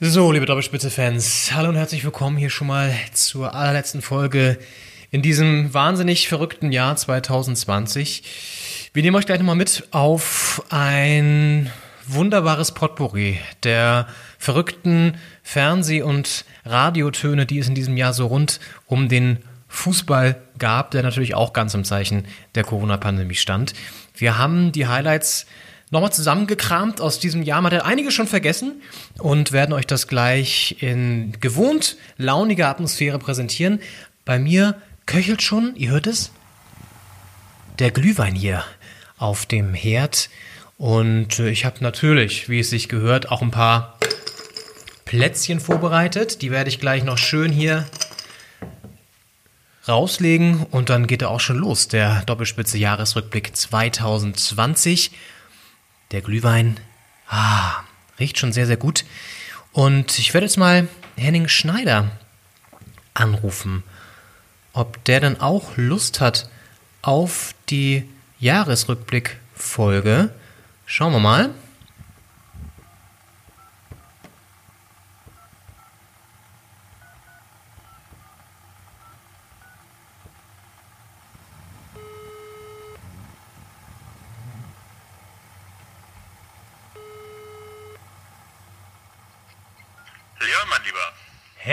So, liebe Doppelspitze-Fans, hallo und herzlich willkommen hier schon mal zur allerletzten Folge in diesem wahnsinnig verrückten Jahr 2020. Wir nehmen euch gleich nochmal mit auf ein wunderbares Potpourri der verrückten Fernseh- und Radiotöne, die es in diesem Jahr so rund um den Fußball gab, der natürlich auch ganz im Zeichen der Corona-Pandemie stand. Wir haben die Highlights nochmal zusammengekramt aus diesem Jahr. Man hat einige schon vergessen und werden euch das gleich in gewohnt launiger Atmosphäre präsentieren. Bei mir köchelt schon, ihr hört es, der Glühwein hier auf dem Herd. Und äh, ich habe natürlich, wie es sich gehört, auch ein paar Plätzchen vorbereitet. Die werde ich gleich noch schön hier rauslegen und dann geht er auch schon los, der Doppelspitze Jahresrückblick 2020. Der Glühwein, ah, riecht schon sehr, sehr gut. Und ich werde jetzt mal Henning Schneider anrufen, ob der dann auch Lust hat auf die Jahresrückblick-Folge. Schauen wir mal. Leon, mein Lieber.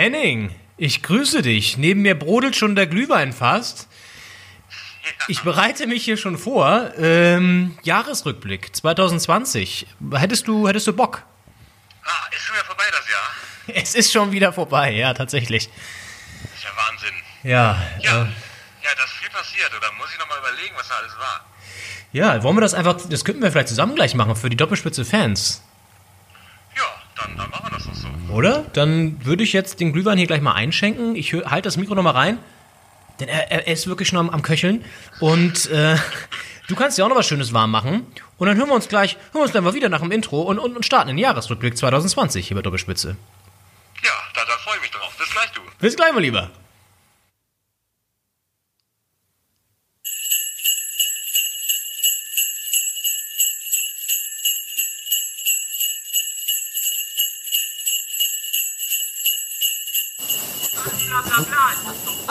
Henning, ich grüße dich. Neben mir brodelt schon der Glühwein fast. Ich bereite mich hier schon vor. Ähm, Jahresrückblick 2020. Hättest du, hättest du Bock? Ah, ist schon wieder vorbei das Jahr. Es ist schon wieder vorbei, ja, tatsächlich. Ist ja Wahnsinn. Ja, Ja, äh, ja, da ist viel passiert. Oder muss ich nochmal überlegen, was da alles war? ja, wollen wir das einfach, das könnten wir vielleicht zusammen gleich machen für die Doppelspitze-Fans, Ja, dann, dann machen wir das doch so. oder? Dann würde ich jetzt den Glühwein hier gleich mal einschenken. Ich halte das Mikro nochmal rein, denn er, er ist wirklich schon am, am Köcheln. Und äh, du kannst dir auch noch was Schönes warm machen. Und dann hören wir uns gleich, hören wir uns dann mal wieder nach dem Intro und, und, und starten den Jahresrückblick 2020 hier bei Doppelspitze. Ja, da, da freue ich mich drauf. Bis gleich, du. Bis gleich, mein Lieber.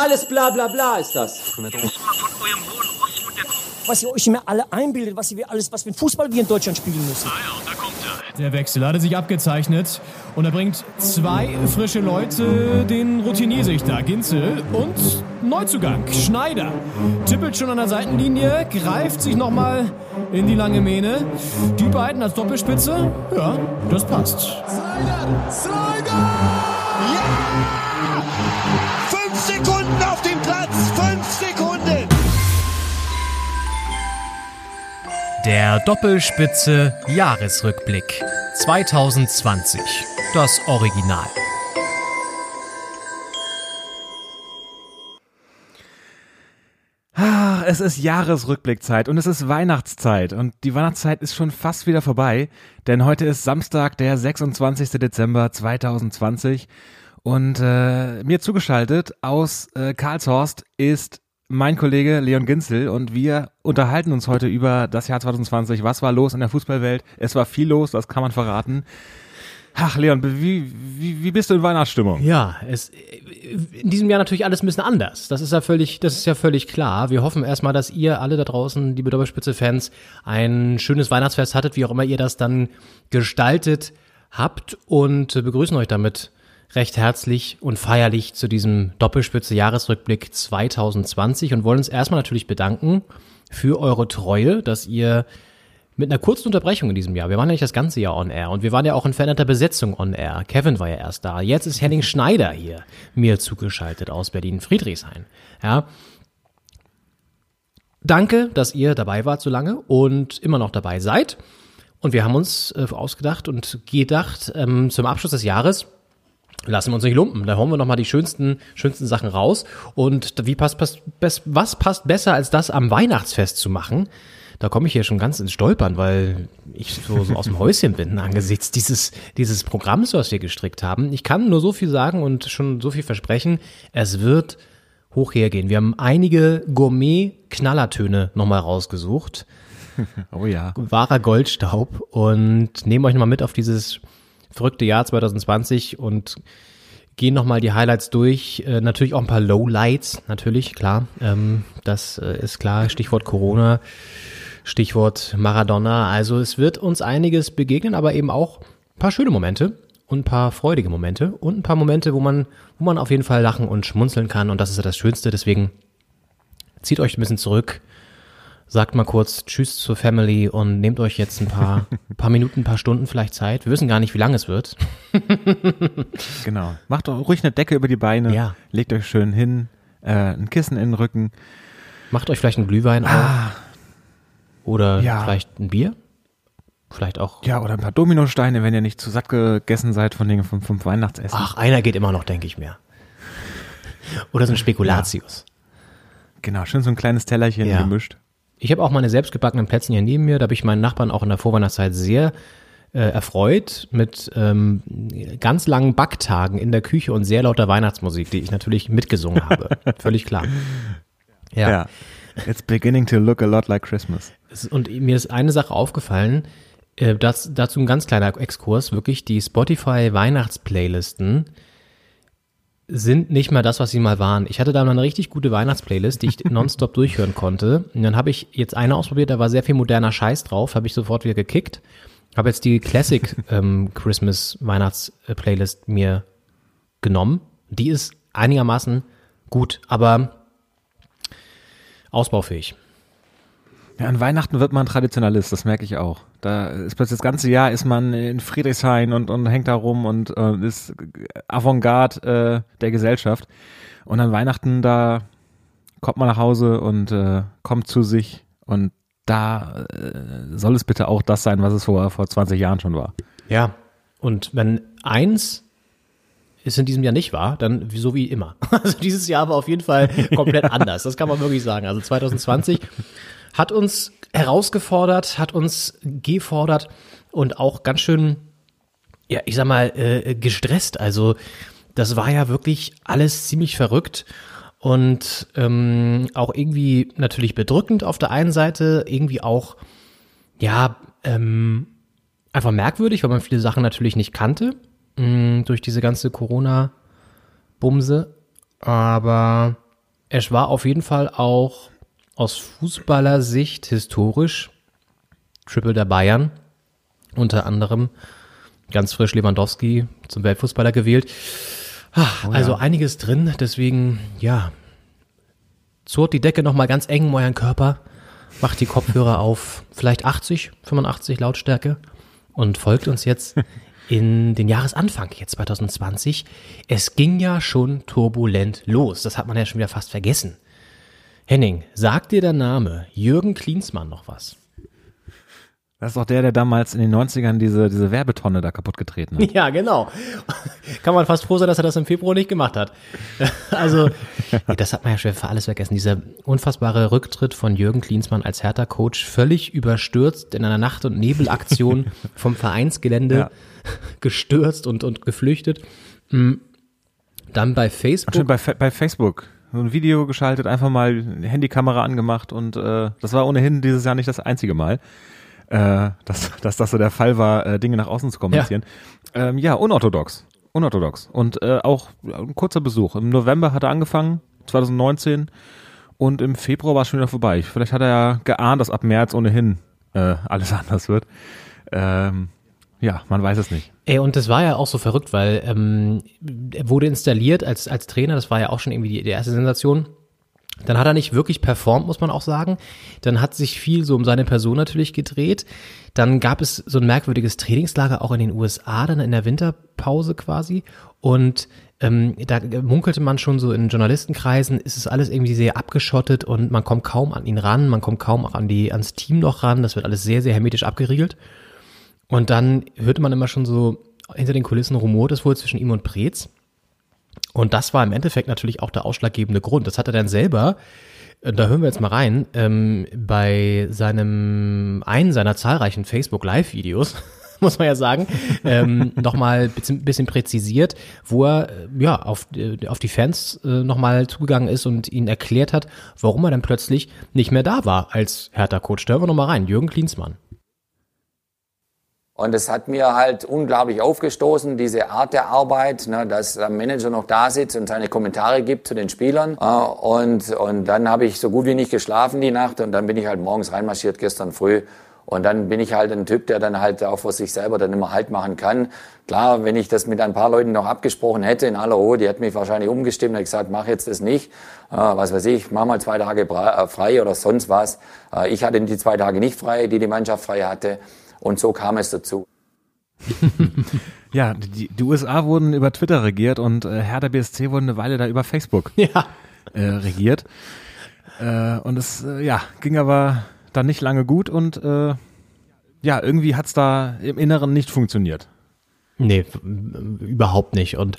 Alles bla bla bla ist das. Von eurem hohen Ross und der kommt. Was ihr euch immer alle einbildet, was wir alles, was für ein Fußball wir in Deutschland spielen müssen. Ah ja, und da kommt er. Der Wechsel hatte sich abgezeichnet und er bringt zwei frische Leute, den Routinier-Sichter Ginzel und Neuzugang Schneider. Tippelt schon an der Seitenlinie, greift sich nochmal in die lange Mähne. Die beiden als Doppelspitze, ja, das passt. Slider! Slider! Der Doppelspitze Jahresrückblick 2020. Das Original. Ah, Es ist Jahresrückblickzeit und es ist Weihnachtszeit und die Weihnachtszeit ist schon fast wieder vorbei, denn heute ist Samstag, der 26. Dezember 2020 und äh, mir zugeschaltet aus äh, Karlshorst ist mein Kollege Leon Ginzel und wir unterhalten uns heute über das Jahr 2020. Was war los in der Fußballwelt? Es war viel los, das kann man verraten. Ach, Leon, wie, wie, wie bist du in Weihnachtsstimmung? Ja, es, in diesem Jahr natürlich alles ein bisschen anders. Das ist ja völlig, das ist ja völlig klar. Wir hoffen erstmal, dass ihr alle da draußen, liebe Doppelspitze-Fans, ein schönes Weihnachtsfest hattet, wie auch immer ihr das dann gestaltet habt und begrüßen euch damit recht herzlich und feierlich zu diesem Doppelspitze-Jahresrückblick 2020 und wollen uns erstmal natürlich bedanken für eure Treue, dass ihr mit einer kurzen Unterbrechung in diesem Jahr. Wir waren ja nicht das ganze Jahr on air und wir waren ja auch in veränderter Besetzung on air. Kevin war ja erst da. Jetzt ist Henning Schneider hier mir zugeschaltet aus Berlin Friedrichshain. Ja. Danke, dass ihr dabei wart so lange und immer noch dabei seid. Und wir haben uns äh, ausgedacht und gedacht, ähm, zum Abschluss des Jahres lassen wir uns nicht lumpen. Da hauen wir nochmal die schönsten, schönsten Sachen raus. Und wie passt, passt, was passt besser, als das am Weihnachtsfest zu machen? Da komme ich hier schon ganz ins Stolpern, weil ich so, so aus dem Häuschen bin angesichts dieses, dieses Programms, was wir gestrickt haben. Ich kann nur so viel sagen und schon so viel versprechen. Es wird hoch hergehen. Wir haben einige Gourmet-Knallertöne nochmal rausgesucht. Oh ja. wahrer Goldstaub und nehmen euch nochmal mit auf dieses verrückte Jahr 2020 und gehen nochmal die Highlights durch. Äh, natürlich auch ein paar Lowlights, natürlich, klar. Ähm, das äh, ist klar. Stichwort Corona, Stichwort Maradona. Also es wird uns einiges begegnen, aber eben auch ein paar schöne Momente und ein paar freudige Momente und ein paar Momente, wo man, wo man auf jeden Fall lachen und schmunzeln kann. Und das ist ja das Schönste. Deswegen zieht euch ein bisschen zurück, sagt mal kurz Tschüss zur Family und nehmt euch jetzt ein paar, paar Minuten, ein paar Stunden vielleicht Zeit. Wir wissen gar nicht, wie lange es wird. Genau. Macht doch ruhig eine Decke über die Beine. Ja. Legt euch schön hin. Äh, ein Kissen in den Rücken. Macht euch vielleicht einen Glühwein auf. Oder Ah. Ja. vielleicht ein Bier. Vielleicht auch. Ja, oder ein paar Dominosteine, wenn ihr nicht zu satt gegessen seid von den vom, vom Weihnachtsessen. Ach, einer geht immer noch, denke ich mir. Oder so ein Spekulatius. Genau, schön so ein kleines Tellerchen Ja. gemischt. Ich habe auch meine selbstgebackenen Plätzchen hier neben mir. Da habe ich meinen Nachbarn auch in der Vorweihnachtszeit sehr äh, erfreut mit ähm, ganz langen Backtagen in der Küche und sehr lauter Weihnachtsmusik, die ich natürlich mitgesungen habe. Völlig klar. Ja. Ja. It's beginning to look a lot like Christmas. Und mir ist eine Sache aufgefallen, äh, das, dazu ein ganz kleiner Exkurs, wirklich die Spotify Weihnachtsplaylisten sind nicht mehr das, was sie mal waren. Ich hatte da mal eine richtig gute Weihnachtsplaylist, die ich nonstop durchhören konnte. Und dann habe ich jetzt eine ausprobiert, da war sehr viel moderner Scheiß drauf, habe ich sofort wieder gekickt. Habe jetzt die Classic ähm, Christmas Weihnachts-Playlist mir genommen. Die ist einigermaßen gut, aber ausbaufähig. Ja, an Weihnachten wird man Traditionalist, das merke ich auch. Da ist plötzlich das ganze Jahr ist man in Friedrichshain und, und hängt da rum und äh, ist Avantgarde äh, der Gesellschaft. Und an Weihnachten, da kommt man nach Hause und äh, kommt zu sich und da äh, soll es bitte auch das sein, was es vor, vor 20 Jahren schon war. Ja. Und wenn eins es in diesem Jahr nicht war, dann so wie immer. Also dieses Jahr war auf jeden Fall komplett anders. Das kann man wirklich sagen. Also 2020 hat uns herausgefordert, hat uns gefordert und auch ganz schön, ja, ich sag mal, äh, gestresst. Also das war ja wirklich alles ziemlich verrückt und ähm, auch irgendwie natürlich bedrückend auf der einen Seite, irgendwie auch, ja, ähm, einfach merkwürdig, weil man viele Sachen natürlich nicht kannte mh, durch diese ganze Corona-Bumse. Aber es war auf jeden Fall auch aus Fußballersicht historisch Triple der Bayern. Unter anderem ganz frisch Lewandowski zum Weltfußballer gewählt. Ah, also einiges drin, deswegen, ja, zurrt die Decke nochmal ganz eng um euren Körper, macht die Kopfhörer auf vielleicht 80, 85 Lautstärke und folgt uns jetzt in den Jahresanfang, jetzt 2020. Es ging ja schon turbulent los, das hat man ja schon wieder fast vergessen. Henning, sagt dir der Name Jürgen Klinsmann noch was? Das ist doch der, der damals in den 90ern diese, diese Werbetonne da kaputt getreten hat. Ja, genau. Kann man fast froh sein, dass er das im Februar nicht gemacht hat. Also, das hat man ja schon für alles vergessen. Dieser unfassbare Rücktritt von Jürgen Klinsmann als Hertha-Coach, völlig überstürzt in einer Nacht- und Nebelaktion vom Vereinsgelände Ja. gestürzt und, und geflüchtet. Mm. Dann bei Facebook. Bei, bei Facebook. So ein Video geschaltet, einfach mal Handykamera angemacht und äh, das war ohnehin dieses Jahr nicht das einzige Mal, äh, dass, dass das so der Fall war, äh, Dinge nach außen zu kommunizieren. Ja, ähm, ja unorthodox. Unorthodox. Und äh, auch ein kurzer Besuch. Im November hat er angefangen, 2019, und im Februar war es schon wieder vorbei. Vielleicht hat er ja geahnt, dass ab März ohnehin äh, alles anders wird. Ähm, ja, man weiß es nicht. Ey, und das war ja auch so verrückt, weil ähm, er wurde installiert als, als Trainer, das war ja auch schon irgendwie die, die erste Sensation. Dann hat er nicht wirklich performt, muss man auch sagen. Dann hat sich viel so um seine Person natürlich gedreht. Dann gab es so ein merkwürdiges Trainingslager auch in den USA, dann in der Winterpause quasi. Und ähm, da munkelte man schon so in Journalistenkreisen, ist es alles irgendwie sehr abgeschottet und man kommt kaum an ihn ran, man kommt kaum auch an die, ans Team noch ran. Das wird alles sehr, sehr hermetisch abgeriegelt. Und dann hörte man immer schon so hinter den Kulissen rumort es wohl zwischen ihm und Preetz. Und das war im Endeffekt natürlich auch der ausschlaggebende Grund. Das hat er dann selber, äh, da hören wir jetzt mal rein, ähm, bei seinem, einen seiner zahlreichen Facebook-Live-Videos muss man ja sagen, ähm, nochmal ein bisschen, bisschen präzisiert, wo er äh, ja auf, äh, auf die Fans äh, nochmal zugegangen ist und ihnen erklärt hat, warum er dann plötzlich nicht mehr da war als Hertha-Coach. Da hören wir nochmal rein, Jürgen Klinsmann. Und es hat mir halt unglaublich aufgestoßen, diese Art der Arbeit, ne, dass der Manager noch da sitzt und seine Kommentare gibt zu den Spielern. Äh, und, und dann habe ich so gut wie nicht geschlafen die Nacht und dann bin ich halt morgens reinmarschiert gestern früh. Und dann bin ich halt ein Typ, der dann halt auch vor sich selber dann immer Halt machen kann. Klar, wenn ich das mit ein paar Leuten noch abgesprochen hätte in aller Ruhe, die hätten mich wahrscheinlich umgestimmt und gesagt, mach jetzt das nicht. Äh, was weiß ich, mach mal zwei Tage äh, frei oder sonst was. Ich hatte die zwei Tage nicht frei, die die Mannschaft frei hatte. Und so kam es dazu. ja, die, die, USA wurden über Twitter regiert und äh, Hertha BSC wurden eine Weile da über Facebook ja. äh, regiert. Äh, und es äh, ja, ging aber dann nicht lange gut und äh, ja, irgendwie hat's da im Inneren nicht funktioniert. Nee, überhaupt nicht. Und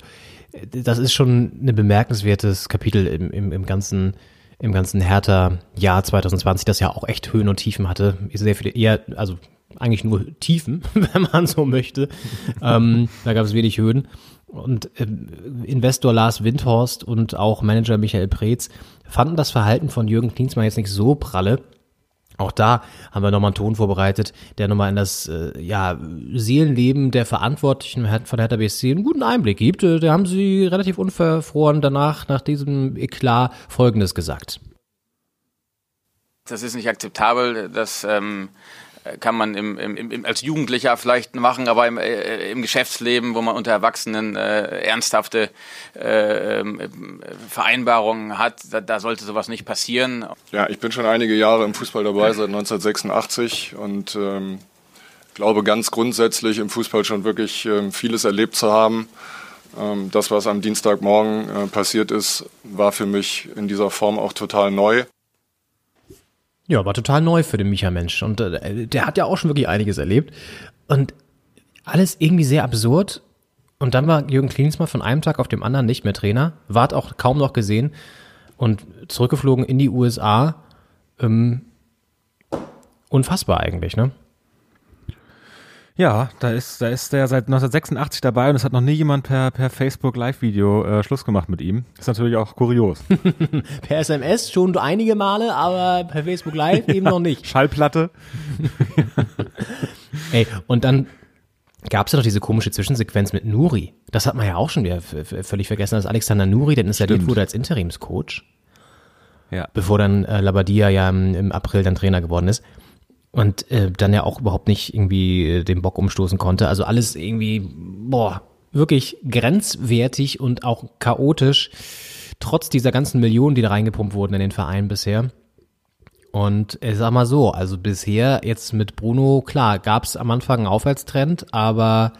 äh, das ist schon ein bemerkenswertes Kapitel im, im, im ganzen im ganzen Hertha Jahr 2020, das ja auch echt Höhen und Tiefen hatte. Sehr viele eher, also eigentlich nur Tiefen, wenn man so möchte. ähm, da gab es wenig Höhen. Und äh, Investor Lars Windhorst und auch Manager Michael Preetz fanden das Verhalten von Jürgen Klinsmann jetzt nicht so pralle. Auch da haben wir nochmal einen Ton vorbereitet, der nochmal in das äh, ja, Seelenleben der Verantwortlichen von Hertha BSC einen guten Einblick gibt. Äh, da haben sie relativ unverfroren danach, nach diesem Eklat, Folgendes gesagt. Das ist nicht akzeptabel, dass ähm, kann man im, im, im, als Jugendlicher vielleicht machen, aber im, äh, im Geschäftsleben, wo man unter Erwachsenen äh, ernsthafte äh, äh, Vereinbarungen hat, da, da, sollte sowas nicht passieren. Ja, ich bin schon einige Jahre im Fußball dabei, seit 1986 und ähm, glaube ganz grundsätzlich im Fußball schon wirklich ähm, vieles erlebt zu haben. Ähm, das, was am Dienstagmorgen äh, passiert ist, war für mich in dieser Form auch total neu. Ja, war total neu für den Micha Mensch. Und äh, der hat ja auch schon wirklich einiges erlebt. Und alles irgendwie sehr absurd. Und dann war Jürgen Klinsmann von einem Tag auf dem anderen nicht mehr Trainer, ward auch kaum noch gesehen und zurückgeflogen in die USA. Ähm, unfassbar eigentlich, ne? Ja, da ist, da ist der seit 1986 dabei und es hat noch nie jemand per, per Facebook Live-Video äh, Schluss gemacht mit ihm. Ist natürlich auch kurios. per SMS schon einige Male, aber per Facebook Live eben noch nicht. Schallplatte. Ey, und dann gab es ja doch diese komische Zwischensequenz mit Nuri. Das hat man ja auch schon wieder völlig vergessen, dass Alexander Nuri, der installiert wurde als Interimscoach. Ja. Bevor dann äh, Labadia ja im, im April dann Trainer geworden ist und äh, dann ja auch überhaupt nicht irgendwie äh, den Bock umstoßen konnte. Also alles irgendwie, boah, wirklich grenzwertig und auch chaotisch, trotz dieser ganzen Millionen, die da reingepumpt wurden in den Verein bisher. Und ich sag mal so, also bisher jetzt mit Bruno, klar, gab es am Anfang einen Aufwärtstrend, aber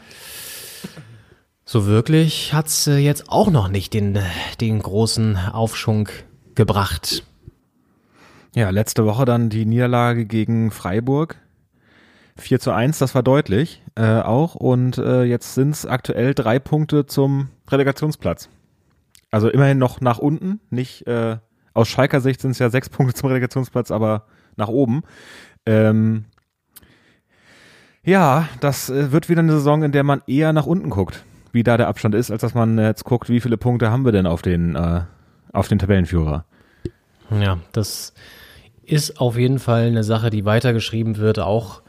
so wirklich hat's äh, jetzt auch noch nicht den, den großen Aufschwung gebracht. Ja, letzte Woche dann die Niederlage gegen Freiburg. 4 zu 1, das war deutlich äh, auch. Und äh, jetzt sind es aktuell drei Punkte zum Relegationsplatz. Also immerhin noch nach unten, nicht äh, aus Schalker Sicht sind es ja sechs Punkte zum Relegationsplatz, aber nach oben. Ähm, ja, das äh, wird wieder eine Saison, in der man eher nach unten guckt, wie da der Abstand ist, als dass man jetzt guckt, wie viele Punkte haben wir denn auf den, äh, auf den Tabellenführer. Ja, das ist auf jeden Fall eine Sache, die weitergeschrieben wird, auch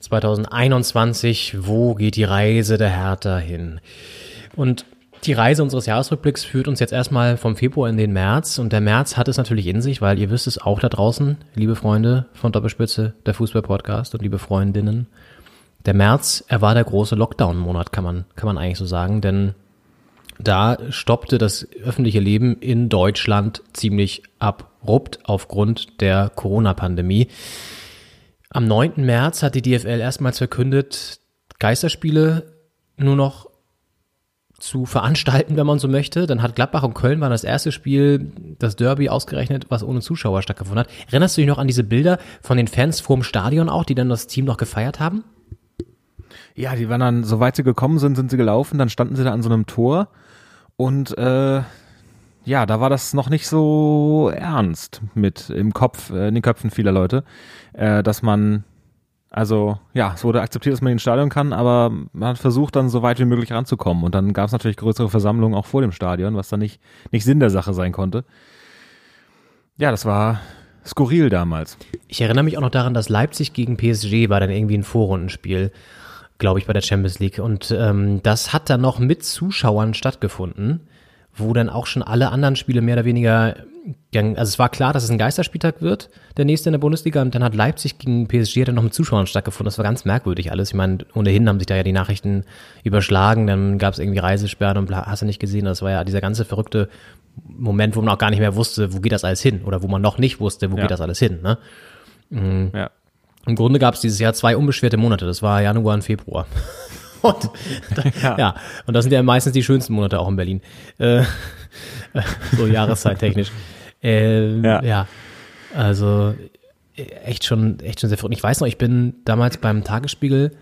2021. Wo geht die Reise der Hertha hin? Und die Reise unseres Jahresrückblicks führt uns jetzt erstmal vom Februar in den März. Und der März hat es natürlich in sich, weil ihr wisst es auch da draußen, liebe Freunde von Doppelspitze, der Fußball-Podcast und liebe Freundinnen. Der März, er war der große Lockdown-Monat, kann man, kann man eigentlich so sagen, denn da stoppte das öffentliche Leben in Deutschland ziemlich abrupt aufgrund der Corona-Pandemie. Am 9. März hat die DFL erstmals verkündet, Geisterspiele nur noch zu veranstalten, wenn man so möchte. Dann hat Gladbach und Köln war das erste Spiel, das Derby ausgerechnet, was ohne Zuschauer stattgefunden hat. Erinnerst du dich noch an diese Bilder von den Fans vorm Stadion auch, die dann das Team noch gefeiert haben? Ja, die waren dann, soweit sie gekommen sind, sind sie gelaufen, dann standen sie da an so einem Tor und äh, ja, da war das noch nicht so ernst mit im Kopf, äh, in den Köpfen vieler Leute, äh, dass man Also ja, es wurde akzeptiert, dass man ins Stadion kann, aber man hat versucht, dann so weit wie möglich ranzukommen. Und dann gab es natürlich größere Versammlungen auch vor dem Stadion, was dann nicht, nicht Sinn der Sache sein konnte. Ja, das war skurril damals. Ich erinnere mich auch noch daran, dass Leipzig gegen PSG war dann irgendwie ein Vorrundenspiel, glaube ich, bei der Champions League. Und ähm, das hat dann noch mit Zuschauern stattgefunden wo dann auch schon alle anderen Spiele mehr oder weniger, also es war klar, dass es ein Geisterspieltag wird, der nächste in der Bundesliga, und dann hat Leipzig gegen PSG dann noch mit Zuschauern stattgefunden. Das war ganz merkwürdig alles. Ich meine, ohnehin haben sich da ja die Nachrichten überschlagen, dann gab es irgendwie Reisesperren und hast du nicht gesehen. Das war ja dieser ganze verrückte Moment, wo man auch gar nicht mehr wusste, wo geht das alles hin, oder wo man noch nicht wusste, wo ja. geht das alles hin. Ne? Mhm. Ja. Im Grunde gab es dieses Jahr zwei unbeschwerte Monate. Das war Januar und Februar. Und, ja. ja. und das sind ja meistens die schönsten Monate auch in Berlin. Äh, so jahreszeittechnisch. Äh, ja. ja. Also echt schon, echt schon sehr verrückt. Ich weiß noch, ich bin damals beim Tagesspiegel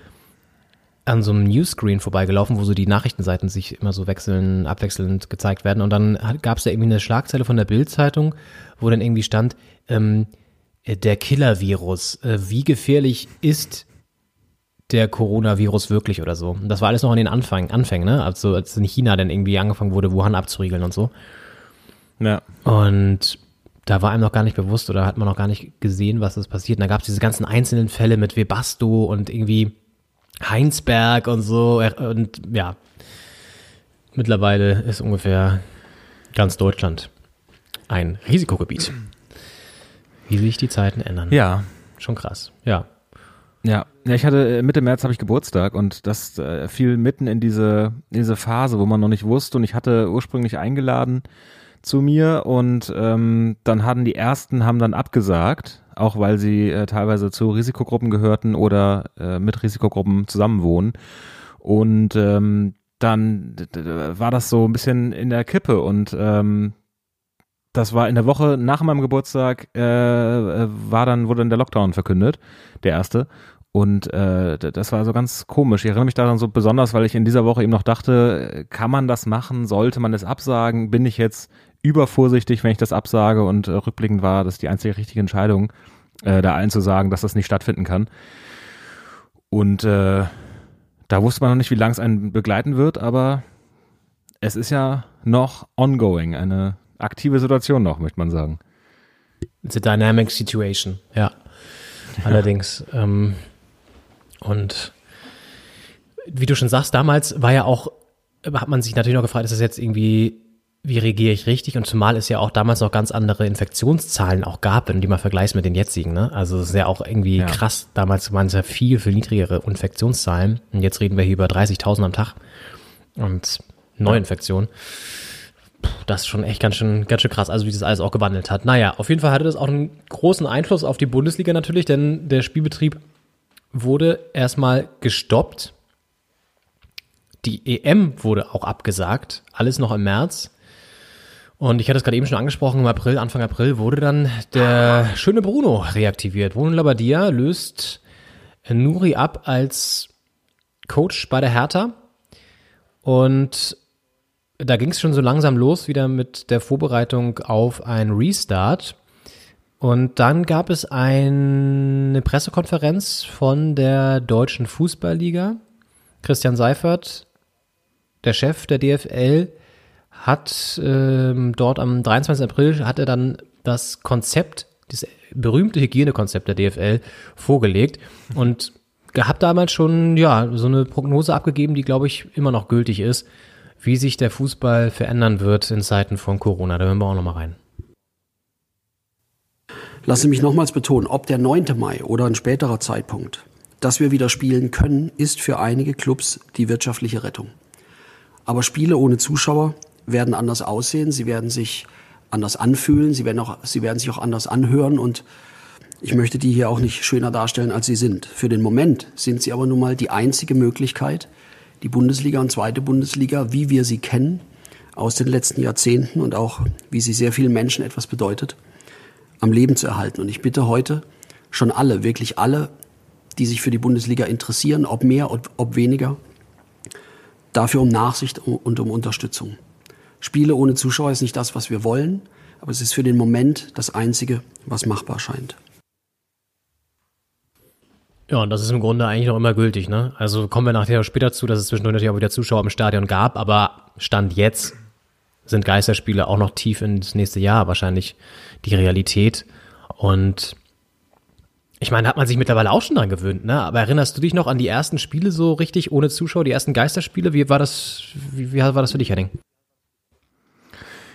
an so einem Newscreen vorbeigelaufen, wo so die Nachrichtenseiten sich immer so wechseln, abwechselnd gezeigt werden. Und dann gab es da irgendwie eine Schlagzeile von der Bild-Zeitung, wo dann irgendwie stand, ähm, der Killer-Virus. Äh, wie gefährlich ist der Coronavirus wirklich oder so. Und das war alles noch an den Anfang, Anfängen, ne? Also als in China dann irgendwie angefangen wurde, Wuhan abzuriegeln und so. Ja. Und da war einem noch gar nicht bewusst oder hat man noch gar nicht gesehen, was das passiert. Und da gab es diese ganzen einzelnen Fälle mit Webasto und irgendwie Heinsberg und so. Und ja, mittlerweile ist ungefähr ganz Deutschland ein Risikogebiet. Wie sich die Zeiten ändern. Ja. Schon krass, ja. Ja, ja, ich hatte äh, Mitte März habe ich Geburtstag und das äh, fiel mitten in diese in diese Phase, wo man noch nicht wusste und ich hatte ursprünglich eingeladen zu mir und ähm, dann hatten die ersten haben dann abgesagt, auch weil sie äh, teilweise zu Risikogruppen gehörten oder äh, mit Risikogruppen zusammenwohnen und ähm, dann war das so ein bisschen in der Kippe und ähm, das war in der Woche nach meinem Geburtstag äh, äh war dann wurde dann der Lockdown verkündet, der erste und äh, das war so ganz komisch. Ich erinnere mich daran so besonders, weil ich in dieser Woche eben noch dachte, kann man das machen? Sollte man es absagen? Bin ich jetzt übervorsichtig, wenn ich das absage? Und äh, rückblickend war das die einzige richtige Entscheidung, äh, da allen zu sagen, dass das nicht stattfinden kann. Und äh, da wusste man noch nicht, wie lange es einen begleiten wird, aber es ist ja noch ongoing, eine aktive Situation noch, möchte man sagen. It's a dynamic situation, ja. Allerdings. Ähm, und wie du schon sagst, damals war ja auch, hat man sich natürlich noch gefragt, ist das jetzt irgendwie, wie reagiere ich richtig? Und zumal es ja auch damals noch ganz andere Infektionszahlen auch gab, wenn du die mal vergleichst mit den jetzigen, ne? Also es ist ja auch irgendwie ja. krass. Damals waren es ja viel, viel niedrigere Infektionszahlen. Und jetzt reden wir hier über 30.000 am Tag. Und Neuinfektionen. Das ist schon echt ganz schön, ganz schön krass, also wie das alles auch gewandelt hat. Naja, auf jeden Fall hatte das auch einen großen Einfluss auf die Bundesliga natürlich, denn der Spielbetrieb wurde erstmal gestoppt. Die EM wurde auch abgesagt, alles noch im März. Und ich hatte es gerade eben schon angesprochen, im April, Anfang April wurde dann der schöne Bruno reaktiviert. Bruno Labbadia löst Nuri ab als Coach bei der Hertha. Und da ging es schon so langsam los wieder mit der Vorbereitung auf ein Restart. Und dann gab es eine Pressekonferenz von der Deutschen Fußballliga. Christian Seifert, der Chef der DFL, hat ähm, dort am 23. April hat er dann das Konzept, das berühmte Hygienekonzept der DFL vorgelegt und hat damals schon ja so eine Prognose abgegeben, die glaube ich immer noch gültig ist, wie sich der Fußball verändern wird in Zeiten von Corona. Da hören wir auch noch mal rein lasse mich nochmals betonen, ob der 9. Mai oder ein späterer Zeitpunkt, dass wir wieder spielen können, ist für einige Clubs die wirtschaftliche Rettung. Aber Spiele ohne Zuschauer werden anders aussehen, sie werden sich anders anfühlen, sie werden, auch, sie werden sich auch anders anhören und ich möchte die hier auch nicht schöner darstellen, als sie sind. Für den Moment sind sie aber nun mal die einzige Möglichkeit, die Bundesliga und zweite Bundesliga, wie wir sie kennen, aus den letzten Jahrzehnten und auch wie sie sehr vielen Menschen etwas bedeutet, am Leben zu erhalten. Und ich bitte heute schon alle, wirklich alle, die sich für die Bundesliga interessieren, ob mehr, ob, ob weniger, dafür um Nachsicht und um Unterstützung. Spiele ohne Zuschauer ist nicht das, was wir wollen, aber es ist für den Moment das Einzige, was machbar scheint. Ja, und das ist im Grunde eigentlich noch immer gültig, ne? Also kommen wir nachher später zu, dass es zwischendurch natürlich auch wieder Zuschauer im Stadion gab, aber Stand jetzt sind Geisterspiele auch noch tief ins nächste Jahr wahrscheinlich die Realität. Und ich meine, hat man sich mittlerweile auch schon dran gewöhnt, ne? Aber erinnerst du dich noch an die ersten Spiele so richtig ohne Zuschauer, die ersten Geisterspiele? Wie war das, wie, wie war das für dich, Henning?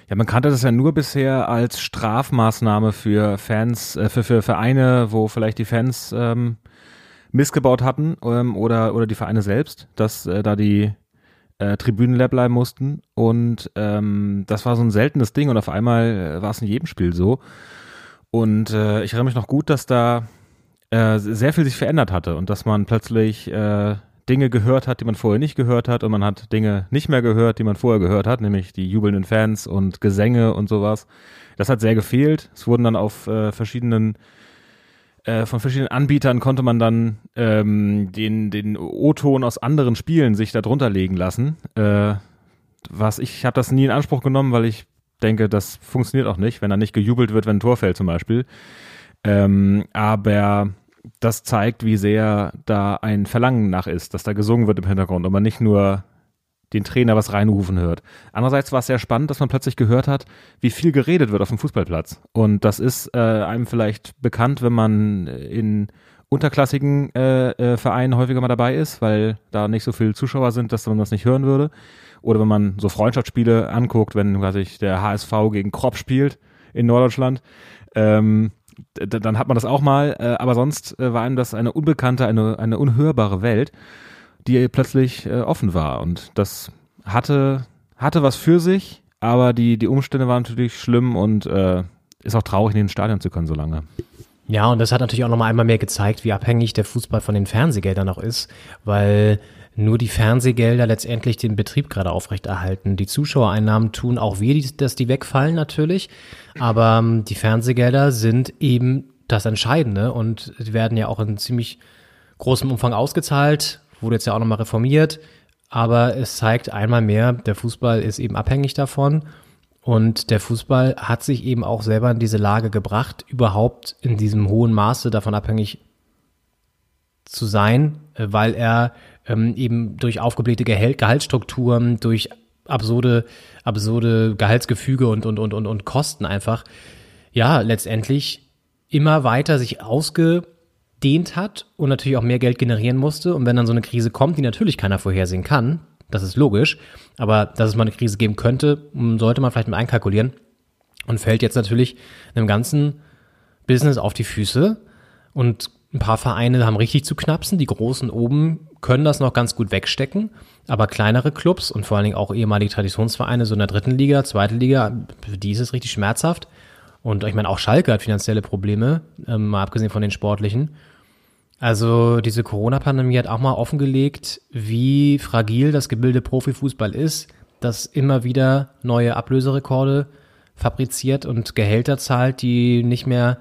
Ja, man kannte das ja nur bisher als Strafmaßnahme für Fans, äh, für, für Vereine, wo vielleicht die Fans ähm, missgebaut hatten ähm, oder, oder die Vereine selbst, dass äh, da die äh, Tribünen leer bleiben mussten. Und ähm, das war so ein seltenes Ding und auf einmal äh, war es in jedem Spiel so. Und äh, ich erinnere mich noch gut, dass da äh, sehr viel sich verändert hatte und dass man plötzlich äh, Dinge gehört hat, die man vorher nicht gehört hat und man hat Dinge nicht mehr gehört, die man vorher gehört hat, nämlich die jubelnden Fans und Gesänge und sowas. Das hat sehr gefehlt. Es wurden dann auf äh, verschiedenen äh, von verschiedenen Anbietern konnte man dann ähm, den, den O-Ton aus anderen Spielen sich da drunter legen lassen. Äh, was ich habe das nie in Anspruch genommen, weil ich denke, das funktioniert auch nicht, wenn da nicht gejubelt wird, wenn ein Tor fällt zum Beispiel. Ähm, aber das zeigt, wie sehr da ein Verlangen nach ist, dass da gesungen wird im Hintergrund und man nicht nur den Trainer was reinrufen hört. Andererseits war es sehr spannend, dass man plötzlich gehört hat, wie viel geredet wird auf dem Fußballplatz. Und das ist äh, einem vielleicht bekannt, wenn man in unterklassigen äh, äh, Vereinen häufiger mal dabei ist, weil da nicht so viele Zuschauer sind, dass man das nicht hören würde. Oder wenn man so Freundschaftsspiele anguckt, wenn ich, der HSV gegen Kropp spielt in Norddeutschland, ähm, dann hat man das auch mal, äh, aber sonst äh, war einem das eine unbekannte, eine, eine unhörbare Welt die plötzlich äh, offen war. Und das hatte, hatte was für sich, aber die, die Umstände waren natürlich schlimm und äh, ist auch traurig, in den Stadion zu können so lange. Ja, und das hat natürlich auch nochmal einmal mehr gezeigt, wie abhängig der Fußball von den Fernsehgeldern auch ist, weil nur die Fernsehgelder letztendlich den Betrieb gerade aufrechterhalten. Die Zuschauereinnahmen tun auch weh, dass die wegfallen natürlich, aber ähm, die Fernsehgelder sind eben das Entscheidende und werden ja auch in ziemlich großem Umfang ausgezahlt wurde jetzt ja auch nochmal reformiert, aber es zeigt einmal mehr, der Fußball ist eben abhängig davon. Und der Fußball hat sich eben auch selber in diese Lage gebracht, überhaupt in diesem hohen Maße davon abhängig zu sein, äh, weil er ähm, eben durch aufgeblähte Gehalt, Gehaltsstrukturen, durch absurde, absurde Gehaltsgefüge und, und, und, und, und Kosten einfach, ja, letztendlich immer weiter sich ausge, ausgedehnt hat und natürlich auch mehr Geld generieren musste. Und wenn dann so eine Krise kommt, die natürlich keiner vorhersehen kann, das ist logisch, aber dass es mal eine Krise geben könnte, sollte man vielleicht mit einkalkulieren und fällt jetzt natürlich einem ganzen Business auf die Füße. Und ein paar Vereine haben richtig zu knapsen. Die Großen oben können das noch ganz gut wegstecken. Aber kleinere Clubs und vor allen Dingen auch ehemalige Traditionsvereine, so in der dritten Liga, zweite Liga, für die ist es richtig schmerzhaft. Und ich meine, auch Schalke hat finanzielle Probleme, ähm, mal abgesehen von den sportlichen. Also diese Corona-Pandemie hat auch mal offengelegt, wie fragil das Gebilde Profifußball ist, das immer wieder neue Ablöserekorde fabriziert und Gehälter zahlt, die nicht mehr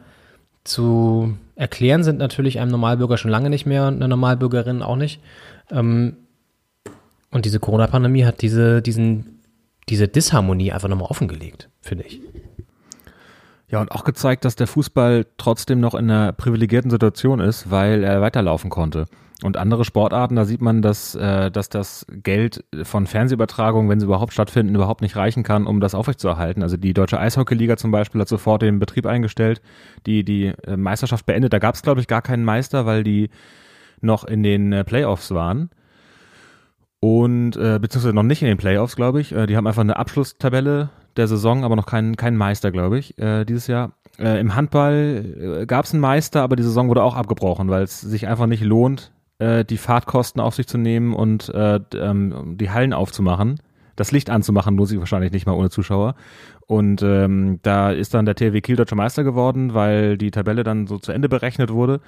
zu erklären sind natürlich einem Normalbürger schon lange nicht mehr und einer Normalbürgerin auch nicht. Ähm, und diese Corona-Pandemie hat diese, diesen, diese Disharmonie einfach nochmal offengelegt, finde ich. Ja, und auch gezeigt, dass der Fußball trotzdem noch in einer privilegierten Situation ist, weil er weiterlaufen konnte. Und andere Sportarten, da sieht man, dass, äh, dass das Geld von Fernsehübertragungen, wenn sie überhaupt stattfinden, überhaupt nicht reichen kann, um das aufrechtzuerhalten. Also die Deutsche Eishockeyliga zum Beispiel hat sofort den Betrieb eingestellt, die die äh, Meisterschaft beendet. Da gab es, glaube ich, gar keinen Meister, weil die noch in den äh, Playoffs waren. Und äh, beziehungsweise noch nicht in den Playoffs, glaube ich. Äh, die haben einfach eine Abschlusstabelle der Saison, aber noch keinen kein Meister, glaube ich, äh, dieses Jahr. Äh, Im Handball äh, gab es einen Meister, aber die Saison wurde auch abgebrochen, weil es sich einfach nicht lohnt, äh, die Fahrtkosten auf sich zu nehmen und äh, ähm, die Hallen aufzumachen. Das Licht anzumachen lohnt sich wahrscheinlich nicht mal ohne Zuschauer. Und ähm, da ist dann der THW Kiel deutscher Meister geworden, weil die Tabelle dann so zu Ende berechnet wurde.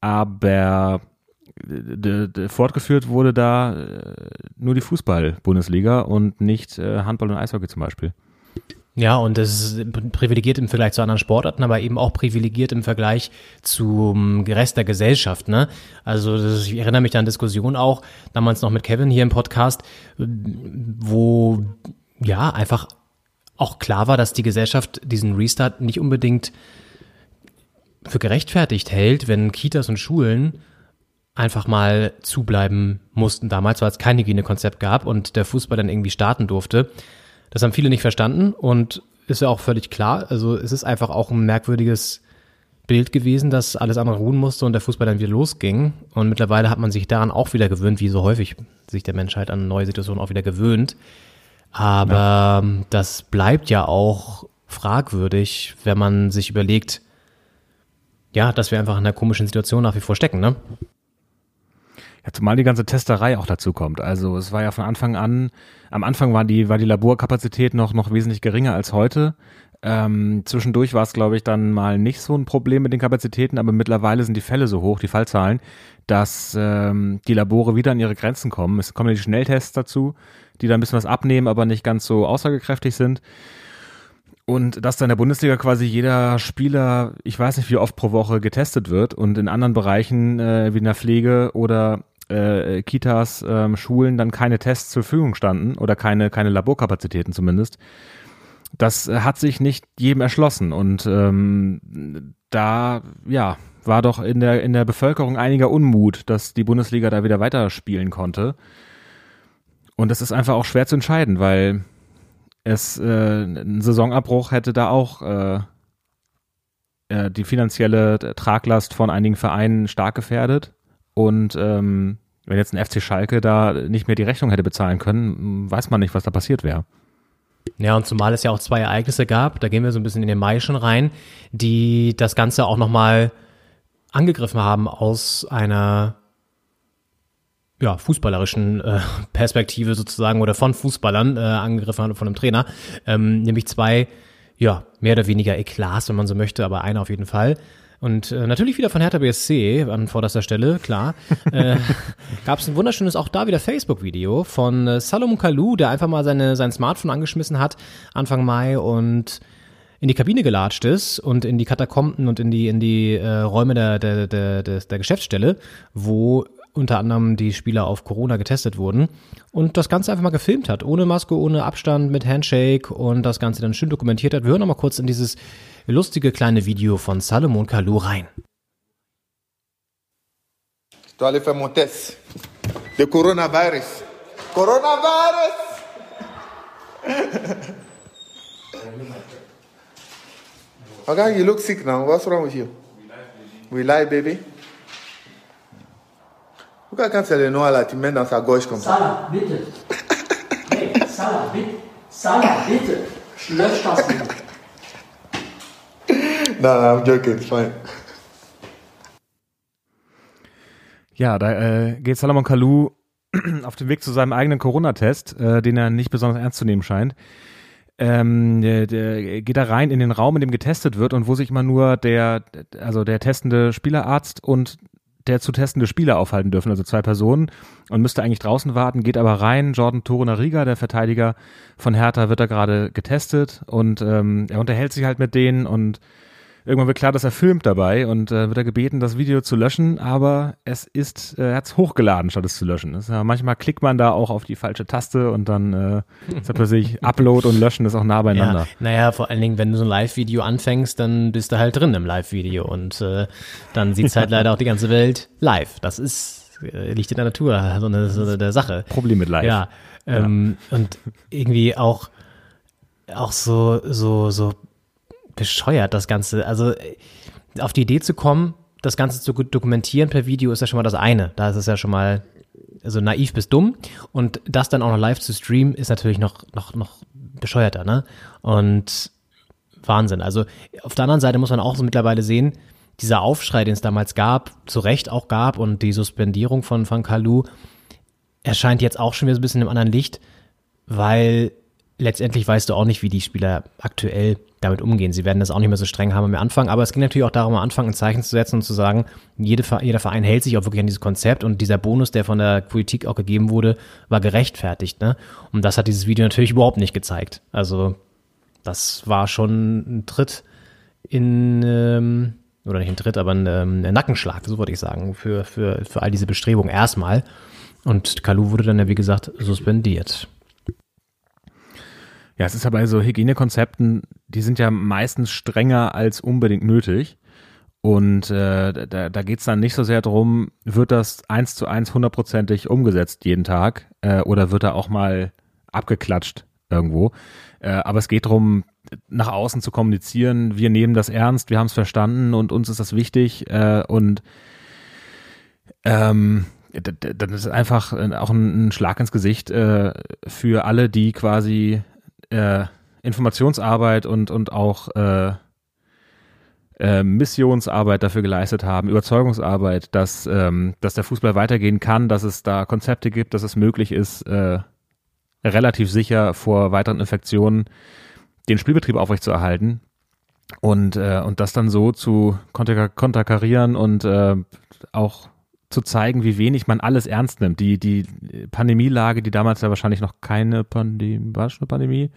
Aber fortgeführt wurde da äh, nur die Fußball-Bundesliga und nicht Handball und Eishockey zum Beispiel. Ja, und das ist privilegiert im Vergleich zu anderen Sportarten, aber eben auch privilegiert im Vergleich zum Rest der Gesellschaft. Ne? Also das, ich erinnere mich an Diskussionen auch, damals noch mit Kevin hier im Podcast, wo ja einfach auch klar war, dass die Gesellschaft diesen Restart nicht unbedingt für gerechtfertigt hält, wenn Kitas und Schulen einfach mal zubleiben mussten damals, weil es kein Hygienekonzept gab und der Fußball dann irgendwie starten durfte. Das haben viele nicht verstanden und ist ja auch völlig klar. Also es ist einfach auch ein merkwürdiges Bild gewesen, dass alles andere ruhen musste und der Fußball dann wieder losging. Und mittlerweile hat man sich daran auch wieder gewöhnt, wie so häufig sich der Menschheit an neue Situationen auch wieder gewöhnt. Aber ja. das bleibt ja auch fragwürdig, wenn man sich überlegt, ja, dass wir einfach in einer komischen Situation nach wie vor stecken, ne? Ja, zumal die ganze Testerei auch dazu kommt. Also es war ja von Anfang an, am Anfang war die, war die Laborkapazität noch, noch wesentlich geringer als heute. Ähm, zwischendurch war es, glaube ich, dann mal nicht so ein Problem mit den Kapazitäten, aber mittlerweile sind die Fälle so hoch, die Fallzahlen, dass ähm, die Labore wieder an ihre Grenzen kommen. Es kommen ja die Schnelltests dazu, die da ein bisschen was abnehmen, aber nicht ganz so aussagekräftig sind. Und dass da in der Bundesliga quasi jeder Spieler, ich weiß nicht wie oft pro Woche getestet wird und in anderen Bereichen äh, wie in der Pflege oder äh, Kitas, äh, Schulen dann keine Tests zur Verfügung standen oder keine, keine Laborkapazitäten zumindest das äh, hat sich nicht jedem erschlossen und ähm, da ja war doch in der in der Bevölkerung einiger Unmut, dass die Bundesliga da wieder weiterspielen konnte. Und das ist einfach auch schwer zu entscheiden, weil es äh, ein Saisonabbruch hätte da auch äh, äh, die finanzielle Traglast von einigen Vereinen stark gefährdet. Und ähm, wenn jetzt ein FC Schalke da nicht mehr die Rechnung hätte bezahlen können, weiß man nicht, was da passiert wäre. Ja, und zumal es ja auch zwei Ereignisse gab, da gehen wir so ein bisschen in den Mai schon rein, die das Ganze auch nochmal angegriffen haben aus einer ja, fußballerischen äh, Perspektive sozusagen oder von Fußballern äh, angegriffen haben von einem Trainer, ähm, nämlich zwei, ja, mehr oder weniger Eklats, wenn man so möchte, aber einer auf jeden Fall. Und äh, natürlich wieder von Hertha BSC an vorderster Stelle, klar. äh, Gab es ein wunderschönes, auch da wieder Facebook-Video von äh, Salomon Kalou, der einfach mal seine, sein Smartphone angeschmissen hat, Anfang Mai und in die Kabine gelatscht ist und in die Katakomben und in die, in die äh, Räume der, der, der, der, der Geschäftsstelle, wo unter anderem die Spieler auf Corona getestet wurden und das Ganze einfach mal gefilmt hat, ohne Maske, ohne Abstand, mit Handshake und das Ganze dann schön dokumentiert hat. Wir hören noch mal kurz in dieses lustige kleine Video von Salomon Kalou rein. Je dois aller faire mon test coronavirus. Coronavirus! okay, you look sick now. What's wrong with you? We lie, baby. Pourquoi quand c'est le noir là, tu mets dans sa gauche comme ça Salah, bitte. Hey, Salah, bitte. Salah, bitte. Lösch das bitte. no, I'm joking, fine. Ja, da äh, geht Salomon Kalou auf dem Weg zu seinem eigenen Corona-Test, äh, den er nicht besonders ernst zu nehmen scheint. Ähm, der, der geht da rein in den Raum, in dem getestet wird und wo sich immer nur der, also der testende Spielerarzt und der zu testende Spieler aufhalten dürfen, also zwei Personen und müsste eigentlich draußen warten, geht aber rein. Jordan Torunariga, der Verteidiger von Hertha, wird da gerade getestet und ähm, er unterhält sich halt mit denen und Irgendwann wird klar, dass er filmt dabei und äh, wird er gebeten, das Video zu löschen, aber es ist, äh, er hat es hochgeladen, statt es zu löschen. Ja, manchmal klickt man da auch auf die falsche Taste und dann äh, ist plötzlich Upload und Löschen ist auch nah beieinander. Ja, naja, vor allen Dingen, wenn du so ein Live-Video anfängst, dann bist du halt drin im Live-Video und äh, dann sieht's halt leider auch die ganze Welt live. Das ist, äh, liegt in der Natur, so eine, so eine der Sache. Problem mit live. Ja, ähm, ja. und irgendwie auch auch so so so bescheuert, das Ganze. Also auf die Idee zu kommen, das Ganze zu dokumentieren per Video ist ja schon mal das eine. Da ist es ja schon mal also naiv bis dumm. Und das dann auch noch live zu streamen, ist natürlich noch, noch, noch bescheuerter, ne? Und Wahnsinn. Also auf der anderen Seite muss man auch so mittlerweile sehen, dieser Aufschrei, den es damals gab, zu Recht auch gab und die Suspendierung von, von Kalu erscheint jetzt auch schon wieder so ein bisschen im anderen Licht, weil letztendlich weißt du auch nicht, wie die Spieler aktuell damit umgehen. Sie werden das auch nicht mehr so streng haben am Anfang, aber es ging natürlich auch darum, am Anfang ein Zeichen zu setzen und zu sagen, jede, jeder Verein hält sich auch wirklich an dieses Konzept und dieser Bonus, der von der Politik auch gegeben wurde, war gerechtfertigt. Ne? Und das hat dieses Video natürlich überhaupt nicht gezeigt. Also das war schon ein Tritt in, ähm, oder nicht ein Tritt, aber ein, ähm, ein Nackenschlag, so würde ich sagen, für, für, für all diese Bestrebungen erstmal. Und Kalu wurde dann ja, wie gesagt, suspendiert. Ja, es ist aber so Hygienekonzepten, die sind ja meistens strenger als unbedingt nötig. Und äh, da, da geht es dann nicht so sehr darum, wird das eins zu eins hundertprozentig umgesetzt jeden Tag äh, oder wird er auch mal abgeklatscht irgendwo. Äh, aber es geht darum, nach außen zu kommunizieren, wir nehmen das ernst, wir haben es verstanden und uns ist das wichtig äh, und ähm, dann ist einfach auch ein, Schlag ins Gesicht äh, für alle, die quasi äh, Informationsarbeit und, und auch äh, äh, Missionsarbeit dafür geleistet haben, Überzeugungsarbeit, dass, ähm, dass der Fußball weitergehen kann, dass es da Konzepte gibt, dass es möglich ist, äh, relativ sicher vor weiteren Infektionen den Spielbetrieb aufrechtzuerhalten und, äh, und das dann so zu konterkarieren und äh, auch zu zeigen, wie wenig man alles ernst nimmt. Die, die Pandemielage, die damals ja wahrscheinlich noch keine Pandemie, war das schon eine Pandemie?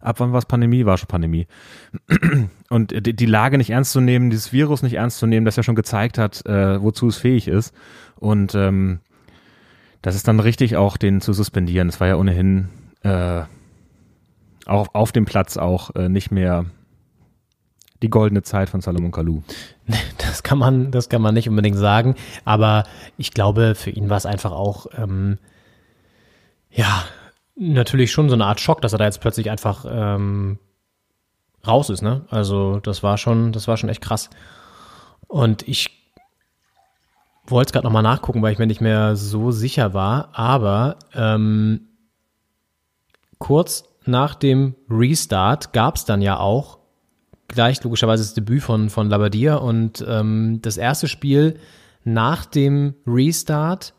Ab wann war es Pandemie? War schon Pandemie. Und die, die, Lage nicht ernst zu nehmen, dieses Virus nicht ernst zu nehmen, das ja schon gezeigt hat, äh, wozu es fähig ist. Und ähm, das ist dann richtig auch, den zu suspendieren. Es war ja ohnehin äh, auch auf dem Platz auch äh, nicht mehr die goldene Zeit von Salomon Kalou. Das kann man, das kann man nicht unbedingt sagen. Aber ich glaube, für ihn war es einfach auch, ähm, ja, natürlich schon so eine Art Schock, dass er da jetzt plötzlich einfach ähm, raus ist. Ne? Also das war schon, das war schon echt krass. Und ich wollte es gerade nochmal nachgucken, weil ich mir nicht mehr so sicher war. Aber ähm, kurz nach dem Restart gab es dann ja auch gleich logischerweise das Debüt von, von Labadia und ähm, das erste Spiel nach dem Restart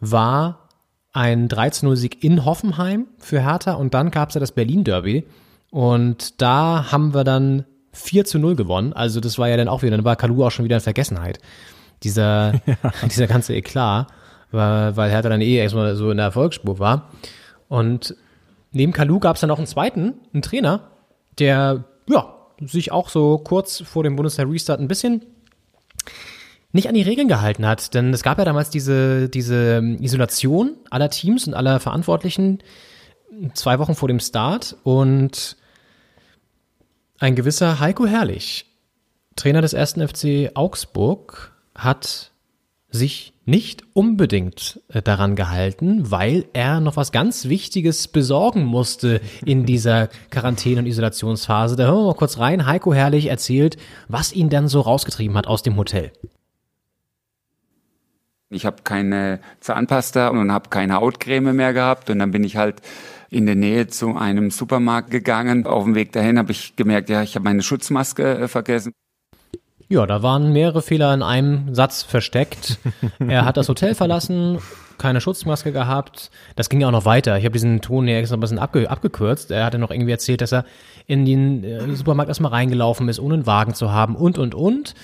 war ein 13-0-Sieg in Hoffenheim für Hertha und dann gab es ja das Berlin-Derby und da haben wir dann 4 zu 0 gewonnen. Also das war ja dann auch wieder, dann war Kalu auch schon wieder in Vergessenheit. Dieser, ja. dieser ganze Eklat, weil, weil Hertha dann eh erstmal so in der Erfolgsspur war. Und neben Kalu gab es dann auch einen zweiten, einen Trainer, der ja sich auch so kurz vor dem Bundestag-Restart ein bisschen nicht an die Regeln gehalten hat. Denn es gab ja damals diese, diese Isolation aller Teams und aller Verantwortlichen zwei Wochen vor dem Start und ein gewisser Heiko Herrlich, Trainer des ersten FC Augsburg, hat sich nicht unbedingt äh, daran gehalten, weil er noch was ganz Wichtiges besorgen musste in dieser Quarantäne- und Isolationsphase. Da hören wir mal kurz rein. Heiko Herrlich erzählt, was ihn dann so rausgetrieben hat aus dem Hotel. Ich habe keine Zahnpasta und habe keine Hautcreme mehr gehabt und dann bin ich halt in der Nähe zu einem Supermarkt gegangen. Auf dem Weg dahin habe ich gemerkt, ja, ich habe meine Schutzmaske äh, vergessen. Ja, da waren mehrere Fehler in einem Satz versteckt. er hat das Hotel verlassen, keine Schutzmaske gehabt. Das ging ja auch noch weiter. Ich habe diesen Ton ja extra ein bisschen abge abgekürzt. Er hatte noch irgendwie erzählt, dass er in den äh, Supermarkt erstmal reingelaufen ist, ohne einen Wagen zu haben und, und, und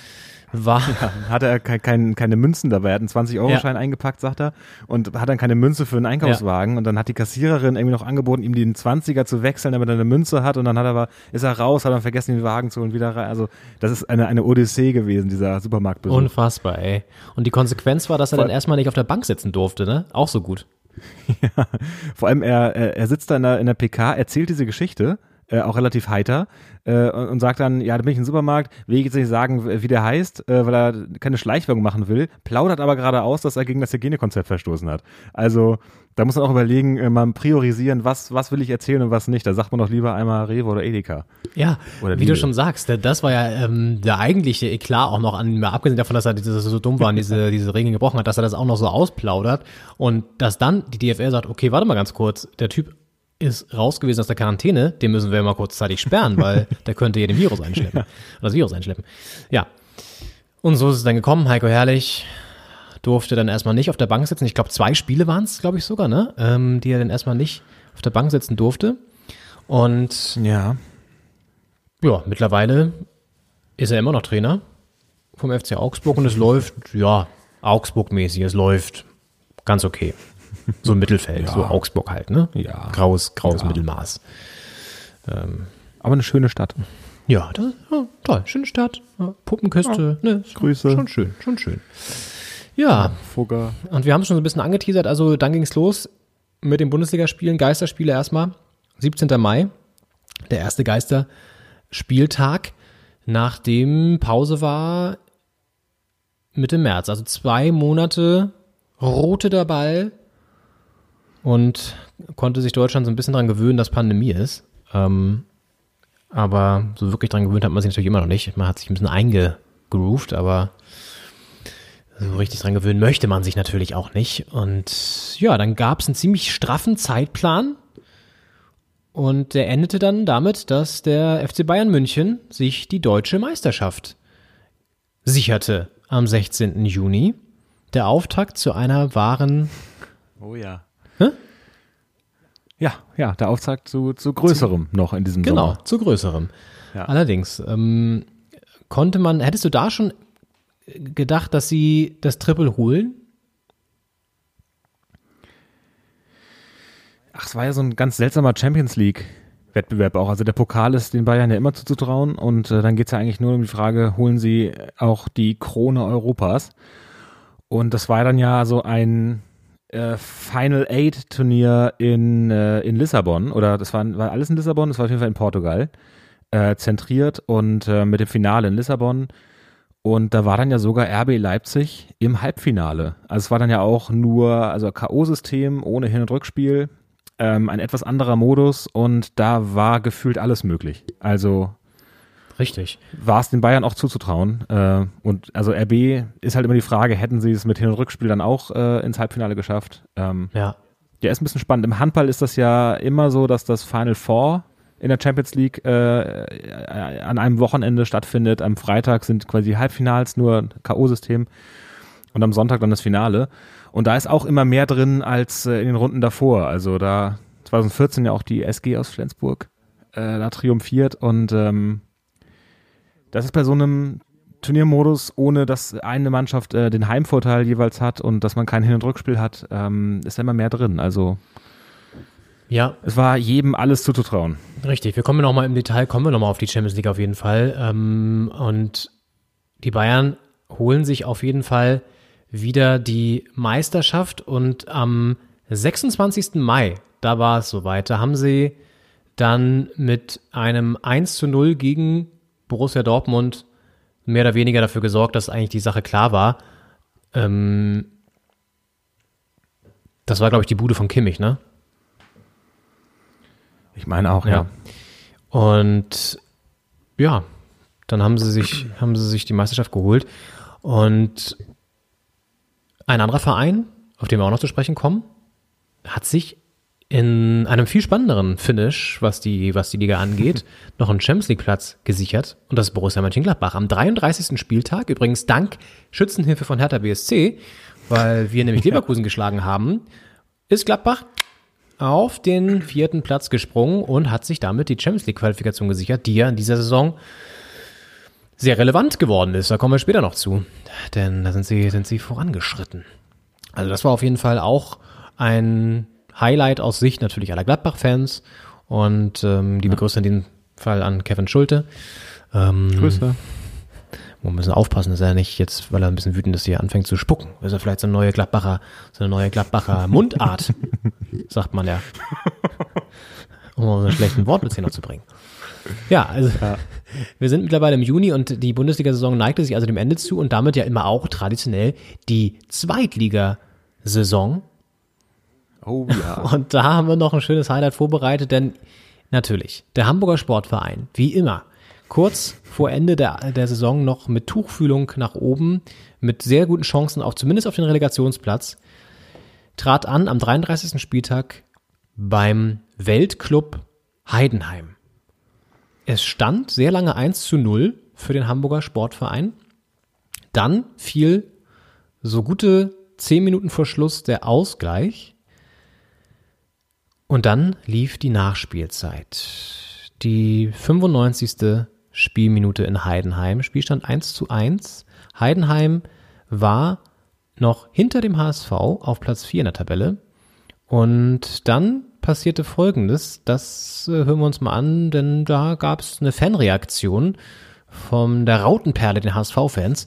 war. Ja, hatte er kein, kein, keine Münzen dabei. Er hat einen 20-Euro-Schein ja. eingepackt, sagt er, und hat dann keine Münze für einen Einkaufswagen. Ja. Und dann hat die Kassiererin irgendwie noch angeboten, ihm den 20er zu wechseln, damit er eine Münze hat. Und dann hat er aber, ist er raus, hat dann vergessen, den Wagen zu holen, wieder rein. Also, das ist eine, eine Odyssee gewesen, dieser Supermarktbesuch. Unfassbar, ey. Und die Konsequenz war, dass er Voll. dann erstmal nicht auf der Bank sitzen durfte, ne? Auch so gut. ja, vor allem er, er sitzt da in der, in der PK, erzählt diese Geschichte äh, auch relativ heiter, äh, und, und, sagt dann, ja, da bin ich im Supermarkt, will ich jetzt nicht sagen, wie der heißt, äh, weil er keine Schleichwerbung machen will, plaudert aber gerade aus, dass er gegen das Hygienekonzept verstoßen hat. Also da muss man auch überlegen, äh, mal priorisieren, was, was will ich erzählen und was nicht. Da sagt man doch lieber einmal Rewe oder Edeka. Ja, oder wie Lidl. du schon sagst, das war ja ähm, der eigentliche Eklat auch noch an, abgesehen davon, dass er dieses, so dumm war und diese, diese Regeln gebrochen hat, dass er das auch noch so ausplaudert und dass dann die DFL sagt, okay, warte mal ganz kurz, der Typ ist raus gewesen aus der Quarantäne, den müssen wir mal kurzzeitig sperren, weil der könnte hier den Virus einschleppen. Oder das Virus einschleppen. Ja. Und so ist es dann gekommen. Heiko Herrlich durfte dann erstmal nicht auf der Bank sitzen. Ich glaube, zwei Spiele waren es, glaube ich, sogar, ne? Ähm, die er dann erstmal nicht auf der Bank sitzen durfte. Und ja. Ja, mittlerweile ist er immer noch Trainer vom FC Augsburg und es läuft, ja, Augsburg-mäßig, es läuft ganz okay. So ein Mittelfeld, ja. so Augsburg halt, ne? Ja. Graues, graues ja. Mittelmaß. Ähm, Aber eine schöne Stadt. Ja, das, ja, toll, schöne Stadt, Puppenküste, ne? Grüße. Schon schön, schon schön. Ja. Fugger. Und wir haben es schon so ein bisschen angeteasert, also dann ging es los mit den Bundesligaspielen, Geisterspiele erstmal. 17. Mai, der erste Geisterspieltag. nachdem Pause war Mitte März. Also zwei Monate rote der Ball und konnte sich Deutschland so ein bisschen dran gewöhnen, dass Pandemie ist. Ähm, aber so wirklich dran gewöhnt hat man sich natürlich immer noch nicht. Man hat sich ein bisschen eingegroovt, aber so richtig dran gewöhnen möchte man sich natürlich auch nicht. Und ja, dann gab es einen ziemlich straffen Zeitplan. Und der endete dann damit, dass der FC Bayern München sich die deutsche Meisterschaft sicherte am 16. Juni. Der Auftakt zu einer wahren. Oh ja. Ja, ja, der Auftakt zu, zu größerem noch in diesem Genau, Sommer. zu größerem. Ja. Allerdings, ähm, konnte man, hättest du da schon gedacht, dass sie das Triple holen? Ach, es war ja so ein ganz seltsamer Champions League. Wettbewerb auch. Also der Pokal ist den Bayern ja immer zuzutrauen und äh, dann geht's ja eigentlich nur um die Frage, holen sie auch die Krone Europas? Und das war dann ja so ein äh, Final Eight Turnier in, äh, in Lissabon oder das war, war alles in Lissabon, das war auf jeden Fall in Portugal, äh, zentriert und äh, mit dem Finale in Lissabon. Und da war dann ja sogar RB Leipzig im Halbfinale. Also es war dann ja auch nur, also K.O.-System ohne Hin- und Rückspiel, ähm, ein etwas anderer Modus und da war gefühlt alles möglich. Also Richtig. war es den Bayern auch zuzutrauen. Äh, und also RB ist halt immer die Frage, hätten sie es mit Hin- und Rückspiel dann auch äh, ins Halbfinale geschafft? Ähm, Ja. ja, ist ein bisschen spannend. Im Handball ist das ja immer so, dass das Final Four in der Champions League äh, äh, an einem Wochenende stattfindet. Am Freitag sind quasi Halbfinals, nur K.O.-System. Und am Sonntag dann das Finale. Und da ist auch immer mehr drin als äh, in den Runden davor. Also da 2014 ja auch die SG aus Flensburg äh, da triumphiert. Und ähm, das ist bei so einem Turniermodus, ohne dass eine Mannschaft äh, den Heimvorteil jeweils hat und dass man kein Hin- und Rückspiel hat, ähm, ist da immer mehr drin. Also Ja, es war jedem alles zuzutrauen. richtig. Wir kommen nochmal im Detail, kommen wir nochmal auf die Champions League auf jeden Fall. Ähm, und die Bayern holen sich auf jeden Fall wieder die Meisterschaft und am 26. Mai, da war es soweit, da haben sie dann mit einem 1 zu 0 gegen Borussia Dortmund mehr oder weniger dafür gesorgt, dass eigentlich die Sache klar war. Ähm, das war, glaube ich, die Bude von Kimmich, ne? Ich meine auch, ja. Und ja, dann haben sie sich, haben sie sich die Meisterschaft geholt. Und ein anderer Verein, auf den wir auch noch zu sprechen kommen, hat sich in einem viel spannenderen Finish, was die, was die Liga angeht, noch einen Champions League Platz gesichert. Und das ist Borussia Mönchengladbach. Am 33. Spieltag, übrigens dank Schützenhilfe von Hertha BSC, weil wir nämlich Leverkusen geschlagen haben, ist Gladbach auf den vierten Platz gesprungen und hat sich damit die Champions League Qualifikation gesichert, die ja in dieser Saison sehr relevant geworden ist. Da kommen wir später noch zu. Denn da sind sie, sind sie vorangeschritten. Also das war auf jeden Fall auch ein Highlight aus Sicht natürlich aller Gladbach-Fans. Und ähm, die Grüße in diesem Fall an Kevin Schulte. Ähm, Grüße. wir müssen aufpassen, dass er nicht jetzt, weil er ein bisschen wütend ist, hier anfängt zu spucken. Das ist ja vielleicht so eine neue Gladbacher, so eine neue Gladbacher Mundart, sagt man ja. Um so einen schlechten Wortwitz hier noch zu bringen. Ja, also wir sind mittlerweile im Juni und die Bundesliga-Saison neigte sich also dem Ende zu und damit ja immer auch traditionell die Zweitligasaison. Oh ja. Und da haben wir noch ein schönes Highlight vorbereitet, denn natürlich, der Hamburger Sportverein, wie immer, kurz vor Ende der, der Saison noch mit Tuchfühlung nach oben, mit sehr guten Chancen auf zumindest auf den Relegationsplatz, trat an am 33. Spieltag beim Weltclub Heidenheim. Es stand sehr lange 1 zu 0 für den Hamburger Sportverein. Dann fiel so gute 10 Minuten vor Schluss der Ausgleich. Und dann lief die Nachspielzeit. Die 95. Spielminute in Heidenheim. Spielstand 1 zu 1. Heidenheim war noch hinter dem HSV auf Platz 4 in der Tabelle. Und dann passierte Folgendes. Das äh, hören wir uns mal an, denn da gab es eine Fanreaktion von der Rautenperle, den HSV-Fans,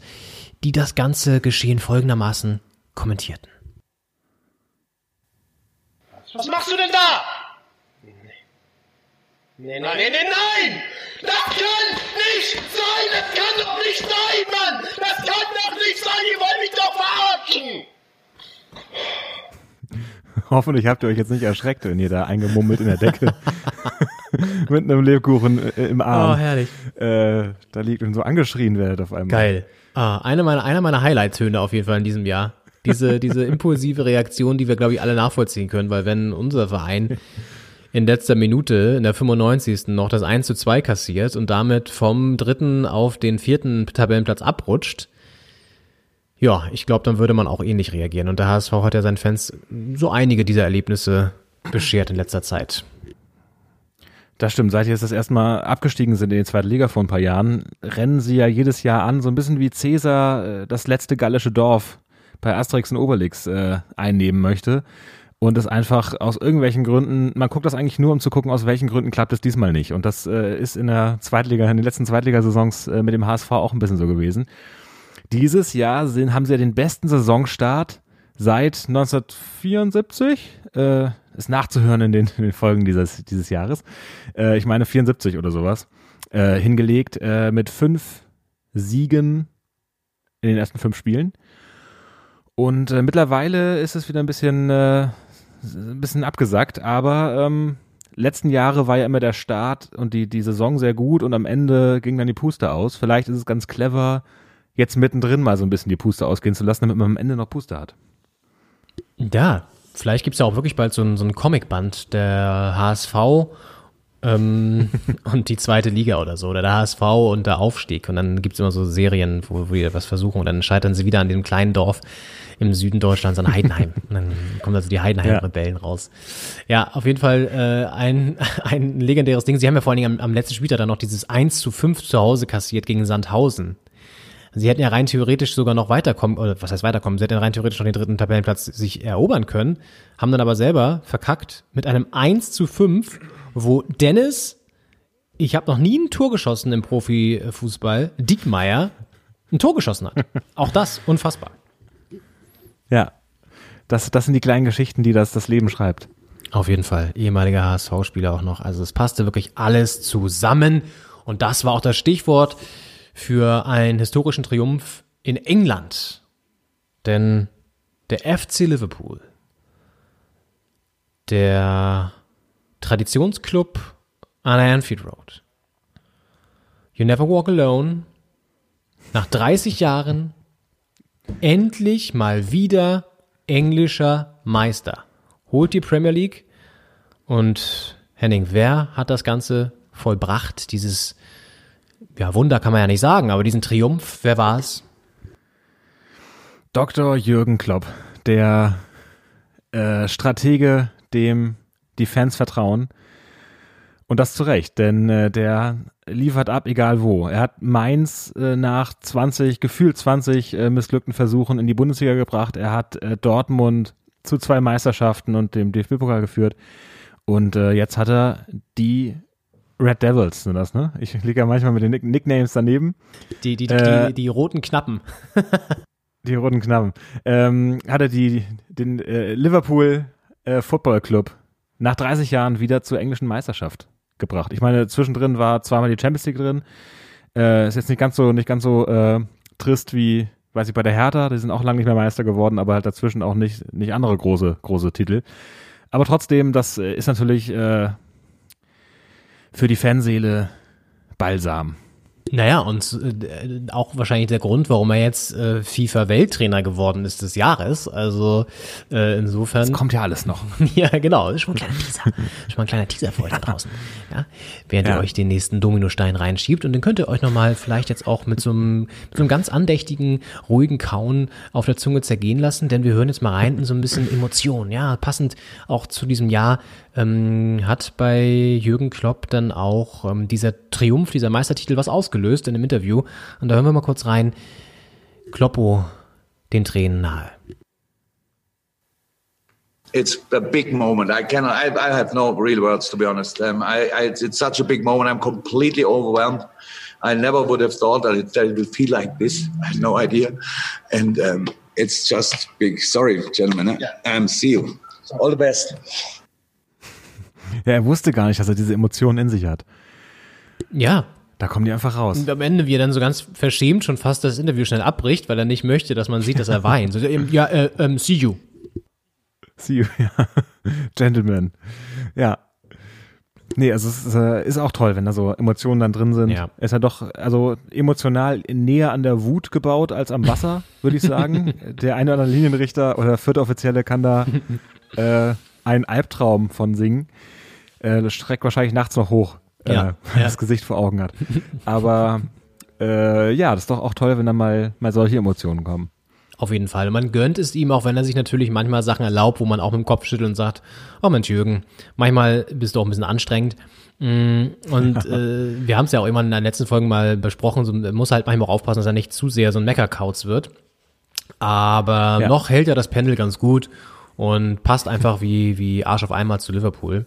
die das ganze Geschehen folgendermaßen kommentierten. Was machst du denn da? Nein, nein, nein, nein! Das kann nicht sein! Das kann doch nicht sein, Mann! Das kann doch nicht sein! Ihr wollt mich doch verarschen! Hoffentlich habt ihr euch jetzt nicht erschreckt, wenn ihr da eingemummelt in der Decke mit einem Lebkuchen äh, im Arm Oh, herrlich. Äh, da liegt und so angeschrien werdet auf einmal. Geil. Ah, eine meiner, einer meiner Highlight-Töne auf jeden Fall in diesem Jahr. Diese, diese impulsive Reaktion, die wir, glaube ich, alle nachvollziehen können, weil wenn unser Verein in letzter Minute, in der 95. noch das 1 zu 2 kassiert und damit vom dritten auf den vierten Tabellenplatz abrutscht, ja, ich glaube, dann würde man auch ähnlich reagieren. Und der HSV hat ja seinen Fans so einige dieser Erlebnisse beschert in letzter Zeit. Das stimmt. Seit jetzt das erste Mal abgestiegen sind in die zweite Liga vor ein paar Jahren, rennen sie ja jedes Jahr an, so ein bisschen wie Cäsar äh, das letzte gallische Dorf bei Asterix und Obelix äh, einnehmen möchte. Und es einfach aus irgendwelchen Gründen, man guckt das eigentlich nur, um zu gucken, aus welchen Gründen klappt es diesmal nicht. Und das äh, ist in der Zweitliga, in den letzten Zweitligasaisons äh, mit dem HSV auch ein bisschen so gewesen. Dieses Jahr sind, haben sie ja den besten Saisonstart seit 1974. Äh, ist nachzuhören in den, in den Folgen dieses, dieses Jahres. Äh, ich meine 74 oder sowas. Äh, hingelegt äh, mit fünf Siegen in den ersten fünf Spielen. Und äh, mittlerweile ist es wieder ein bisschen, äh, ein bisschen abgesackt, aber ähm, letzten Jahre war ja immer der Start und die, die Saison sehr gut und am Ende ging dann die Puste aus. Vielleicht ist es ganz clever, jetzt mittendrin mal so ein bisschen die Puste ausgehen zu lassen, damit man am Ende noch Puste hat. Ja, vielleicht gibt's ja auch wirklich bald so ein, so ein Comicband, der HSV ähm, und die zweite Liga oder so, oder der HSV und der Aufstieg. Und dann gibt's immer so Serien, wo, wo die was versuchen und dann scheitern sie wieder an dem kleinen Dorf im Süden Deutschlands, an Heidenheim. Und dann kommen also die Heidenheim-Rebellen raus. Ja, auf jeden Fall äh, ein, ein legendäres Ding. Sie haben ja vor allen Dingen am, am letzten Spieltag dann noch dieses 1 zu 5 zu Hause kassiert gegen Sandhausen. Sie hätten ja rein theoretisch sogar noch weiterkommen, oder was heißt weiterkommen, sie hätten rein theoretisch noch den dritten Tabellenplatz sich erobern können, haben dann aber selber verkackt mit einem 1 zu 5, wo Dennis, ich habe noch nie ein Tor geschossen im Profifußball, Diekmeyer ein Tor geschossen hat. Auch das unfassbar. Ja, das, das sind die kleinen Geschichten, die das, das Leben schreibt. Auf jeden Fall, ehemaliger HSV-Spieler auch noch. Also es passte wirklich alles zusammen und das war auch das Stichwort für einen historischen Triumph in England. Denn der FC Liverpool, der Traditionsclub an der Anfield Road, You Never Walk Alone, nach 30 Jahren endlich mal wieder englischer Meister. Holt die Premier League und Henning, wer hat das Ganze vollbracht? Dieses ja, Wunder kann man ja nicht sagen, aber diesen Triumph, wer war es? Dr. Jürgen Klopp, der äh, Stratege, dem die Fans vertrauen. Und das zu Recht, denn äh, der liefert ab, egal wo. Er hat Mainz äh, nach 20, gefühlt 20 äh, missglückten Versuchen in die Bundesliga gebracht. Er hat äh, Dortmund zu zwei Meisterschaften und dem DFB-Pokal geführt. Und äh, jetzt hat er die Red Devils sind das, ne? Ich liege ja manchmal mit den Nick Nicknames daneben. Die, die, die, Äh, die, roten Knappen. Die roten Knappen. Ähm, hat er die, den Liverpool Football Club nach 30 Jahren wieder zur englischen Meisterschaft gebracht. Ich meine, zwischendrin war zweimal die Champions League drin. Äh, ist jetzt nicht ganz so, nicht ganz so äh, trist wie, weiß ich, bei der Hertha. Die sind auch lange nicht mehr Meister geworden, aber halt dazwischen auch nicht, nicht andere große, große Titel. Aber trotzdem, das äh, ist natürlich äh, für die Fanseele Balsam. Naja, und äh, auch wahrscheinlich der Grund, warum er jetzt äh, FIFA-Welttrainer geworden ist des Jahres. Also äh, insofern. Das kommt ja alles noch. ja, genau. Das ist schon ein kleiner Teaser. schon mal ein kleiner Teaser für euch da draußen. Ja? Während Ja. ihr euch den nächsten Dominostein reinschiebt. Und den könnt ihr euch nochmal vielleicht jetzt auch mit so, einem, mit so einem ganz andächtigen, ruhigen Kauen auf der Zunge zergehen lassen. Denn wir hören jetzt mal rein in so ein bisschen Emotion. Ja, passend auch zu diesem Jahr ähm, hat bei Jürgen Klopp dann auch ähm, dieser Triumph, dieser Meistertitel was ausgelöst in einem Interview. Und da hören wir mal kurz rein. Kloppo den Tränen nahe. it's a big moment. I cannot. I, I have no real words to be honest. Um, I, I, it's such a big moment. I'm completely overwhelmed. I never would have thought that it, that it would feel like this. I had no idea, and um, it's just big. Sorry, gentlemen. eh? Um, see you. All the best. Ja, er wusste gar nicht, dass er diese Emotionen in sich hat. Ja. Da kommen die einfach raus. Und am Ende, wie er dann so ganz verschämt schon fast das Interview schnell abbricht, weil er nicht möchte, dass man sieht, dass er weint. So, ähm, ja, äh, ähm, see you. See you, ja. Gentleman. Ja. Nee, also es ist, äh, ist auch toll, wenn da so Emotionen dann drin sind. Ja. Ist ja doch, also emotional näher an der Wut gebaut als am Wasser, würde ich sagen. der eine oder andere Linienrichter oder vierte Offizielle kann da äh, einen Albtraum von singen. Äh, das streckt wahrscheinlich nachts noch hoch, äh, Ja, wenn er ja. das Gesicht vor Augen hat. Aber äh, ja, das ist doch auch toll, wenn da mal, mal solche Emotionen kommen. Auf jeden Fall. Man gönnt es ihm, auch wenn er sich natürlich manchmal Sachen erlaubt, wo man auch mit dem Kopf schüttelt und sagt, oh Mensch, Jürgen, manchmal bist du auch ein bisschen anstrengend. Mm, Und äh, wir haben es ja auch immer in den letzten Folgen mal besprochen, so, man muss halt manchmal auch aufpassen, dass er nicht zu sehr so ein Meckerkauz wird. Aber Ja. noch hält er das Pendel ganz gut und passt einfach wie, wie Arsch auf einmal zu Liverpool.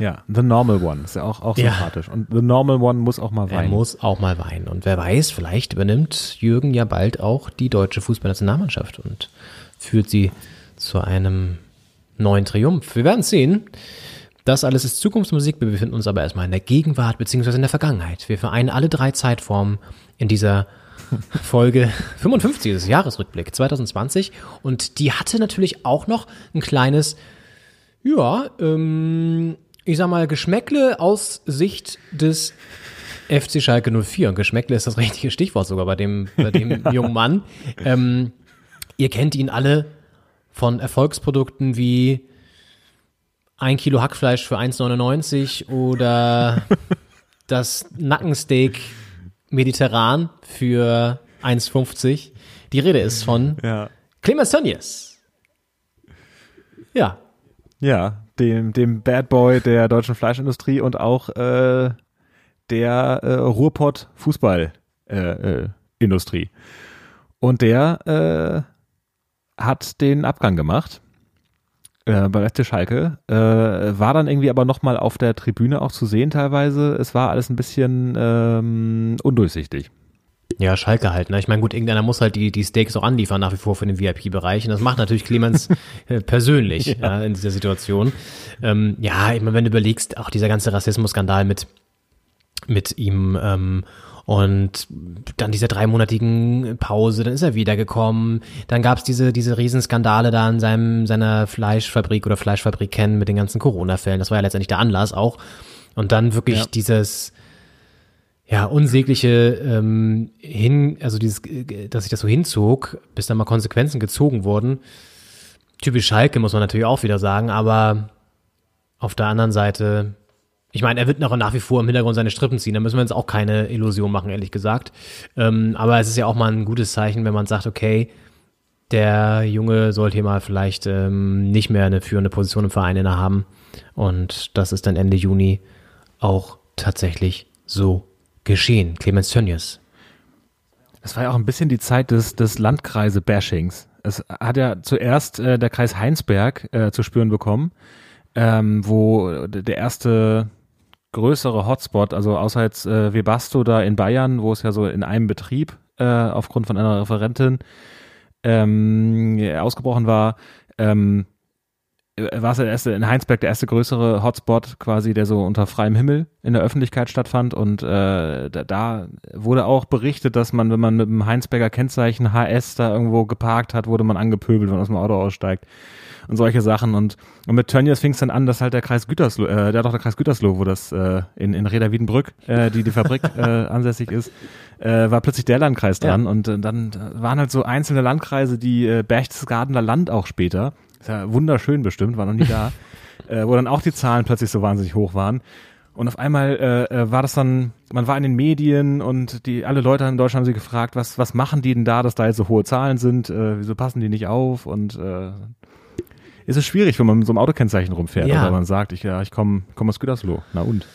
Ja, The Normal One ist ja auch, auch Ja. sympathisch. Und The Normal One muss auch mal Er weinen. muss auch mal weinen. Und wer weiß, vielleicht übernimmt Jürgen ja bald auch die deutsche Fußballnationalmannschaft und führt sie zu einem neuen Triumph. Wir werden sehen. Das alles ist Zukunftsmusik. Wir befinden uns aber erstmal in der Gegenwart beziehungsweise in der Vergangenheit. Wir vereinen alle drei Zeitformen in dieser Folge 55 des Jahresrückblick 2020. Und die hatte natürlich auch noch ein kleines, ja, ähm, ich sag mal, Geschmäckle aus Sicht des FC Schalke 04. Und Geschmäckle ist das richtige Stichwort sogar bei dem, bei dem jungen Mann. Ähm, ihr kennt ihn alle von Erfolgsprodukten wie ein Kilo Hackfleisch für 1,99 oder das Nackensteak mediterran für 1,50. Die Rede ist von Ja. Clemens Tönnies. Ja, Ja, dem, dem Bad Boy der deutschen Fleischindustrie und auch äh, der äh, Ruhrpott Fußball äh, äh. Und der äh, hat den Abgang gemacht äh, bei FC Schalke, äh, war dann irgendwie aber nochmal auf der Tribüne auch zu sehen teilweise. Es war alles ein bisschen ähm, undurchsichtig. Ja, Schalke halt. Ne? Ich meine, gut, irgendeiner muss halt die, die Steaks auch anliefern nach wie vor für den VIP-Bereich. Und das macht natürlich Clemens äh, persönlich ja. in dieser Situation. Ähm, ja, ich meine, wenn du überlegst, auch dieser ganze Rassismus-Skandal mit, mit ihm ähm, und dann dieser dreimonatigen Pause, dann ist er wiedergekommen. Dann gab's diese, diese Riesenskandale da in seinem, seiner Fleischfabrik oder Fleischfabrik kennen mit den ganzen Corona-Fällen. Das war ja letztendlich der Anlass auch. Und dann wirklich Ja. dieses, ja, unsägliche ähm, hin, also dieses, äh, dass sich das so hinzog, bis dann mal Konsequenzen gezogen wurden. Typisch Schalke muss man natürlich auch wieder sagen, aber auf der anderen Seite, ich meine, er wird noch nach wie vor im Hintergrund seine Strippen ziehen, da müssen wir uns auch keine Illusion machen, ehrlich gesagt. Ähm, aber es ist ja auch mal ein gutes Zeichen, wenn man sagt, okay, der Junge sollte hier mal vielleicht ähm, nicht mehr eine führende Position im Verein innehaben. Und das ist dann Ende Juni auch tatsächlich so geschehen. Clemens Tönnies. Das war ja auch ein bisschen die Zeit des, des Landkreise-Bashings. Es hat ja zuerst äh, der Kreis Heinsberg äh, zu spüren bekommen, ähm, wo der erste größere Hotspot, also außer jetzt äh, Webasto da in Bayern, wo es ja so in einem Betrieb äh, aufgrund von einer Referentin ähm, ausgebrochen war, ähm, war es der erste, in Heinsberg der erste größere Hotspot quasi, der so unter freiem Himmel in der Öffentlichkeit stattfand. Und äh, da, da wurde auch berichtet, dass man, wenn man mit dem Heinsberger Kennzeichen HS da irgendwo geparkt hat, wurde man angepöbelt, wenn man aus dem Auto aussteigt und solche Sachen. Und, und mit Tönnies fing es dann an, dass halt der Kreis Gütersloh, äh, der doch der Kreis Gütersloh, wo das äh, in, in Reda Wiedenbrück, äh, die die Fabrik äh, ansässig ist, äh, war plötzlich der Landkreis dran. Und äh, dann waren halt so einzelne Landkreise, die äh, Berchtesgadener Land auch später, ist ja wunderschön bestimmt, war noch nie da, äh, wo dann auch die Zahlen plötzlich so wahnsinnig hoch waren. Und auf einmal äh, äh, war das dann, man war in den Medien und die alle Leute in Deutschland haben sich gefragt, was, was machen die denn da, dass da jetzt so hohe Zahlen sind, äh, wieso passen die nicht auf und äh, ist es schwierig, wenn man mit so einem Autokennzeichen rumfährt, Ja. aber man sagt, ich, ja, ich komme komm aus Gütersloh. Na und?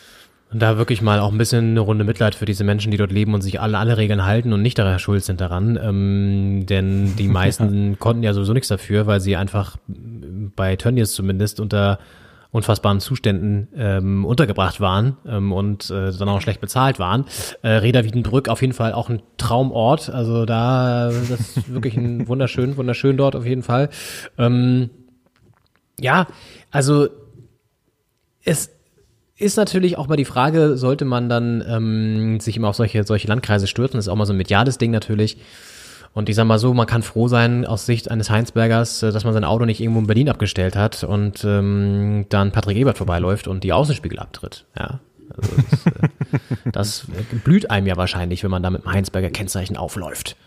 Und da wirklich mal auch ein bisschen eine Runde Mitleid für diese Menschen, die dort leben und sich alle, alle Regeln halten und nicht daran schuld sind daran. Ähm, denn die meisten konnten ja sowieso nichts dafür, weil sie einfach bei Tönnies zumindest unter unfassbaren Zuständen ähm, untergebracht waren ähm, und äh, dann auch schlecht bezahlt waren. Äh, Reda Wiedenbrück auf jeden Fall auch ein Traumort. Also da, das ist wirklich ein wunderschön, wunderschön dort auf jeden Fall. Ähm, ja, also es ist natürlich auch mal die Frage, sollte man dann ähm, sich immer auf solche, solche Landkreise stürzen? Das ist auch mal so ein mediales Ding natürlich. Und ich sag mal so, man kann froh sein aus Sicht eines Heinsbergers, äh, dass man sein Auto nicht irgendwo in Berlin abgestellt hat und ähm, dann Patrick Ebert vorbeiläuft und die Außenspiegel abtritt. Ja. Also das, äh, das blüht einem ja wahrscheinlich, wenn man da mit dem Heinsberger Kennzeichen aufläuft.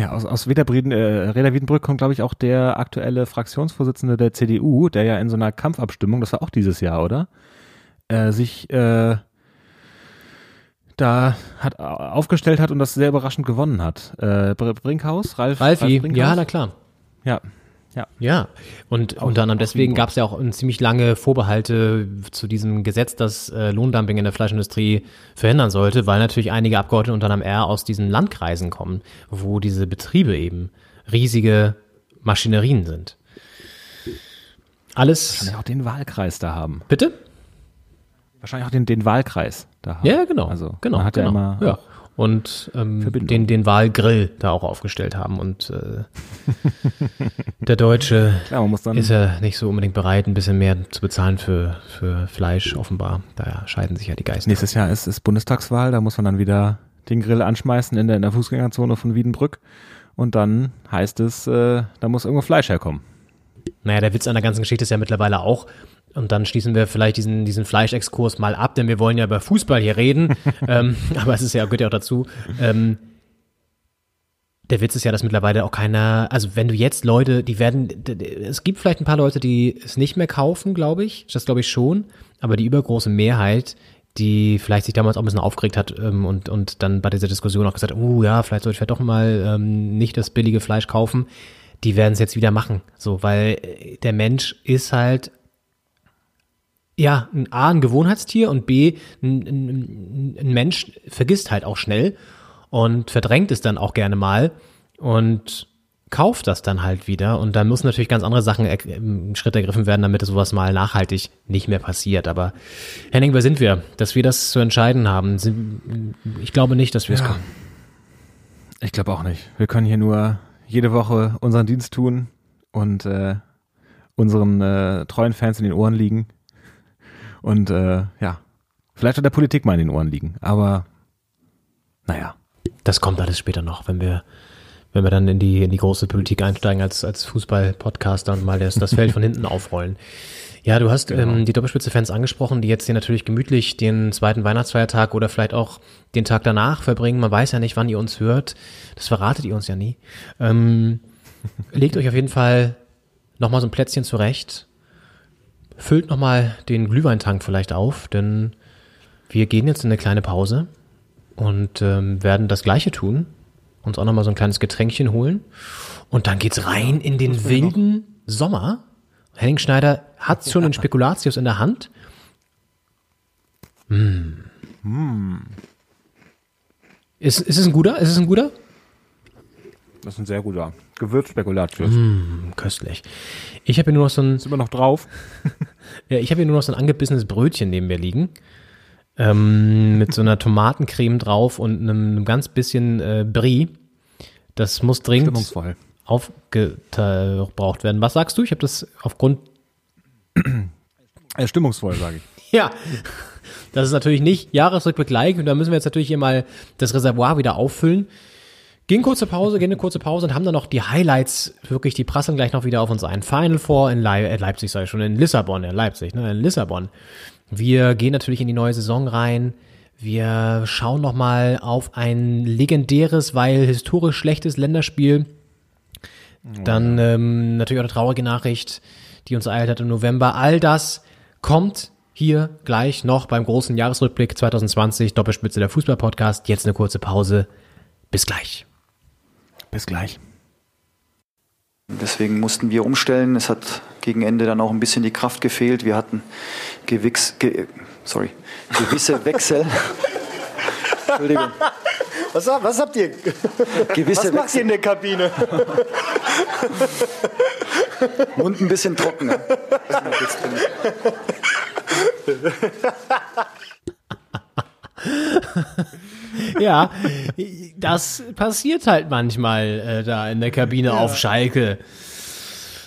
Ja, aus, aus Wederbrieden, äh, Reda Wiedenbrück kommt, glaube ich, auch der aktuelle Fraktionsvorsitzende der CDU, der ja in so einer Kampfabstimmung, das war auch dieses Jahr, oder? Äh, sich äh, da hat aufgestellt hat und das sehr überraschend gewonnen hat. Äh, Brinkhaus, Ralf, Ralfi, Ralf Brinkhaus? ja, na klar. Ja, ja. Ja, und Auch- unter anderem deswegen gab es ja auch ein ziemlich lange Vorbehalte zu diesem Gesetz, das äh, Lohndumping in der Fleischindustrie verhindern sollte, weil natürlich einige Abgeordnete unter anderem R aus diesen Landkreisen kommen, wo diese Betriebe eben riesige Maschinerien sind. Alles. Wahrscheinlich auch den Wahlkreis da haben. Bitte? Wahrscheinlich auch den, den Wahlkreis da haben. Ja, genau. Also, genau, man hat genau. ja immer ja. Und ähm, den, den Wahlgrill da auch aufgestellt haben. Und äh, der Deutsche Klar, ist ja nicht so unbedingt bereit, ein bisschen mehr zu bezahlen für, für Fleisch, offenbar. Da scheiden sich ja die Geister. Nächstes Jahr ist, ist Bundestagswahl, da muss man dann wieder den Grill anschmeißen in der, in der Fußgängerzone von Wiedenbrück. Und dann heißt es, äh, da muss irgendwo Fleisch herkommen. Naja, der Witz an der ganzen Geschichte ist ja mittlerweile auch, und dann schließen wir vielleicht diesen, diesen Fleischexkurs mal ab, denn wir wollen ja über Fußball hier reden, ähm, aber es ist ja, gehört ja auch dazu. Ähm, der Witz ist ja, dass mittlerweile auch keiner, also wenn du jetzt Leute, die werden, es gibt vielleicht ein paar Leute, die es nicht mehr kaufen, glaube ich, das glaube ich schon, aber die übergroße Mehrheit, die vielleicht sich damals auch ein bisschen aufgeregt hat ähm, und, und dann bei dieser Diskussion auch gesagt, oh ja, vielleicht sollte ich vielleicht doch mal ähm, nicht das billige Fleisch kaufen, die werden es jetzt wieder machen, so, weil der Mensch ist halt ja, ein A, ein Gewohnheitstier und B, ein, ein, ein Mensch vergisst halt auch schnell und verdrängt es dann auch gerne mal und kauft das dann halt wieder und dann müssen natürlich ganz andere Sachen im Schritt ergriffen werden, damit sowas mal nachhaltig nicht mehr passiert. Aber Henning, wer sind wir, dass wir das zu entscheiden haben? Ich glaube nicht, dass wir es Ja. können. Ich glaube auch nicht. Wir können hier nur jede Woche unseren Dienst tun und äh, unseren äh, treuen Fans in den Ohren liegen. Und äh, ja, vielleicht auch der Politik mal in den Ohren liegen. Aber naja. Das kommt alles später noch, wenn wir, wenn wir dann in die, in die große Politik einsteigen als, als Fußball-Podcaster und mal das, das Feld von hinten aufrollen. Ja, du hast ähm, die Doppelspitze-Fans angesprochen, die jetzt hier natürlich gemütlich den zweiten Weihnachtsfeiertag oder vielleicht auch den Tag danach verbringen. Man weiß ja nicht, wann ihr uns hört. Das verratet ihr uns ja nie. Ähm, legt euch auf jeden Fall nochmal so ein Plätzchen zurecht. Füllt nochmal den Glühweintank vielleicht auf, denn wir gehen jetzt in eine kleine Pause und ähm, werden das Gleiche tun. Uns auch nochmal so ein kleines Getränkchen holen. Und dann geht's rein in den wilden Sommer. Henning Schneider hat schon den Spekulatius in der Hand. Hm. Ist, ist es ein guter? Ist es ein guter? Das ist ein sehr guter Gewürzspekulatius. Mm, köstlich. Ich habe hier nur noch so ein. Ist immer noch drauf? ja, ich habe hier nur noch so ein angebissenes Brötchen neben mir liegen. Ähm, mit so einer Tomatencreme drauf und einem, einem ganz bisschen äh, Brie. Das muss dringend aufgebraucht werden. Was sagst du? Ich habe das aufgrund. Äh, stimmungsvoll, sage ich. Ja, das ist natürlich nicht Jahresrückblick like und da müssen wir jetzt natürlich hier mal das Reservoir wieder auffüllen. Gehen kurze Pause, gehen eine kurze Pause und haben dann noch die Highlights, wirklich, die prasseln gleich noch wieder auf uns ein. Final Four in Lei- äh, Leipzig, sag ich schon, in Lissabon, in Leipzig, ne, in Lissabon. Wir gehen natürlich in die neue Saison rein. Wir schauen noch mal auf ein legendäres, weil historisch schlechtes Länderspiel. Dann ähm, natürlich auch eine traurige Nachricht, die uns ereilt hat im November. All das kommt hier gleich noch beim großen Jahresrückblick 2020, Doppelspitze der Fußball-Podcast. Jetzt eine kurze Pause. Bis gleich. Bis gleich. Deswegen mussten wir umstellen. Es hat gegen Ende dann auch ein bisschen die Kraft gefehlt. Wir hatten gewix, ge, sorry, gewisse Wechsel. Entschuldigung. Was, was habt ihr? Gewisse was macht ihr in der Kabine? Mund ein bisschen trockener. ja, das passiert halt manchmal äh, da in der Kabine auf Schalke.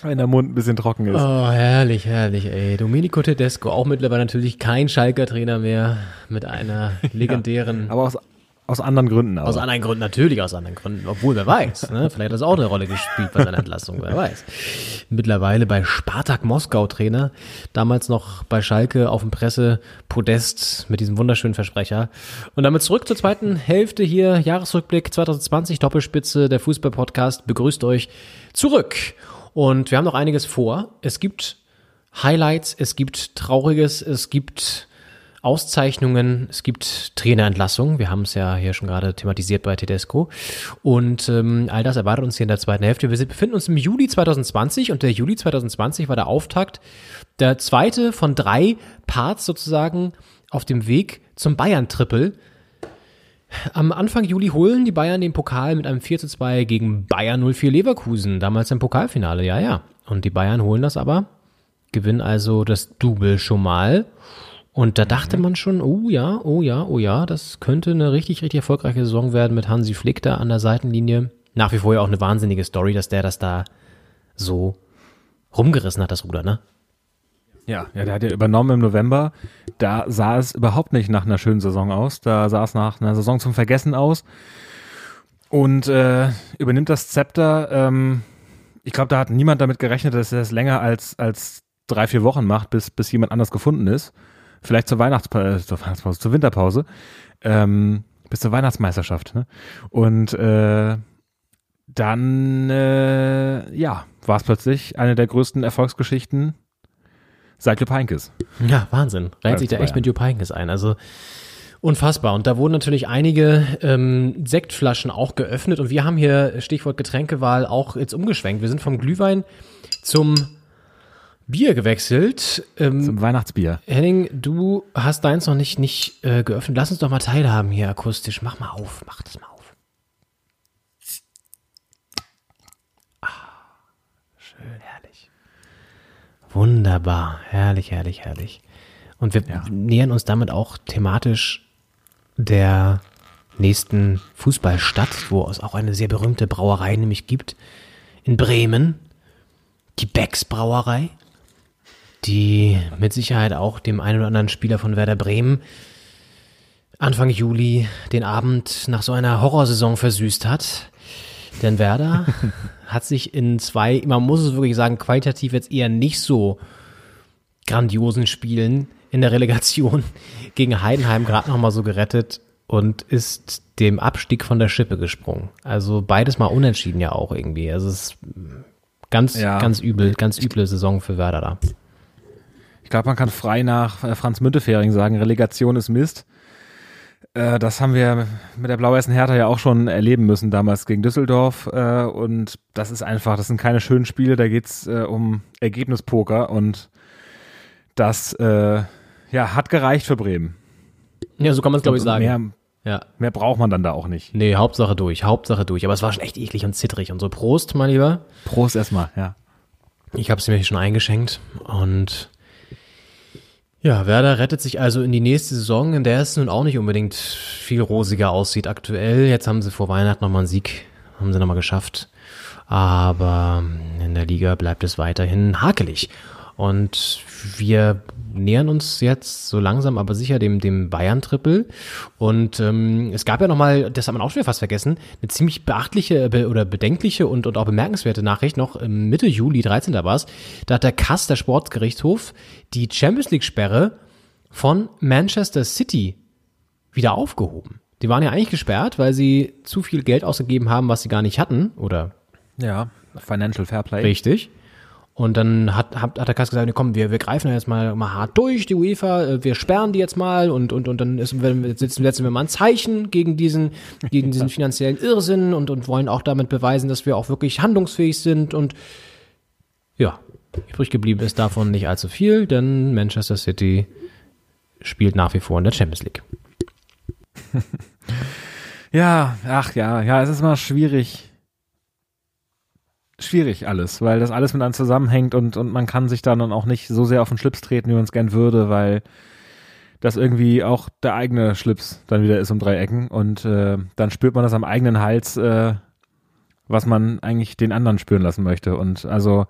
Wenn der Mund ein bisschen trocken ist. Oh, herrlich, herrlich, ey. Domenico Tedesco, auch mittlerweile natürlich kein Schalker Trainer mehr mit einer legendären. Aber aus, aus anderen Gründen auch. Aus anderen Gründen, natürlich aus anderen Gründen. Obwohl, wer weiß. Ne? Vielleicht hat das auch eine Rolle gespielt bei seiner Entlassung, wer weiß. Mittlerweile bei Spartak Moskau Trainer. Damals noch bei Schalke auf dem Pressepodest mit diesem wunderschönen Versprecher. Und damit zurück zur zweiten Hälfte hier. Jahresrückblick 2020, Doppelspitze, der Fußball-Podcast begrüßt euch zurück. Und wir haben noch einiges vor. Es gibt Highlights, es gibt Trauriges, es gibt Auszeichnungen, es gibt Trainerentlassungen. Wir haben es ja hier schon gerade thematisiert bei Tedesco. Und ähm, all das erwartet uns hier in der zweiten Hälfte. Wir befinden uns im Juli 2020 und der Juli 2020 war der Auftakt, der zweite von drei Parts sozusagen auf dem Weg zum Bayern-Triple. Am Anfang Juli holen die Bayern den Pokal mit einem 4 zu 2 gegen Bayern 04 Leverkusen, damals im Pokalfinale, ja, ja. Und die Bayern holen das aber, gewinnen also das Double schon mal. Und da dachte man schon, oh ja, oh ja, oh ja, das könnte eine richtig, richtig erfolgreiche Saison werden mit Hansi Flick da an der Seitenlinie. Nach wie vor ja auch eine wahnsinnige Story, dass der das da so rumgerissen hat, das Ruder, ne? Ja, ja, der hat ja übernommen im November. Da sah es überhaupt nicht nach einer schönen Saison aus. Da sah es nach einer Saison zum Vergessen aus. Und äh, übernimmt das Zepter. Ähm, ich glaube, da hat niemand damit gerechnet, dass er es länger als, als drei, vier Wochen macht, bis, bis jemand anders gefunden ist. Vielleicht zur, Weihnachtspa äh, zur Weihnachtspause, zur Winterpause. Ähm, bis zur Weihnachtsmeisterschaft. Ne? Und äh, dann, äh, ja, war es plötzlich eine der größten Erfolgsgeschichten seit Jupp Heynckes. Ja, Wahnsinn. Reiht sich da echt mit Jupp Heynckes ein. Also unfassbar. Und da wurden natürlich einige ähm, Sektflaschen auch geöffnet. Und wir haben hier, Stichwort Getränkewahl, auch jetzt umgeschwenkt. Wir sind vom Glühwein zum Bier gewechselt. Ähm, Zum Weihnachtsbier. Henning, du hast deins noch nicht, nicht äh, geöffnet. Lass uns doch mal teilhaben hier akustisch. Mach mal auf, mach das mal auf. Ah, schön, herrlich. Wunderbar, herrlich, herrlich, herrlich. Und wir ja. nähern uns damit auch thematisch der nächsten Fußballstadt, wo es auch eine sehr berühmte Brauerei nämlich gibt, in Bremen, die Becks Brauerei die mit Sicherheit auch dem einen oder anderen Spieler von Werder Bremen Anfang Juli den Abend nach so einer Horrorsaison versüßt hat. Denn Werder hat sich in zwei, man muss es wirklich sagen, qualitativ jetzt eher nicht so grandiosen Spielen in der Relegation gegen Heidenheim gerade nochmal so gerettet und ist dem Abstieg von der Schippe gesprungen. Also beides mal unentschieden ja auch irgendwie. Also es ist ganz, ja. ganz übel, ganz üble Saison für Werder da. Ich glaube, man kann frei nach äh, Franz Müntefering sagen, Relegation ist Mist. Äh, das haben wir mit der blau-weißen Hertha ja auch schon erleben müssen, damals gegen Düsseldorf. Äh, und das ist einfach, das sind keine schönen Spiele, da geht's äh, um Ergebnispoker und das ja, hat gereicht für Bremen. Ja, so kann man es, glaube ich, sagen. Mehr, ja. mehr braucht man dann da auch nicht. Nee, Hauptsache durch, Hauptsache durch. Aber es war schon echt eklig und zittrig und so. Prost, mein Lieber. Prost erstmal, ja. Ich habe es mir schon eingeschenkt und ja, Werder rettet sich also in die nächste Saison, in der es nun auch nicht unbedingt viel rosiger aussieht aktuell. Jetzt haben sie vor Weihnachten nochmal einen Sieg, haben sie nochmal geschafft. Aber in der Liga bleibt es weiterhin hakelig. Und wir nähern uns jetzt so langsam aber sicher dem, dem Bayern-Triple. Und ähm, es gab ja nochmal, das hat man auch schon fast vergessen, eine ziemlich beachtliche be oder bedenkliche und, und auch bemerkenswerte Nachricht noch im Mitte Juli, 13. war es. Da hat der Kass, der Sportgerichtshof, die Champions League-Sperre von Manchester City wieder aufgehoben. Die waren ja eigentlich gesperrt, weil sie zu viel Geld ausgegeben haben, was sie gar nicht hatten, oder? Ja, Financial Fairplay. Richtig. Und dann hat, hat, hat der Kass gesagt, komm, wir, wir greifen jetzt mal, mal hart durch, die UEFA, äh, wir sperren die jetzt mal und, und, und dann ist, setzen, setzen wir mal ein Zeichen gegen diesen, gegen diesen finanziellen Irrsinn und, und wollen auch damit beweisen, dass wir auch wirklich handlungsfähig sind und ja, übrig geblieben ist davon nicht allzu viel, denn Manchester City spielt nach wie vor in der Champions League. ja, ach ja, ja, es ist mal schwierig schwierig alles, weil das alles miteinander zusammenhängt und, und man kann sich dann auch nicht so sehr auf den Schlips treten, wie man es gern würde, weil das irgendwie auch der eigene Schlips dann wieder ist um drei Ecken und äh, dann spürt man das am eigenen Hals, äh, was man eigentlich den anderen spüren lassen möchte. Und also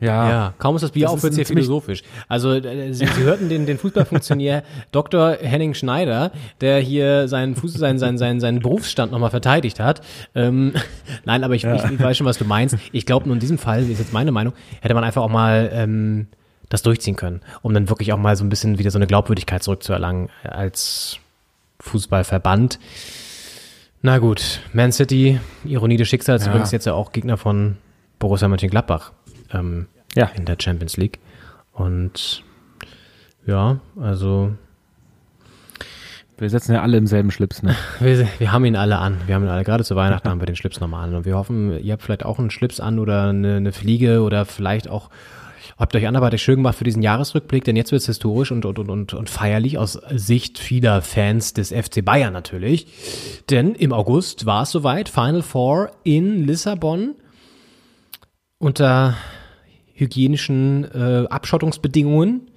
Ja. Ja, kaum ist das Bier Das auf, wird sehr philosophisch. Also äh, Sie, Sie hörten den, den Fußballfunktionär Dr. Henning Schneider, der hier seinen Fuß, seinen, seinen, seinen, seinen Berufsstand nochmal verteidigt hat. Ähm, nein, aber ich, Ja. ich, ich weiß schon, was du meinst. Ich glaube, nur in diesem Fall, ist jetzt meine Meinung, hätte man einfach auch mal ähm, das durchziehen können, um dann wirklich auch mal so ein bisschen wieder so eine Glaubwürdigkeit zurückzuerlangen als Fußballverband. Na gut, Man City, Ironie des Schicksals, Ja. übrigens jetzt ja auch Gegner von Borussia Mönchengladbach ähm, Ja. in der Champions League. Und ja, also Wir sitzen ja alle im selben Schlips, ne? wir, wir haben ihn alle an. Wir haben ihn alle, gerade zu Weihnachten haben wir den Schlips nochmal an. Und wir hoffen, ihr habt vielleicht auch einen Schlips an oder eine, eine Fliege oder vielleicht auch, habt euch anderweitig schön gemacht für diesen Jahresrückblick, denn jetzt wird es historisch und, und, und, und, und feierlich aus Sicht vieler Fans des FC Bayern natürlich. Denn im August war es soweit, Final Four in Lissabon unter hygienischen äh, Abschottungsbedingungen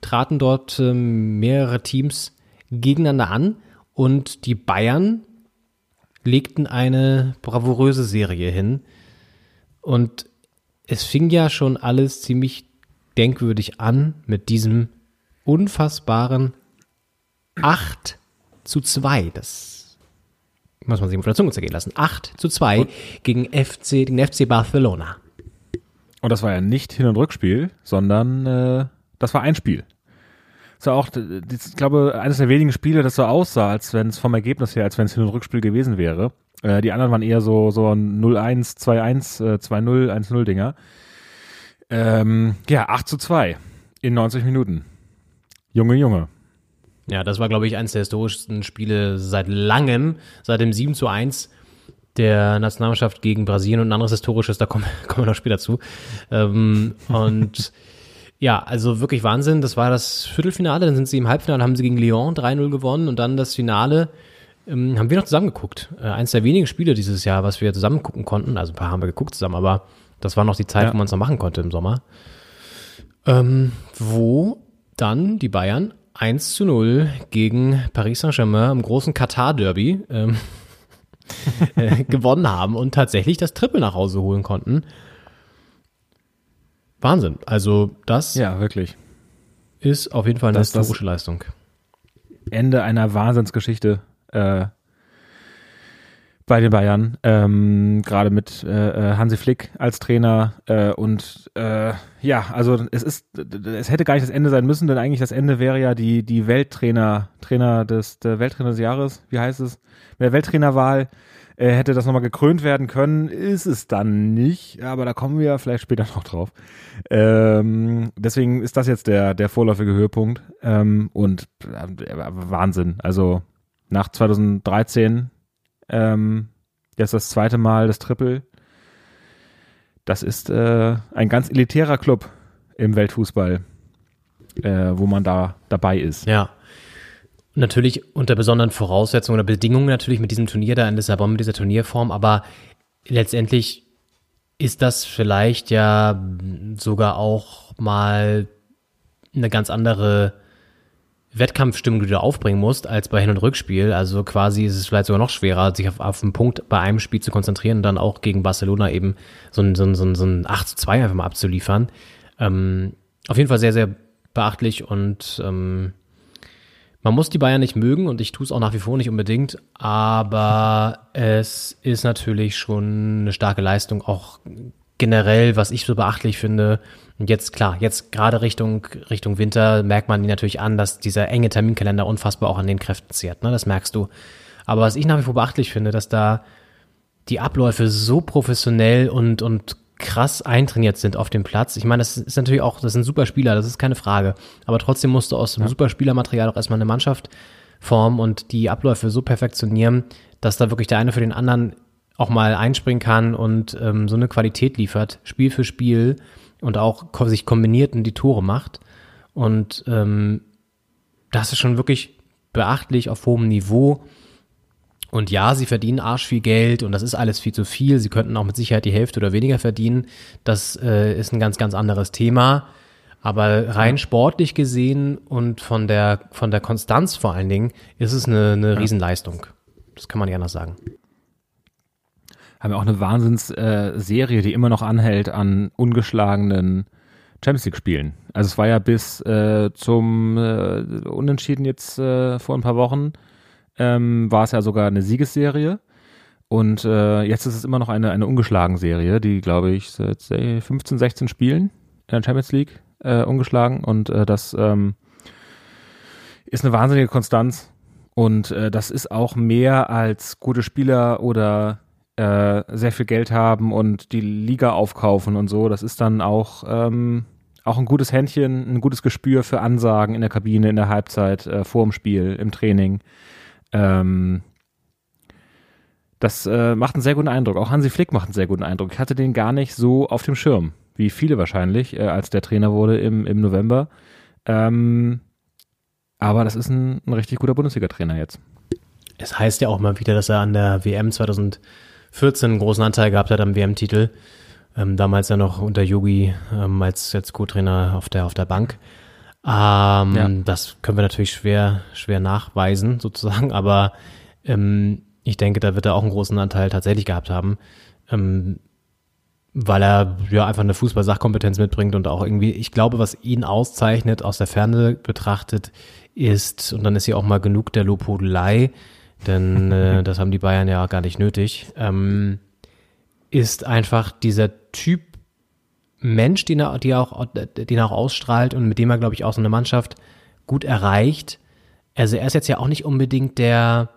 traten dort ähm, mehrere Teams gegeneinander an und die Bayern legten eine bravouröse Serie hin. Und es fing ja schon alles ziemlich denkwürdig an mit diesem unfassbaren 8 zu 2. Das muss man sich auf der Zunge zergehen lassen. 8 zu 2 gegen FC, den FC Barcelona. Und das war ja nicht Hin- und Rückspiel, sondern äh, das war ein Spiel. Das war auch, ich glaube, eines der wenigen Spiele, das so aussah, als wenn es vom Ergebnis her, als wenn es Hin- und Rückspiel gewesen wäre. Äh, die anderen waren eher so, so 0-1, 2-1, äh, 2-0, 1-0 Dinger. Ähm, ja, 8 zu 2 in 90 Minuten. Junge, Junge. Ja, das war, glaube ich, eines der historischsten Spiele seit langem, seit dem 7 zu 1 der Nationalmannschaft gegen Brasilien und ein anderes historisches, da kommen, kommen wir noch später zu. Ähm, und ja, also wirklich Wahnsinn. Das war das Viertelfinale, dann sind sie im Halbfinale, haben sie gegen Lyon 3-0 gewonnen und dann das Finale ähm, haben wir noch zusammen geguckt. Äh, eins der wenigen Spiele dieses Jahr, was wir zusammen gucken konnten. Also ein paar haben wir geguckt zusammen, aber das war noch die Zeit, Ja. wo man es noch machen konnte im Sommer. Ähm, wo dann die Bayern 1 zu 0 gegen Paris Saint-Germain im großen Katar-Derby ähm, äh, gewonnen haben und tatsächlich das Triple nach Hause holen konnten. Wahnsinn. Also das Ja, wirklich. ist auf jeden Fall eine Das- das- historische Leistung. Ende einer Wahnsinnsgeschichte äh, bei den Bayern. Ähm, Gerade mit äh, äh, Hansi Flick als Trainer äh, und äh, ja, also es ist, es hätte gar nicht das Ende sein müssen, denn eigentlich das Ende wäre ja die die Welttrainer, Trainer des der Welttrainer des Jahres. Wie heißt es? Mit der Welttrainerwahl äh, hätte das nochmal gekrönt werden können, ist es dann nicht, aber da kommen wir vielleicht später noch drauf. Ähm, deswegen ist das jetzt der, der vorläufige Höhepunkt ähm, und äh, Wahnsinn. Also nach 2013 ähm, jetzt das zweite Mal das Triple. Das ist äh, ein ganz elitärer Club im Weltfußball, äh, wo man da dabei ist. Ja. Natürlich unter besonderen Voraussetzungen oder Bedingungen natürlich mit diesem Turnier da in Lissabon, mit dieser Turnierform, aber letztendlich ist das vielleicht ja sogar auch mal eine ganz andere Wettkampfstimmung, die du aufbringen musst, als bei Hin- und Rückspiel. Also quasi ist es vielleicht sogar noch schwerer, sich auf, auf einen Punkt bei einem Spiel zu konzentrieren und dann auch gegen Barcelona eben so ein, so ein, so ein, so ein 8 zu 2 einfach mal abzuliefern. Ähm, auf jeden Fall sehr, sehr beachtlich und ähm, man muss die Bayern nicht mögen und ich tue es auch nach wie vor nicht unbedingt, aber es ist natürlich schon eine starke Leistung, auch generell, was ich so beachtlich finde. Und jetzt, klar, jetzt gerade Richtung, Richtung Winter merkt man natürlich an, dass dieser enge Terminkalender unfassbar auch an den Kräften zehrt, ne? Das merkst du. Aber was ich nach wie vor beachtlich finde, dass da die Abläufe so professionell und, und krass eintrainiert sind auf dem Platz. Ich meine, das ist natürlich auch, das sind super Spieler, das ist keine Frage. Aber trotzdem musst du aus dem super Spielermaterial auch erstmal eine Mannschaft formen und die Abläufe so perfektionieren, dass da wirklich der eine für den anderen auch mal einspringen kann und ähm, so eine Qualität liefert, Spiel für Spiel und auch sich kombiniert und die Tore macht. Und ähm, das ist schon wirklich beachtlich auf hohem Niveau. Und ja, sie verdienen arsch viel Geld und das ist alles viel zu viel. Sie könnten auch mit Sicherheit die Hälfte oder weniger verdienen. Das äh, ist ein ganz, ganz anderes Thema. Aber rein sportlich gesehen und von der, von der Konstanz vor allen Dingen ist es eine, eine Riesenleistung. Das kann man nicht anders sagen. Haben ja auch eine Wahnsinnsserie, äh, die immer noch anhält an ungeschlagenen Champions League Spielen. Also es war ja bis äh, zum äh, Unentschieden jetzt äh, vor ein paar Wochen, ähm, war es ja sogar eine Siegesserie. Und äh, jetzt ist es immer noch eine, eine ungeschlagen Serie, die, glaube ich, seit 15, 16 Spielen in der Champions League äh, ungeschlagen. Und das ähm, ist eine wahnsinnige Konstanz. Und das ist auch mehr als gute Spieler oder äh, sehr viel Geld haben und die Liga aufkaufen und so. Das ist dann auch, ähm, auch ein gutes Händchen, ein gutes Gespür für Ansagen in der Kabine, in der Halbzeit, äh, vor dem Spiel, im Training. Ähm, das äh, macht einen sehr guten Eindruck. Auch Hansi Flick macht einen sehr guten Eindruck. Ich hatte den gar nicht so auf dem Schirm, wie viele wahrscheinlich, äh, als der Trainer wurde im, im November. Ähm, aber das ist ein, ein richtig guter Bundesliga-Trainer jetzt. Es heißt ja auch mal wieder, dass er an der WM 2014 einen großen Anteil gehabt hat am WM-Titel. Ähm, damals ja noch unter Yogi ähm, als, als Co-Trainer auf der, auf der Bank. Ähm, ja. Das können wir natürlich schwer, schwer nachweisen, sozusagen, aber ähm, ich denke, da wird er auch einen großen Anteil tatsächlich gehabt haben, ähm, weil er ja einfach eine Fußball-Sachkompetenz mitbringt und auch irgendwie, ich glaube, was ihn auszeichnet, aus der Ferne betrachtet, ist, und dann ist ja auch mal genug der Lobhudelei, denn äh, das haben die Bayern ja gar nicht nötig, ähm, ist einfach dieser Typ Mensch, den er, die auch, den er auch ausstrahlt und mit dem er, glaube ich, auch so eine Mannschaft gut erreicht. Also er ist jetzt ja auch nicht unbedingt der,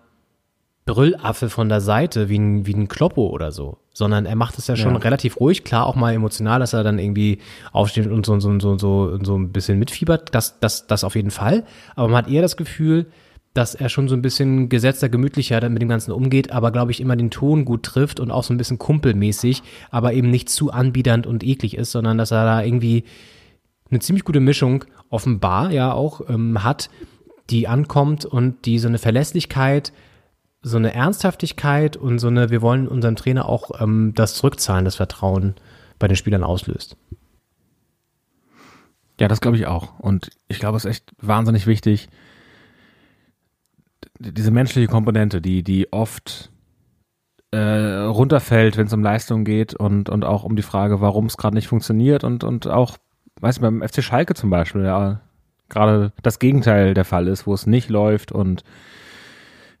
Brüllaffe von der Seite, wie ein, wie ein Kloppo oder so, sondern er macht es ja schon ja. relativ ruhig, klar auch mal emotional, dass er dann irgendwie aufsteht und so, so, so, so, so ein bisschen mitfiebert, das, das, das auf jeden Fall. Aber man hat eher das Gefühl, dass er schon so ein bisschen gesetzter, gemütlicher mit dem Ganzen umgeht, aber glaube ich immer den Ton gut trifft und auch so ein bisschen kumpelmäßig, aber eben nicht zu anbiedernd und eklig ist, sondern dass er da irgendwie eine ziemlich gute Mischung offenbar ja auch ähm, hat, die ankommt und die so eine Verlässlichkeit so eine Ernsthaftigkeit und so eine, wir wollen unserem Trainer auch ähm, das zurückzahlen, das Vertrauen bei den Spielern auslöst. Ja, das glaube ich auch. Und ich glaube, es ist echt wahnsinnig wichtig, diese menschliche Komponente, die, die oft äh, runterfällt, wenn es um Leistung geht und, und auch um die Frage, warum es gerade nicht funktioniert und, und auch, weiß ich, beim FC Schalke zum Beispiel, ja, gerade das Gegenteil der Fall ist, wo es nicht läuft und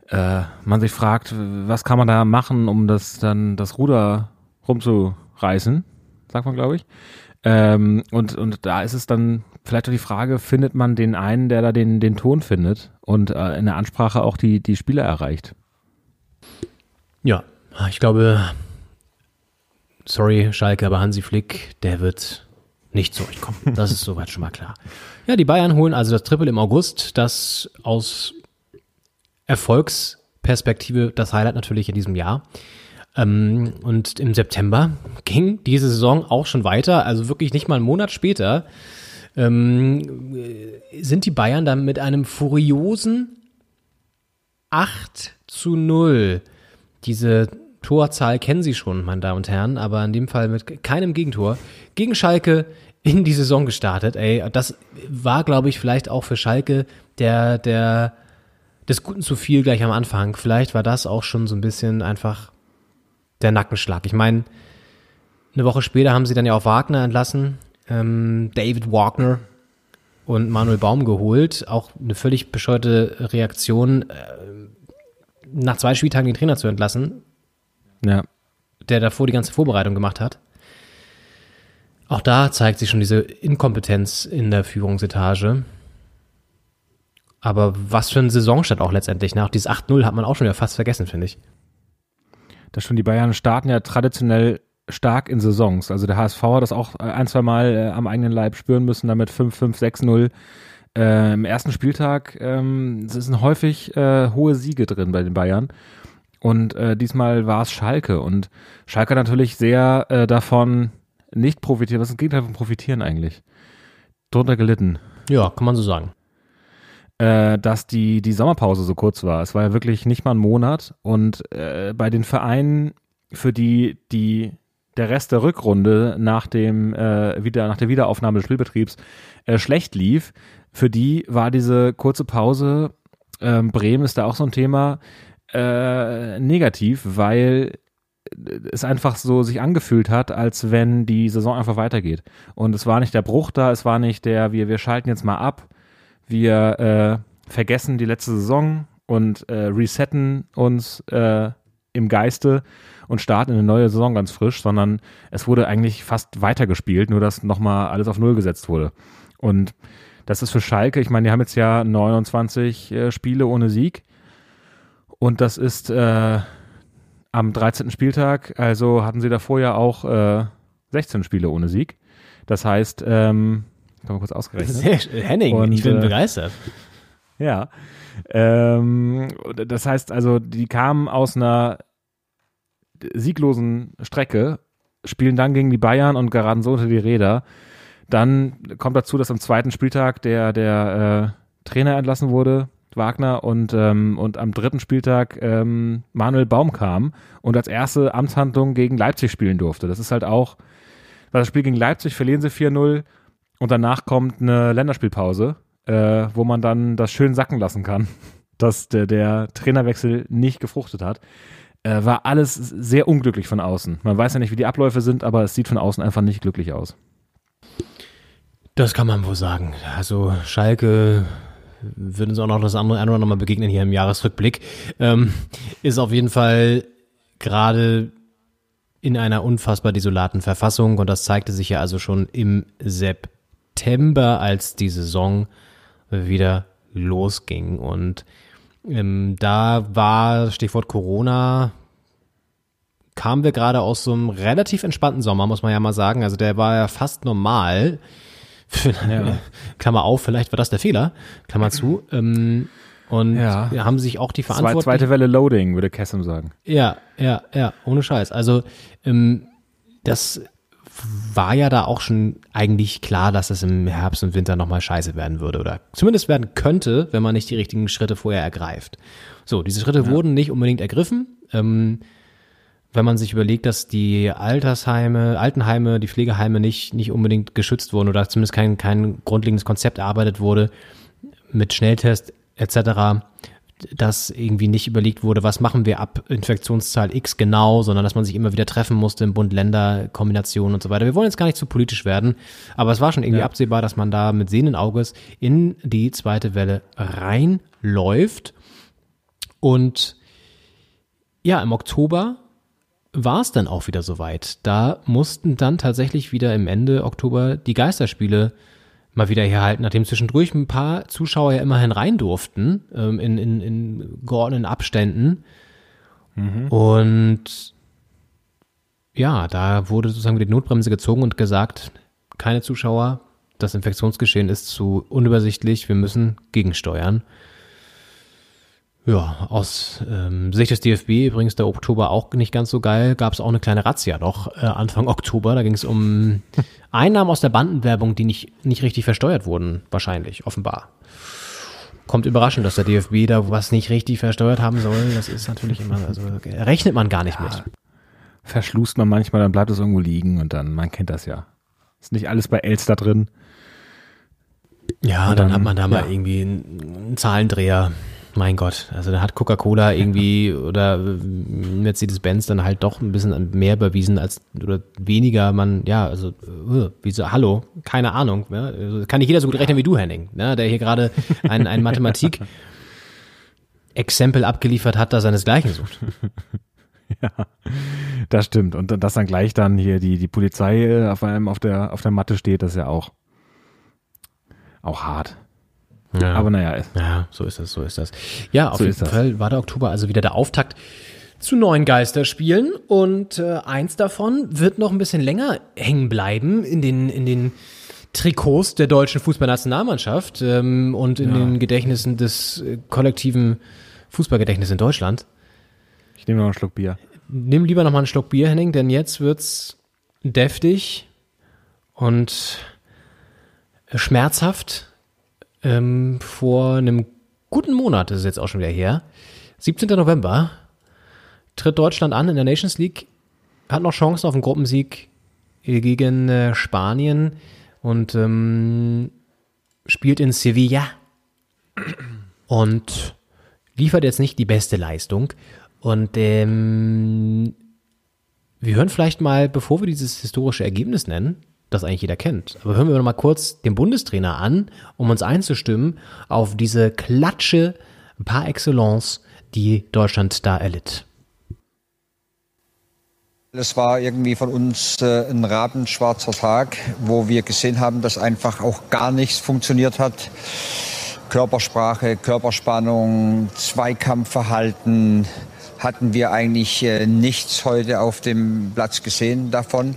äh, man sich fragt, was kann man da machen, um das dann das Ruder rumzureißen, sagt man, glaube ich. Ähm, und, und da ist es dann vielleicht auch die Frage, findet man den einen, der da den, den Ton findet und äh, in der Ansprache auch die, die Spieler erreicht? Ja, ich glaube, sorry Schalke, aber Hansi Flick, der wird nicht zurückkommen. Das ist soweit schon mal klar. Ja, die Bayern holen also das Triple im August, das aus Erfolgsperspektive das Highlight natürlich in diesem Jahr. Ähm, und im September ging diese Saison auch schon weiter, also wirklich nicht mal einen Monat später, ähm, sind die Bayern dann mit einem furiosen 8 zu 0. Diese Torzahl kennen Sie schon, meine Damen und Herren, aber in dem Fall mit keinem Gegentor gegen Schalke in die Saison gestartet. Ey, das war, glaube ich, vielleicht auch für Schalke der, der des Guten zu viel gleich am Anfang. Vielleicht war das auch schon so ein bisschen einfach der Nackenschlag. Ich meine, eine Woche später haben sie dann ja auch Wagner entlassen, ähm, David Wagner und Manuel Baum geholt. Auch eine völlig bescheuerte Reaktion, äh, nach zwei Spieltagen den Trainer zu entlassen. Ja. Der davor die ganze Vorbereitung gemacht hat. Auch da zeigt sich schon diese Inkompetenz in der Führungsetage. Aber was für ein Saisonstart auch letztendlich. Ne? Auch dieses 8-0 hat man auch schon wieder fast vergessen, finde ich. Das schon, die Bayern starten ja traditionell stark in Saisons. Also der HSV hat das auch ein, zwei Mal äh, am eigenen Leib spüren müssen, damit 5-5, 6-0. Äh, Im ersten Spieltag ähm, sind häufig äh, hohe Siege drin bei den Bayern. Und äh, diesmal war es Schalke. Und Schalke natürlich sehr äh, davon nicht profitiert. Was ist das Gegenteil von profitieren eigentlich? Drunter gelitten. Ja, kann man so sagen äh, dass die, die Sommerpause so kurz war. Es war ja wirklich nicht mal ein Monat. Und äh, bei den Vereinen, für die die der Rest der Rückrunde nach dem äh, wieder nach der Wiederaufnahme des Spielbetriebs äh, schlecht lief, für die war diese kurze Pause ähm, Bremen ist da auch so ein Thema äh, negativ, weil es einfach so sich angefühlt hat, als wenn die Saison einfach weitergeht. Und es war nicht der Bruch da, es war nicht der, wir, wir schalten jetzt mal ab, wir äh, vergessen die letzte Saison und äh, resetten uns äh, im Geiste und starten in eine neue Saison ganz frisch, sondern es wurde eigentlich fast weitergespielt, nur dass nochmal alles auf Null gesetzt wurde. Und das ist für Schalke, ich meine, die haben jetzt ja 29 äh, Spiele ohne Sieg und das ist äh, am 13. Spieltag, also hatten sie davor ja auch äh, 16 Spiele ohne Sieg. Das heißt, ähm, kann man kurz ausgerechnet. Sehr, Henning, Und, ich bin äh, begeistert. Ja. Ähm, das heißt also, die kamen aus einer sieglosen Strecke, spielen dann gegen die Bayern und geraten so unter die Räder. Dann kommt dazu, dass am zweiten Spieltag der, der äh, Trainer entlassen wurde, Wagner, und, ähm, und am dritten Spieltag ähm, Manuel Baum kam und als erste Amtshandlung gegen Leipzig spielen durfte. Das ist halt auch, das Spiel gegen Leipzig verlieren sie 4-0 und danach kommt eine Länderspielpause, äh, wo man dann das schön sacken lassen kann, dass der, der Trainerwechsel nicht gefruchtet hat. Äh, war alles sehr unglücklich von außen. Man weiß ja nicht, wie die Abläufe sind, aber es sieht von außen einfach nicht glücklich aus. Das kann man wohl sagen. Also Schalke wird uns auch noch das andere eine oder andere Mal begegnen hier im Jahresrückblick. Ähm, ist auf jeden Fall gerade in einer unfassbar desolaten Verfassung und das zeigte sich ja also schon im September, als die Saison wieder losging. Und ähm, da war Stichwort Corona, kamen wir gerade aus so einem relativ entspannten Sommer, muss man ja mal sagen. Also der war ja fast normal. Ja. Klammer auf, vielleicht war das der Fehler, Klammer zu. Ähm, und Ja. haben sich auch die Zwei, Verantwortlichen... zweite Welle Loading, würde Kessem sagen. Ja, ja, ja, ohne Scheiß. Also ähm, das war ja da auch schon eigentlich klar, dass es im Herbst und Winter nochmal scheiße werden würde oder zumindest werden könnte, wenn man nicht die richtigen Schritte vorher ergreift. So, diese Schritte wurden nicht unbedingt ergriffen. Ähm, wenn man sich überlegt, dass die Altersheime, Altenheime, die Pflegeheime nicht, nicht unbedingt geschützt wurden oder zumindest kein, kein grundlegendes Konzept erarbeitet wurde mit Schnelltest etc., dass irgendwie nicht überlegt wurde, was machen wir ab Infektionszahl X genau, sondern dass man sich immer wieder treffen musste im Bund-Länder-Kombination und so weiter. Wir wollen jetzt gar nicht zu politisch werden, aber es war schon irgendwie Ja. absehbar, dass man da mit sehenden Auges in die zweite Welle reinläuft. Und ja, im Oktober war es dann auch wieder soweit. Da mussten dann tatsächlich wieder im Ende Oktober die Geisterspiele mal wieder herhalten, nachdem zwischendurch ein paar Zuschauer ja immerhin rein durften, ähm, in, in, in geordneten Abständen. Und ja, da wurde sozusagen die Notbremse gezogen und gesagt, keine Zuschauer, das Infektionsgeschehen ist zu unübersichtlich, wir müssen gegensteuern. Ja, aus ähm, Sicht des DFB übrigens der Oktober auch nicht ganz so geil. Gab es auch eine kleine Razzia noch äh, Anfang Oktober. Da ging es um Einnahmen aus der Bandenwerbung, die nicht, nicht richtig versteuert wurden, wahrscheinlich, offenbar. Kommt überraschend, dass der DFB da was nicht richtig versteuert haben soll. Das ist natürlich immer, also rechnet man gar nicht mit. Verschlust man manchmal, dann bleibt es irgendwo liegen und dann, man kennt das ja. Ist nicht alles bei Elster drin. Ja, dann, dann- hat man da mal ja. irgendwie einen, einen Zahlendreher. Mein Gott, also da hat Coca-Cola irgendwie oder äh, Mercedes-Benz dann halt doch ein bisschen mehr überwiesen als oder weniger man, ja, also äh, wieso, hallo, keine Ahnung, ne? also, kann nicht jeder so gut rechnen wie du, Henning, ne? der hier gerade ein, ein Mathematik Exempel abgeliefert hat, das seinesgleichen sucht. Ja, das stimmt. Und dass dann gleich dann hier die, die Polizei äh, auf einem auf der, auf der Matte steht, das ist ja auch, auch hart. Ja. Aber naja, Ja, so ist das, so ist das. Ja, auf So jeden. Fall war der Oktober also wieder der Auftakt zu neuen Geisterspielen und äh, eins davon wird noch ein bisschen länger hängen bleiben in den, in den Trikots der deutschen Fußballnationalmannschaft ähm, und in Ja. den Gedächtnissen des äh, kollektiven Fußballgedächtnisses in Deutschland. ich nehme noch einen Schluck Bier. Nimm lieber noch mal einen Schluck Bier, Henning, denn jetzt wird's deftig und schmerzhaft. Ähm, vor einem guten Monat, das ist jetzt auch schon wieder her, 17. November, tritt Deutschland an in der Nations League, hat noch Chancen auf einen Gruppensieg gegen äh, Spanien und ähm, spielt in Sevilla und liefert jetzt nicht die beste Leistung. Und ähm, wir hören vielleicht mal, bevor wir dieses historische Ergebnis nennen, das eigentlich jeder kennt, aber hören wir noch mal kurz den Bundestrainer an, um uns einzustimmen auf diese Klatsche par excellence, die Deutschland da erlitt. Es war irgendwie von uns äh, ein rabenschwarzer Tag, wo wir gesehen haben, dass einfach auch gar nichts funktioniert hat. Körpersprache, Körperspannung, Zweikampfverhalten hatten wir eigentlich äh, nichts heute auf dem Platz gesehen davon.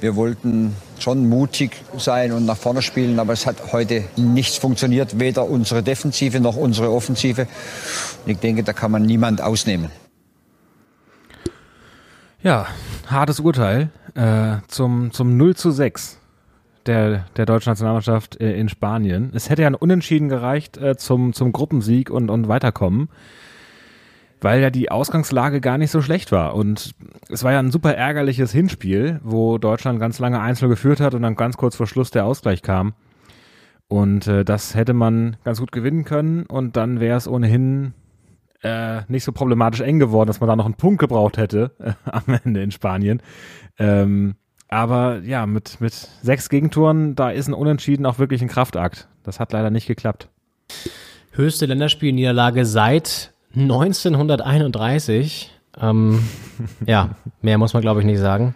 Wir wollten schon mutig sein und nach vorne spielen, aber es hat heute nichts funktioniert, weder unsere Defensive noch unsere Offensive. Und ich denke, da kann man niemand ausnehmen. Ja, hartes Urteil äh, zum, zum 0 zu 6 der, der deutschen Nationalmannschaft äh, in Spanien. Es hätte ja ein Unentschieden gereicht äh, zum, zum Gruppensieg und, und Weiterkommen, weil ja die Ausgangslage gar nicht so schlecht war. Und es war ja ein super ärgerliches Hinspiel, wo Deutschland ganz lange einzeln geführt hat und dann ganz kurz vor Schluss der Ausgleich kam. Und äh, das hätte man ganz gut gewinnen können und dann wäre es ohnehin äh, nicht so problematisch eng geworden, dass man da noch einen Punkt gebraucht hätte äh, am Ende in Spanien. Ähm, aber ja, mit, mit sechs Gegentoren, da ist ein Unentschieden auch wirklich ein Kraftakt. Das hat leider nicht geklappt. Höchste Länderspielniederlage seit 1931. Ähm, ja, mehr muss man glaube ich nicht sagen.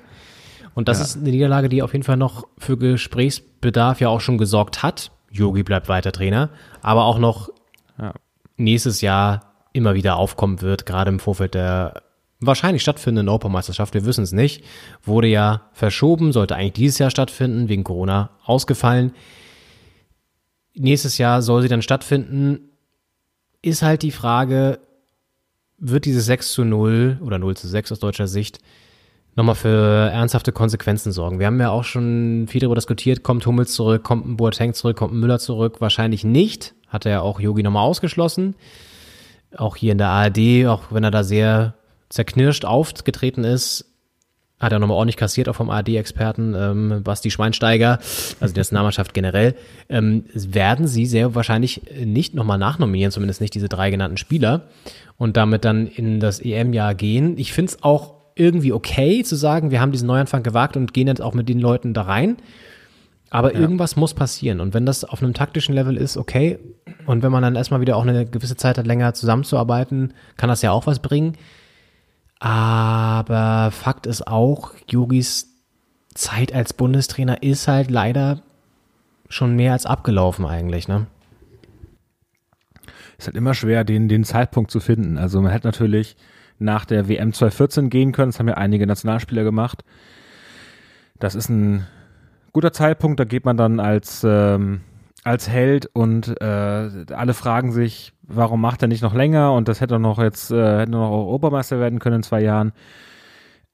Und das ja. ist eine Niederlage, die auf jeden Fall noch für Gesprächsbedarf ja auch schon gesorgt hat. Yogi bleibt weiter Trainer, aber auch noch ja. nächstes Jahr immer wieder aufkommen wird, gerade im Vorfeld der wahrscheinlich stattfindenden Europameisterschaft, wir wissen es nicht, wurde ja verschoben, sollte eigentlich dieses Jahr stattfinden, wegen Corona ausgefallen. Nächstes Jahr soll sie dann stattfinden. Ist halt die Frage, wird dieses 6 zu 0 oder 0 zu 6 aus deutscher Sicht nochmal für ernsthafte Konsequenzen sorgen? Wir haben ja auch schon viel darüber diskutiert, kommt Hummels zurück, kommt ein Boateng zurück, kommt ein Müller zurück? Wahrscheinlich nicht, hat er ja auch Yogi nochmal ausgeschlossen. Auch hier in der ARD, auch wenn er da sehr zerknirscht aufgetreten ist, hat er nochmal ordentlich kassiert, auch vom ARD-Experten ähm, Basti Schweinsteiger, also der Nationalmannschaft generell, ähm, werden sie sehr wahrscheinlich nicht nochmal nachnominieren, zumindest nicht diese drei genannten Spieler und damit dann in das EM-Jahr gehen. Ich finde es auch irgendwie okay zu sagen, wir haben diesen Neuanfang gewagt und gehen jetzt auch mit den Leuten da rein. Aber ja. irgendwas muss passieren. Und wenn das auf einem taktischen Level ist, okay. Und wenn man dann erstmal wieder auch eine gewisse Zeit hat, länger zusammenzuarbeiten, kann das ja auch was bringen. Aber Fakt ist auch, Yogis Zeit als Bundestrainer ist halt leider schon mehr als abgelaufen eigentlich, ne? Ist halt immer schwer, den, den Zeitpunkt zu finden. Also man hätte natürlich nach der WM 2014 gehen können, das haben ja einige Nationalspieler gemacht. Das ist ein guter Zeitpunkt, da geht man dann als, ähm, als Held und äh, alle fragen sich, warum macht er nicht noch länger und das hätte er noch jetzt, äh, hätte noch Europameister werden können in zwei Jahren.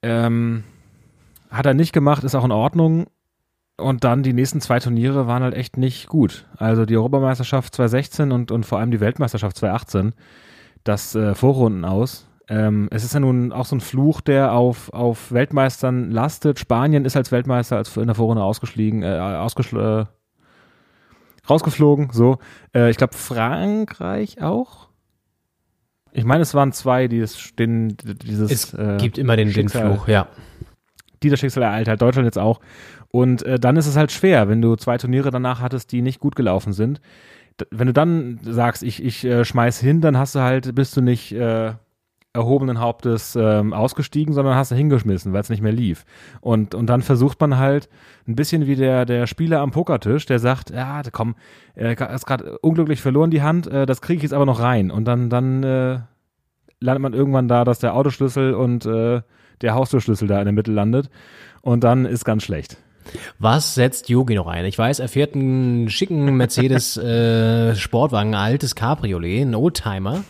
Ähm, hat er nicht gemacht, ist auch in Ordnung. Und dann die nächsten zwei Turniere waren halt echt nicht gut. Also die Europameisterschaft 2016 und, und vor allem die Weltmeisterschaft 2018, das äh, Vorrunden aus. Ähm, es ist ja nun auch so ein Fluch, der auf, auf Weltmeistern lastet. Spanien ist als Weltmeister als in der Vorrunde ausgeschlagen, äh, ausgeschl rausgeflogen. So, äh, ich glaube Frankreich auch. Ich meine, es waren zwei, die es, den, dieses. Es äh, gibt immer den, den Fluch, ja. Die das Schicksal ereilt halt Deutschland jetzt auch. Und äh, dann ist es halt schwer, wenn du zwei Turniere danach hattest, die nicht gut gelaufen sind. D wenn du dann sagst, ich, ich äh, schmeiß hin, dann hast du halt, bist du nicht äh, erhobenen Hauptes ähm, ausgestiegen, sondern hast du hingeschmissen, weil es nicht mehr lief. Und, und dann versucht man halt ein bisschen wie der, der Spieler am Pokertisch, der sagt, ja, komm, er ist gerade unglücklich verloren die Hand, äh, das kriege ich jetzt aber noch rein. Und dann, dann äh, landet man irgendwann da, dass der Autoschlüssel und äh, der Haustürschlüssel da in der Mitte landet. Und dann ist ganz schlecht. Was setzt Yogi noch ein? Ich weiß, er fährt einen schicken Mercedes äh, Sportwagen, ein altes Cabriolet, ein Oldtimer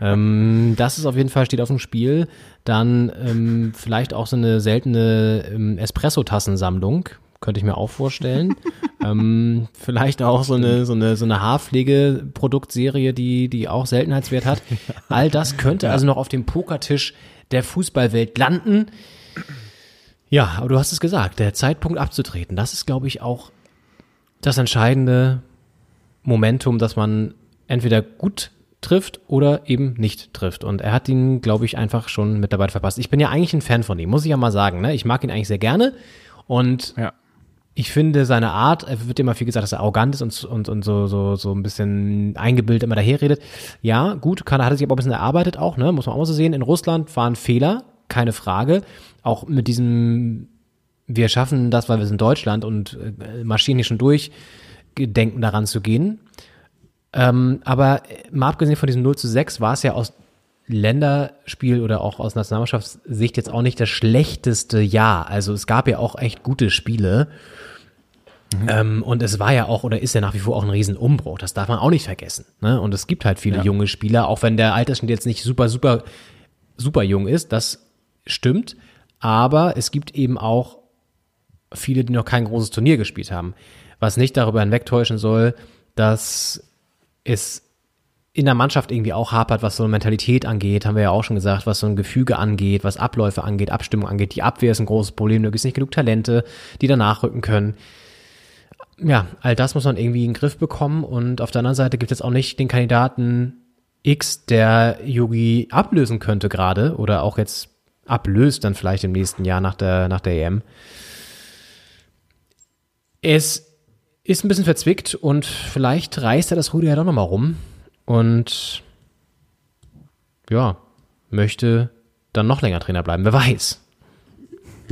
ähm, das ist auf jeden Fall, steht auf dem Spiel. Dann ähm, vielleicht auch so eine seltene ähm, Espresso-Tassensammlung. Könnte ich mir auch vorstellen. ähm, vielleicht auch so eine, so eine, so eine Haarpflegeproduktserie, die, die auch Seltenheitswert hat. All das könnte ja. also noch auf dem Pokertisch der Fußballwelt landen. Ja, aber du hast es gesagt, der Zeitpunkt abzutreten, das ist, glaube ich, auch das entscheidende Momentum, dass man entweder gut trifft oder eben nicht trifft. Und er hat ihn, glaube ich, einfach schon mit dabei verpasst. Ich bin ja eigentlich ein Fan von ihm, muss ich ja mal sagen. Ne? Ich mag ihn eigentlich sehr gerne. Und ja. ich finde seine Art, er wird immer viel gesagt, dass er arrogant ist und, und, und so, so, so ein bisschen eingebildet immer daherredet. Ja, gut, kann, hat er sich aber ein bisschen erarbeitet auch, ne? muss man auch mal so sehen. In Russland waren Fehler, keine Frage. Auch mit diesem, wir schaffen das, weil wir sind Deutschland und äh, marschieren hier schon durch, denken daran zu gehen. Ähm, aber mal abgesehen von diesem 0 zu 6 war es ja aus Länderspiel oder auch aus Nationalmannschaftssicht jetzt auch nicht das schlechteste Jahr. Also es gab ja auch echt gute Spiele. Mhm. Ähm, und es war ja auch oder ist ja nach wie vor auch ein Riesenumbruch. Das darf man auch nicht vergessen. Ne? Und es gibt halt viele Ja. junge Spieler, auch wenn der Altersschnitt jetzt nicht super, super, super jung ist. Das stimmt. Aber es gibt eben auch viele, die noch kein großes Turnier gespielt haben. Was nicht darüber hinwegtäuschen soll, dass es in der Mannschaft irgendwie auch hapert, was so eine Mentalität angeht, haben wir ja auch schon gesagt, was so ein Gefüge angeht, was Abläufe angeht, Abstimmung angeht. Die Abwehr ist ein großes Problem, da gibt es nicht genug Talente, die danach rücken können. Ja, all das muss man irgendwie in den Griff bekommen und auf der anderen Seite gibt es auch nicht den Kandidaten X, der Yogi ablösen könnte gerade oder auch jetzt ablöst dann vielleicht im nächsten Jahr nach der, nach der EM. Es ist ein bisschen verzwickt und vielleicht reißt er das Ruder ja doch nochmal rum und ja, möchte dann noch länger Trainer bleiben, wer weiß.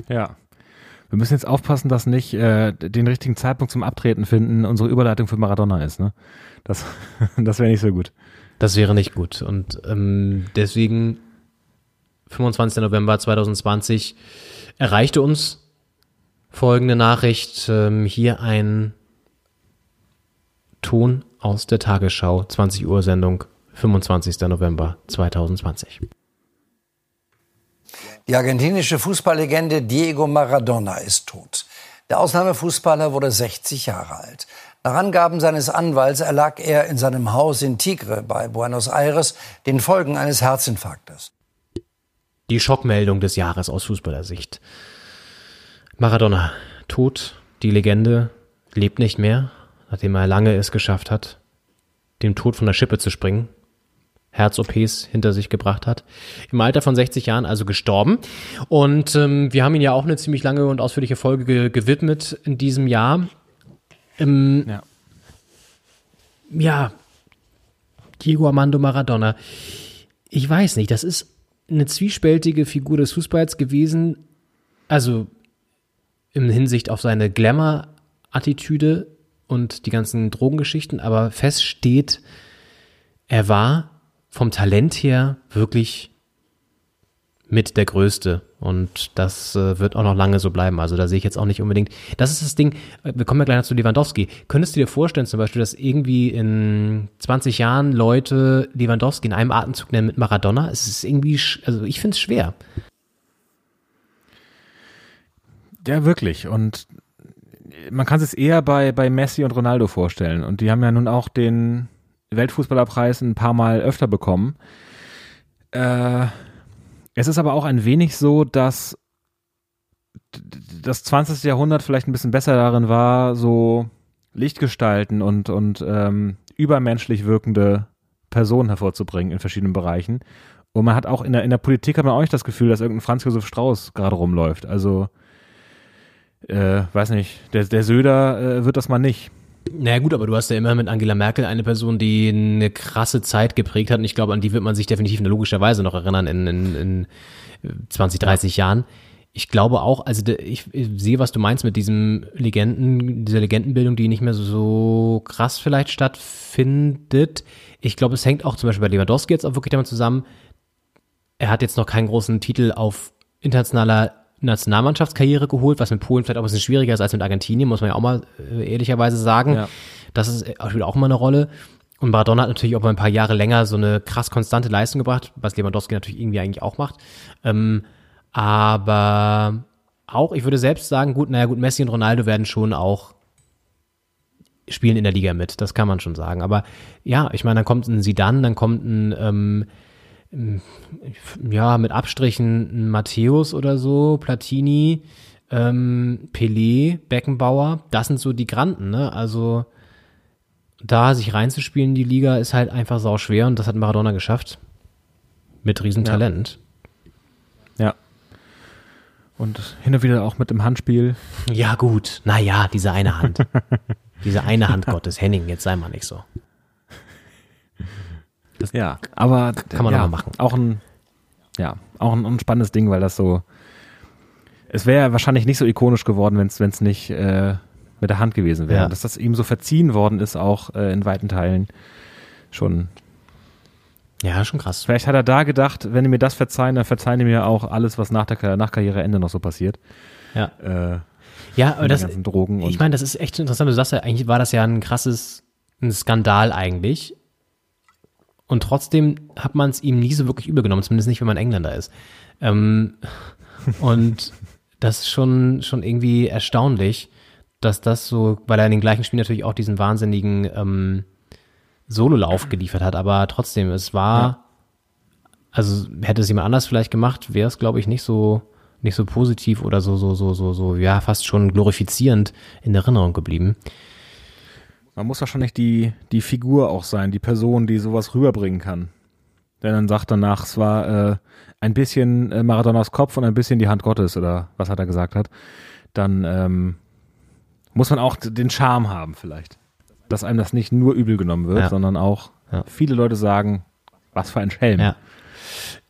Ja. Wir müssen jetzt aufpassen, dass nicht äh, den richtigen Zeitpunkt zum Abtreten finden unsere Überleitung für Maradona ist. Ne? Das, das wäre nicht so gut. Das wäre nicht gut. Und ähm, deswegen 25. November 2020 erreichte uns folgende Nachricht. Ähm, hier ein Ton aus der Tagesschau, 20 Uhr Sendung, 25. November 2020. Die argentinische Fußballlegende Diego Maradona ist tot. Der Ausnahmefußballer wurde 60 Jahre alt. Nach Angaben seines Anwalts erlag er in seinem Haus in Tigre bei Buenos Aires den Folgen eines Herzinfarktes. Die Schockmeldung des Jahres aus Fußballersicht. Maradona, tot, die Legende, lebt nicht mehr, nachdem er lange es geschafft hat, dem Tod von der Schippe zu springen, Herz-OPs hinter sich gebracht hat. Im Alter von 60 Jahren also gestorben. Und ähm, wir haben ihn ja auch eine ziemlich lange und ausführliche Folge ge gewidmet in diesem Jahr. Ähm, ja. ja, Diego Armando Maradona. Ich weiß nicht, das ist eine zwiespältige Figur des Fußballs gewesen. Also in Hinsicht auf seine Glamour-Attitüde und die ganzen Drogengeschichten, aber fest steht, er war vom Talent her wirklich mit der Größte. Und das äh, wird auch noch lange so bleiben. Also da sehe ich jetzt auch nicht unbedingt. Das ist das Ding, wir kommen ja gleich noch zu Lewandowski. Könntest du dir vorstellen, zum Beispiel, dass irgendwie in 20 Jahren Leute Lewandowski in einem Atemzug nennen mit Maradona? Es ist irgendwie, also ich finde es schwer. Ja, wirklich. Und man kann es eher bei, bei Messi und Ronaldo vorstellen. Und die haben ja nun auch den Weltfußballerpreis ein paar Mal öfter bekommen. Äh, es ist aber auch ein wenig so, dass das 20. Jahrhundert vielleicht ein bisschen besser darin war, so Lichtgestalten und, und ähm, übermenschlich wirkende Personen hervorzubringen in verschiedenen Bereichen. Und man hat auch in der, in der Politik hat man auch nicht das Gefühl, dass irgendein Franz Josef Strauß gerade rumläuft. Also äh, weiß nicht, der, der Söder äh, wird das mal nicht. Naja gut, aber du hast ja immer mit Angela Merkel eine Person, die eine krasse Zeit geprägt hat und ich glaube, an die wird man sich definitiv in logischer Weise noch erinnern in, in, in 20, 30 Jahren. Ich glaube auch, also ich, ich sehe, was du meinst mit diesem Legenden, dieser Legendenbildung, die nicht mehr so, so krass vielleicht stattfindet. Ich glaube, es hängt auch zum Beispiel bei Lewandowski jetzt auch wirklich damit zusammen, er hat jetzt noch keinen großen Titel auf internationaler Nationalmannschaftskarriere geholt, was mit Polen vielleicht auch ein bisschen schwieriger ist als mit Argentinien, muss man ja auch mal äh, ehrlicherweise sagen. Ja. Das ist, äh, spielt auch immer eine Rolle. Und Maradona hat natürlich auch mal ein paar Jahre länger so eine krass konstante Leistung gebracht, was Lewandowski natürlich irgendwie eigentlich auch macht. Ähm, aber auch, ich würde selbst sagen, gut, naja gut, Messi und Ronaldo werden schon auch spielen in der Liga mit, das kann man schon sagen. Aber ja, ich meine, dann kommt ein Sidan, dann kommt ein ähm, ja, mit Abstrichen Matthäus oder so, Platini, ähm, Pelé, Beckenbauer, das sind so die Granden, ne? Also, da sich reinzuspielen in die Liga ist halt einfach sau schwer und das hat Maradona geschafft. Mit Riesentalent. Ja. Und hin und wieder auch mit dem Handspiel. Ja, gut. Naja, diese eine Hand. diese eine Hand Gottes. Henning, jetzt sei mal nicht so. Das ja, aber kann man ja, mal machen. Auch ein, ja, auch ein, ein spannendes Ding, weil das so. Es wäre wahrscheinlich nicht so ikonisch geworden, wenn es nicht äh, mit der Hand gewesen wäre. Ja. Dass das ihm so verziehen worden ist, auch äh, in weiten Teilen schon. Ja, schon krass. Vielleicht hat er da gedacht, wenn die mir das verzeihen, dann verzeihen die mir auch alles, was nach der nach Karriereende noch so passiert. Ja. Äh, Ja, aber das, ich meine, das ist echt interessant. Du sagst ja, eigentlich war das ja ein krasses, ein Skandal eigentlich. Und trotzdem hat man es ihm nie so wirklich übergenommen, zumindest nicht, wenn man Engländer ist. Ähm, und das ist schon, schon irgendwie erstaunlich, dass das so, weil er in den gleichen Spielen natürlich auch diesen wahnsinnigen ähm, Sololauf geliefert hat, aber trotzdem, es war, also hätte es jemand anders vielleicht gemacht, wäre es, glaube ich, nicht so, nicht so positiv oder so, so, so, so, so, ja, fast schon glorifizierend in Erinnerung geblieben. Man muss wahrscheinlich die, die Figur auch sein, die Person, die sowas rüberbringen kann. Denn dann sagt danach, es war äh, ein bisschen äh, Maradonas Kopf und ein bisschen die Hand Gottes oder was hat er gesagt hat. Dann ähm, muss man auch den Charme haben vielleicht. Dass einem das nicht nur übel genommen wird, Ja. sondern auch viele Leute sagen, was für ein Schelm. Ja.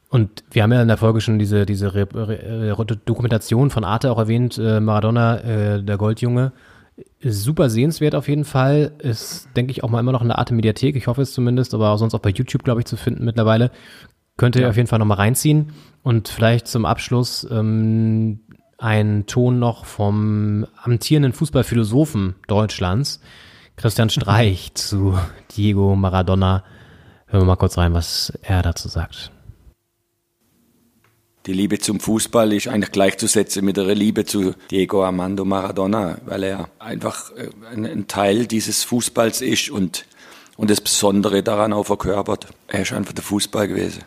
Und wir haben ja in der Folge schon diese, diese Re Re Re Dokumentation von Arte auch erwähnt, äh, Maradona, äh, der Goldjunge. Super sehenswert auf jeden Fall. Ist, denke ich, auch mal immer noch in der Arte Mediathek. Ich hoffe es zumindest, aber auch sonst auch bei YouTube, glaube ich, zu finden mittlerweile. Könnt ihr Ja. auf jeden Fall nochmal reinziehen. Und vielleicht zum Abschluss ähm, ein Ton noch vom amtierenden Fußballphilosophen Deutschlands, Christian Streich, zu Diego Maradona. Hören wir mal kurz rein, was er dazu sagt. Die Liebe zum Fußball ist eigentlich gleichzusetzen mit der Liebe zu Diego Armando Maradona, weil er einfach äh, ein, Teil dieses Fußballs ist und, und das Besondere daran auch verkörpert. Er ist einfach der Fußball gewesen.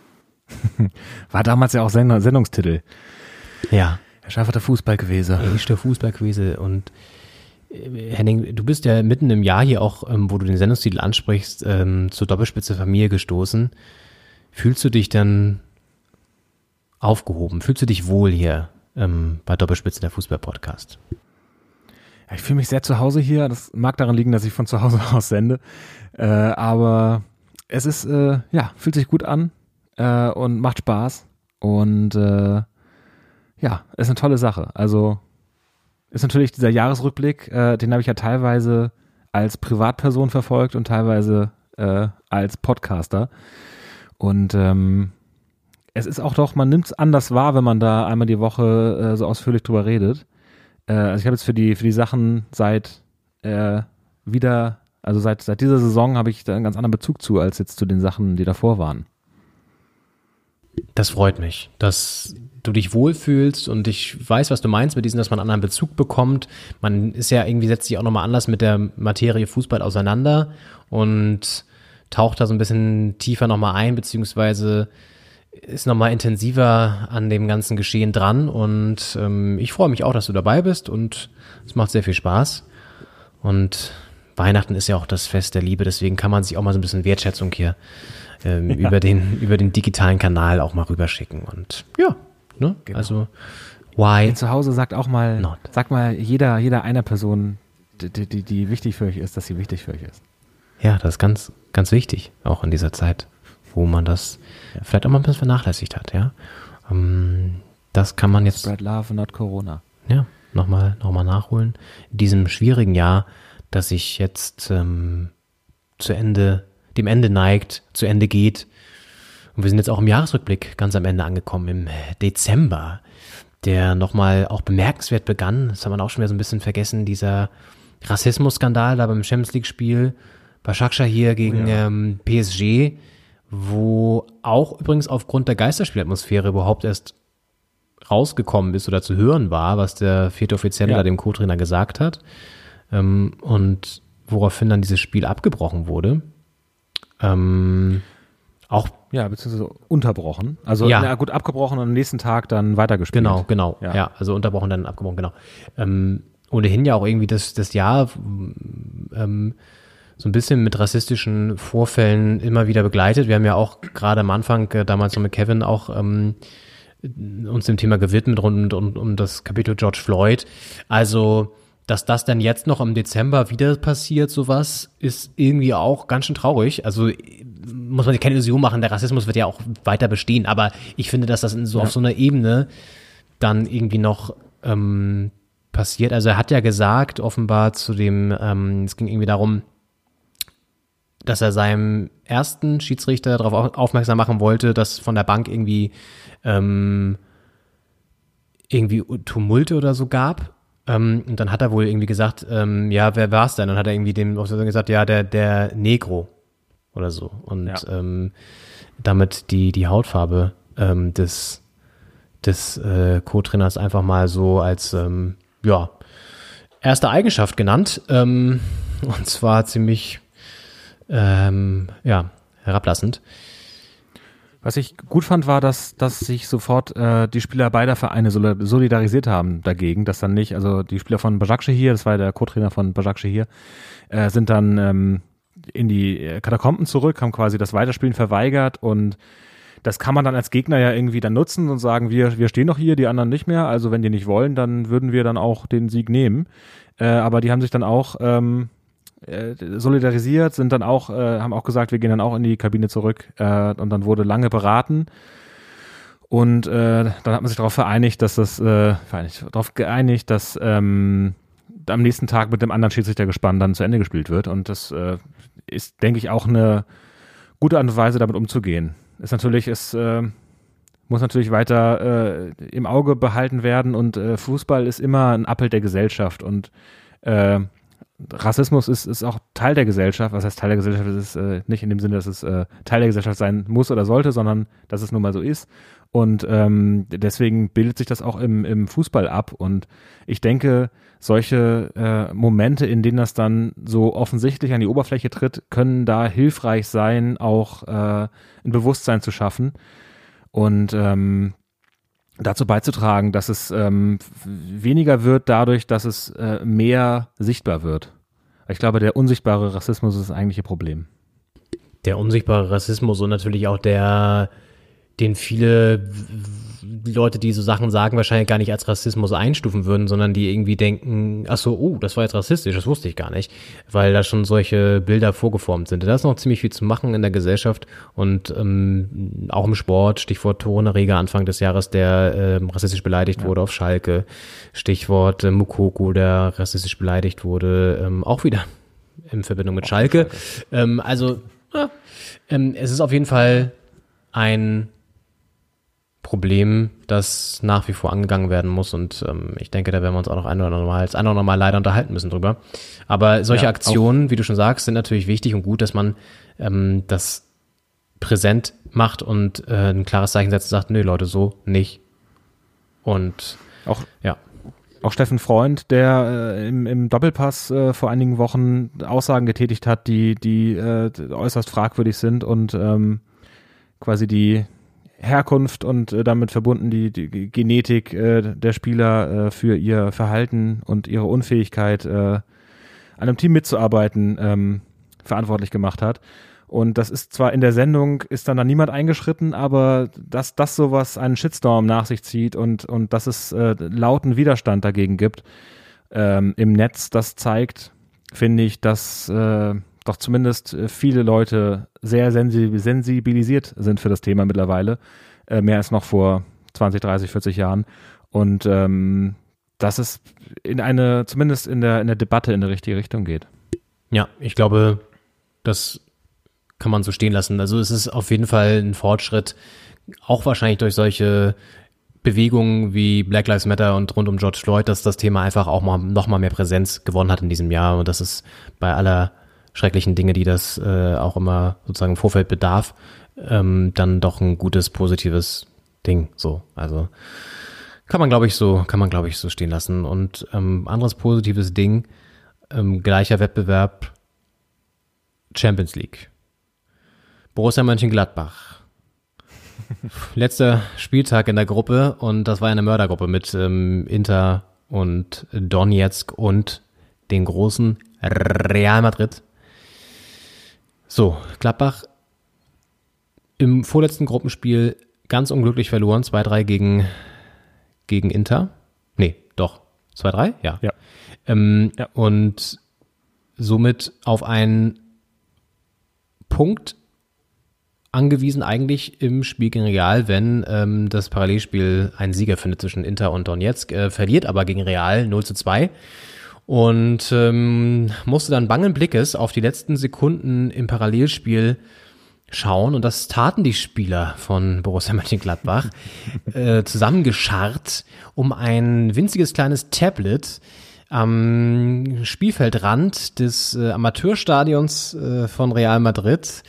War damals ja auch Send Sendungstitel. Ja. Er ist einfach der Fußball gewesen. Er ist der Fußball gewesen. Und äh, Henning, du bist ja mitten im Jahr hier auch, ähm, wo du den Sendungstitel ansprichst, ähm, zur Doppelspitze Familie gestoßen. Fühlst du dich dann aufgehoben? Fühlst du dich wohl hier ähm, bei Doppelspitze der Fußball-Podcast? Ja, ich fühle mich sehr zu Hause hier. Das mag daran liegen, dass ich von zu Hause aus sende. Äh, aber es ist, äh, ja, fühlt sich gut an äh, und macht Spaß. Und äh, ja, ist eine tolle Sache. Also ist natürlich dieser Jahresrückblick, äh, den habe ich ja teilweise als Privatperson verfolgt und teilweise äh, als Podcaster. Und ähm, es ist auch doch, man nimmt es anders wahr, wenn man da einmal die Woche äh, so ausführlich drüber redet. Äh, also ich habe jetzt für die, für die Sachen seit äh, wieder, also seit, seit dieser Saison habe ich da einen ganz anderen Bezug zu, als jetzt zu den Sachen, die davor waren. Das freut mich, dass du dich wohlfühlst und ich weiß, was du meinst mit diesem, dass man einen anderen Bezug bekommt. Man ist ja irgendwie, setzt sich auch nochmal anders mit der Materie Fußball auseinander und taucht da so ein bisschen tiefer nochmal ein, beziehungsweise ist nochmal intensiver an dem ganzen Geschehen dran und ähm, ich freue mich auch, dass du dabei bist und es macht sehr viel Spaß und Weihnachten ist ja auch das Fest der Liebe, deswegen kann man sich auch mal so ein bisschen Wertschätzung hier ähm, Ja. über den über den digitalen Kanal auch mal rüberschicken und ja, ne? Also why? Zu Hause sagt auch mal, sagt mal jeder, jeder einer Person, die, die, die wichtig für euch ist, dass sie wichtig für euch ist. Ja, das ist ganz, ganz wichtig, auch in dieser Zeit, wo man das vielleicht auch mal ein bisschen vernachlässigt hat, ja. Ähm, das kann man jetzt. Spread love, not Corona. Ja, nochmal noch mal nachholen. In diesem schwierigen Jahr, das sich jetzt ähm, zu Ende, dem Ende neigt, zu Ende geht. Und wir sind jetzt auch im Jahresrückblick ganz am Ende angekommen, im Dezember, der nochmal auch bemerkenswert begann. Das haben wir auch schon wieder so ein bisschen vergessen, dieser Rassismusskandal da beim Champions League-Spiel bei Shakhtar hier gegen ja. ähm, PSG, wo auch übrigens aufgrund der Geisterspielatmosphäre überhaupt erst rausgekommen ist oder zu hören war, was der vierte Offizielle Ja. da dem Co-Trainer gesagt hat. Ähm, und woraufhin dann dieses Spiel abgebrochen wurde. Ähm, auch Ja, beziehungsweise unterbrochen. Also Ja. na gut, abgebrochen und am nächsten Tag dann weitergespielt. Genau, genau. Ja. Ja, also unterbrochen, dann abgebrochen, genau. Ähm, ohnehin ja auch irgendwie das, das Jahr ähm, so ein bisschen mit rassistischen Vorfällen immer wieder begleitet. Wir haben ja auch gerade am Anfang äh, damals so mit Kevin auch ähm, uns dem Thema gewidmet rund um, um das Kapitel George Floyd. Also dass das dann jetzt noch im Dezember wieder passiert, sowas, ist irgendwie auch ganz schön traurig. Also muss man sich keine Illusion machen, der Rassismus wird ja auch weiter bestehen, aber ich finde, dass das in so Ja. auf so einer Ebene dann irgendwie noch ähm, passiert. Also er hat ja gesagt, offenbar zu dem, ähm, es ging irgendwie darum, dass er seinem ersten Schiedsrichter darauf au- aufmerksam machen wollte, dass von der Bank irgendwie ähm, irgendwie Tumulte oder so gab. Ähm, und dann hat er wohl irgendwie gesagt, ähm, ja, wer war's denn? Und dann hat er irgendwie dem Offizier gesagt, ja, der, der Negro oder so. Und ähm, damit die, die Hautfarbe ähm, des, des äh, Co-Trainers einfach mal so als, ähm, ja, erste Eigenschaft genannt. Und zwar ziemlich, ähm, ja, herablassend. Was ich gut fand, war, dass, dass sich sofort äh, die Spieler beider Vereine soli- solidarisiert haben dagegen, dass dann nicht, also die Spieler von Bajakce hier, das war der Co-Trainer von Bajakce hier, äh, sind dann ähm, in die äh, Katakomben zurück, haben quasi das Weiterspielen verweigert und das kann man dann als Gegner ja irgendwie dann nutzen und sagen, wir, wir stehen noch hier, die anderen nicht mehr, also wenn die nicht wollen, dann würden wir dann auch den Sieg nehmen. Äh, aber die haben sich dann auch ähm, äh, solidarisiert, sind dann auch, äh, haben auch gesagt, wir gehen dann auch in die Kabine zurück äh, und dann wurde lange beraten. Und äh, dann hat man sich darauf vereinigt, dass das, äh, vereinigt, darauf geeinigt, dass ähm, am nächsten Tag mit dem anderen Schiedsrichtergespann dann zu Ende gespielt wird. Und das äh, ist, denke ich, auch eine gute Art und Weise, damit umzugehen. Ist natürlich, ist, äh, muss natürlich weiter äh, im Auge behalten werden. Und äh, Fußball ist immer ein Appel der Gesellschaft. Und äh, Rassismus ist, ist auch Teil der Gesellschaft. Was heißt Teil der Gesellschaft? Es ist äh, nicht in dem Sinne, dass es äh, Teil der Gesellschaft sein muss oder sollte, sondern dass es nun mal so ist. Und ähm, deswegen bildet sich das auch im, im Fußball ab. Und ich denke, solche äh, Momente, in denen das dann so offensichtlich an die Oberfläche tritt, können da hilfreich sein, auch äh, ein Bewusstsein zu schaffen. Und ähm, dazu beizutragen, dass es ähm, weniger wird dadurch, dass es äh, mehr sichtbar wird. Ich glaube, der unsichtbare Rassismus ist das eigentliche Problem. Der unsichtbare Rassismus und natürlich auch der, den viele Leute, die so Sachen sagen, wahrscheinlich gar nicht als Rassismus einstufen würden, sondern die irgendwie denken, ach so, oh, das war jetzt rassistisch, das wusste ich gar nicht, weil da schon solche Bilder vorgeformt sind. Da ist noch ziemlich viel zu machen in der Gesellschaft und ähm, auch im Sport, Stichwort Torone Reger Anfang des Jahres, der ähm, rassistisch beleidigt wurde auf Schalke, Stichwort äh, Mukoko, der rassistisch beleidigt wurde, ähm, auch wieder in Verbindung mit Schalke. Ähm, also, ja, ähm, es ist auf jeden Fall ein Problem, das nach wie vor angegangen werden muss. Und ähm, ich denke, da werden wir uns auch noch ein oder andere Mal, ein oder andere Mal leider unterhalten müssen drüber. Aber solche Ja, Aktionen, wie du schon sagst, sind natürlich wichtig und gut, dass man ähm, das präsent macht und äh, ein klares Zeichen setzt und sagt, nee, Leute, so nicht. Und auch, ja. Auch Steffen Freund, der äh, im, im Doppelpass äh, vor einigen Wochen Aussagen getätigt hat, die, die äh, äußerst fragwürdig sind und ähm, quasi die Herkunft und äh, damit verbunden die, die Genetik äh, der Spieler äh, für ihr Verhalten und ihre Unfähigkeit, äh, an einem Team mitzuarbeiten, ähm, verantwortlich gemacht hat. Und das ist zwar in der Sendung, ist dann da niemand eingeschritten, aber dass das sowas einen Shitstorm nach sich zieht und, und dass es äh, lauten Widerstand dagegen gibt ähm, im Netz, das zeigt, finde ich, dass äh, doch zumindest äh, viele Leute sehr sensi sensibilisiert sind für das Thema mittlerweile. Äh, mehr als noch vor 20, 30, 40 Jahren. Und ähm, dass es in eine, zumindest in der, in der Debatte in die richtige Richtung geht. Ja, ich glaube, das kann man so stehen lassen. Also es ist auf jeden Fall ein Fortschritt, auch wahrscheinlich durch solche Bewegungen wie Black Lives Matter und rund um George Floyd, dass das Thema einfach auch mal noch mal mehr Präsenz gewonnen hat in diesem Jahr und das ist bei aller schrecklichen Dinge, die das äh, auch immer sozusagen im Vorfeld bedarf, ähm, dann doch ein gutes positives Ding. So, also kann man glaube ich so, kann man glaube ich so stehen lassen. Und ähm, anderes positives Ding, ähm, gleicher Wettbewerb, Champions League. Borussia Mönchengladbach. Letzter Spieltag in der Gruppe und das war eine Mördergruppe mit ähm, Inter und Donetsk und den großen Real Madrid. So, Gladbach im vorletzten Gruppenspiel ganz unglücklich verloren, 2-3 gegen, gegen Inter. Nee, doch. 2-3? Ja. Ja. Ähm, Und somit auf einen Punkt angewiesen eigentlich im Spiel gegen Real, wenn ähm, das Parallelspiel einen Sieger findet zwischen Inter und Donetsk, äh, verliert aber gegen Real 0 zu 2 und ähm, musste dann bangen Blickes auf die letzten Sekunden im Parallelspiel schauen. Und das taten die Spieler von Borussia Mönchengladbach äh, zusammengescharrt um ein winziges kleines Tablet am Spielfeldrand des äh, Amateurstadions äh, von Real Madrid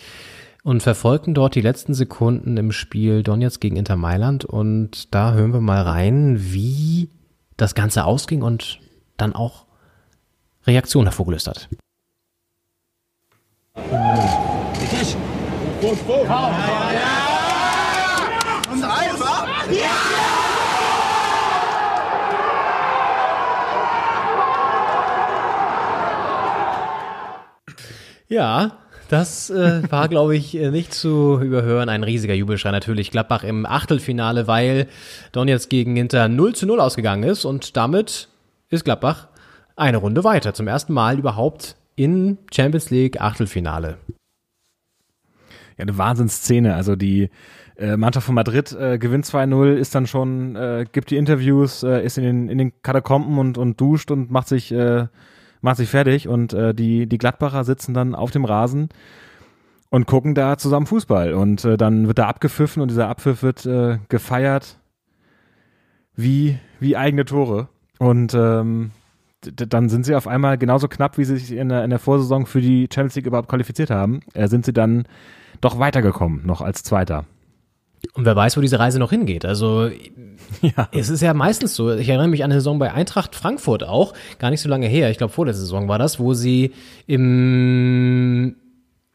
und verfolgten dort die letzten Sekunden im Spiel Donetsk gegen Inter Mailand. Und da hören wir mal rein, wie das Ganze ausging und dann auch Reaktion hervorgelöst hat. Ja, das äh, war, glaube ich, äh, nicht zu überhören. Ein riesiger Jubelschrei natürlich. Gladbach im Achtelfinale, weil Donetsk gegen Inter 0 zu 0 ausgegangen ist. Und damit ist Gladbach eine Runde weiter. Zum ersten Mal überhaupt in Champions League Achtelfinale. Ja, eine Wahnsinnsszene. Also die äh, Mannschaft von Madrid äh, gewinnt 2-0, ist dann schon, äh, gibt die Interviews, äh, ist in den, in den Katakomben und, und duscht und macht sich, äh, macht sich fertig. Und äh, die, die Gladbacher sitzen dann auf dem Rasen und gucken da zusammen Fußball. Und dann wird da abgepfiffen und dieser Abpfiff wird gefeiert wie, wie eigene Tore. Und ähm, dann sind sie auf einmal genauso knapp, wie sie sich in der, in der Vorsaison für die Champions League überhaupt qualifiziert haben, äh, sind sie dann doch weitergekommen, noch als Zweiter. Und wer weiß, wo diese Reise noch hingeht. Also es ist ja meistens so. Ich erinnere mich an eine Saison bei Eintracht Frankfurt auch, gar nicht so lange her. Ich glaube, vorletzte Saison war das, wo sie im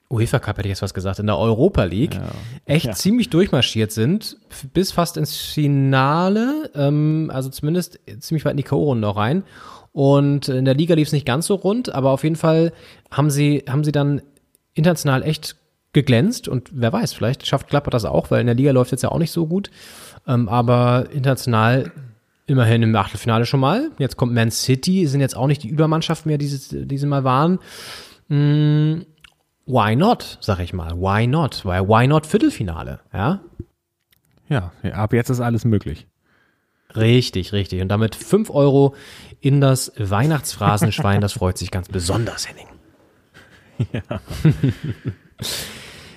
UEFA Cup hätte ich jetzt was gesagt, in der Europa League echt Ja. ziemlich durchmarschiert sind, bis fast ins Finale, ähm, also zumindest ziemlich weit in die K.O.-Runde auch rein. Und in der Liga lief es nicht ganz so rund, aber auf jeden Fall haben sie, haben sie dann international echt geglänzt und wer weiß, vielleicht schafft Gladbach das auch, weil in der Liga läuft jetzt ja auch nicht so gut. Ähm, aber international immerhin im Achtelfinale schon mal. Jetzt kommt Man City, sind jetzt auch nicht die Übermannschaft mehr, die sie, die sie mal waren. Mm, why not, sag ich mal. Why not? Weil why not Viertelfinale? Ja, ja, ab jetzt ist alles möglich. Richtig, richtig. Und damit 5 Euro in das Weihnachtsphrasenschwein, das freut sich ganz besonders, Henning. Ja.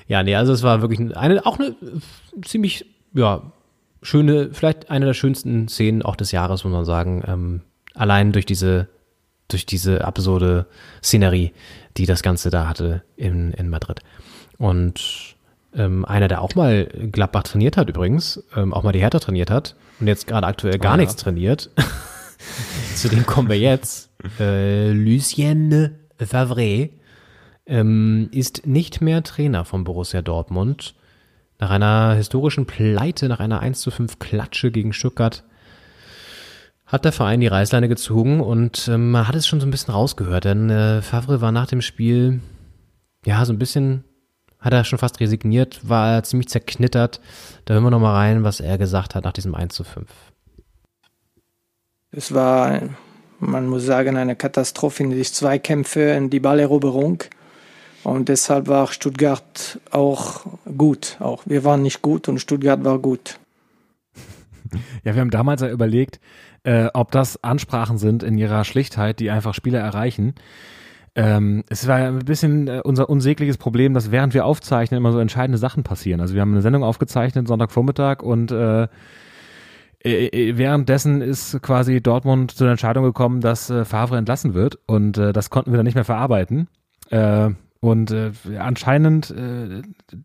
Ja, nee, also es war wirklich eine, auch eine äh, ziemlich, ja, schöne, vielleicht eine der schönsten Szenen auch des Jahres, muss man sagen. Ähm, allein durch diese, durch diese absurde Szenerie, die das Ganze da hatte in, in Madrid. Und ähm, einer, der auch mal Gladbach trainiert hat übrigens, ähm, auch mal die Hertha trainiert hat und jetzt gerade aktuell gar Ah, ja. nichts trainiert. Zu dem kommen wir jetzt. Äh, Lucien Favre ähm, ist nicht mehr Trainer von Borussia Dortmund. Nach einer historischen Pleite, nach einer 1 zu 5 Klatsche gegen Stuttgart, hat der Verein die Reißleine gezogen und ähm, man hat es schon so ein bisschen rausgehört, denn äh, Favre war nach dem Spiel, ja, so ein bisschen, hat er schon fast resigniert, war er ziemlich zerknittert. Da hören wir nochmal rein, was er gesagt hat nach diesem 1 zu 5. Es war, man muss sagen, eine Katastrophe in die Zweikämpfe, in die Balleroberung. Und deshalb war Stuttgart auch gut. Auch wir waren nicht gut und Stuttgart war gut. Ja, wir haben damals ja überlegt, äh, ob das Ansprachen sind in ihrer Schlichtheit, die einfach Spieler erreichen. Ähm, es war ein bisschen äh, unser unsägliches Problem, dass während wir aufzeichnen immer so entscheidende Sachen passieren. Also wir haben eine Sendung aufgezeichnet, Sonntagvormittag und äh, äh, äh, währenddessen ist quasi Dortmund zu der Entscheidung gekommen, dass äh, Favre entlassen wird und äh, das konnten wir dann nicht mehr verarbeiten. Äh, und äh, anscheinend, äh,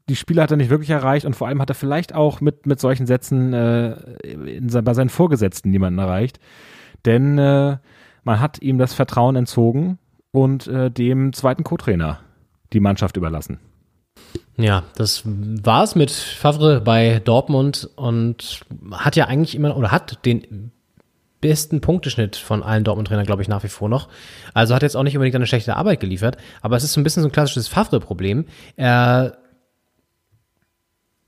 die Spieler hat er nicht wirklich erreicht und vor allem hat er vielleicht auch mit, mit solchen Sätzen äh, in, sein- bei seinen Vorgesetzten niemanden erreicht. Denn äh, man hat ihm das Vertrauen entzogen und äh, dem zweiten Co-Trainer die Mannschaft überlassen. Ja, das war's mit Favre bei Dortmund und hat ja eigentlich immer oder hat den besten Punkteschnitt von allen Dortmund-Trainern, glaube ich, nach wie vor noch. Also hat jetzt auch nicht unbedingt eine schlechte Arbeit geliefert, aber es ist so ein bisschen so ein klassisches Favre-Problem. Er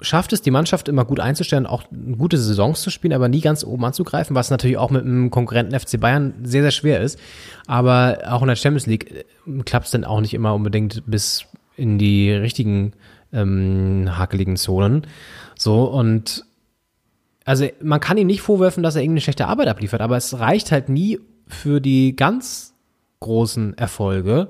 schafft es, die Mannschaft immer gut einzustellen, auch gute Saisons zu spielen, aber nie ganz oben anzugreifen, was natürlich auch mit einem Konkurrenten FC Bayern sehr, sehr schwer ist. Aber auch in der Champions League äh, klappt es dann auch nicht immer unbedingt bis in die richtigen ähm, hakeligen Zonen. So, und also man kann ihm nicht vorwerfen, dass er irgendeine schlechte Arbeit abliefert, aber es reicht halt nie für die ganz großen Erfolge.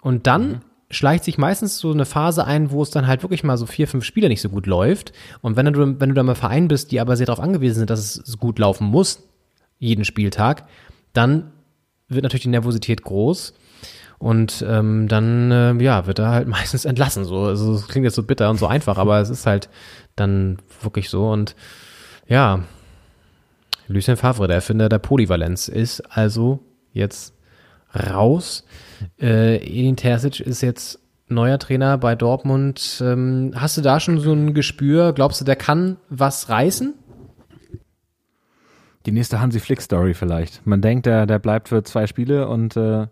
Und dann mhm. Schleicht sich meistens so eine Phase ein, wo es dann halt wirklich mal so vier, fünf Spiele nicht so gut läuft. Und wenn du, wenn du da mal Verein bist, die aber sehr darauf angewiesen sind, dass es gut laufen muss, jeden Spieltag, dann wird natürlich die Nervosität groß. Und ähm, dann äh, ja, wird er halt meistens entlassen. So, also das klingt jetzt so bitter und so einfach, aber es ist halt dann wirklich so. Und ja, Lucien Favre, der Erfinder der Polyvalenz, ist also jetzt raus. Äh, Edin Terzic ist jetzt neuer Trainer bei Dortmund. Ähm, hast du da schon so ein Gespür? Glaubst du, der kann was reißen? Die nächste Hansi Flick-Story vielleicht. Man denkt, der, der bleibt für zwei Spiele und äh,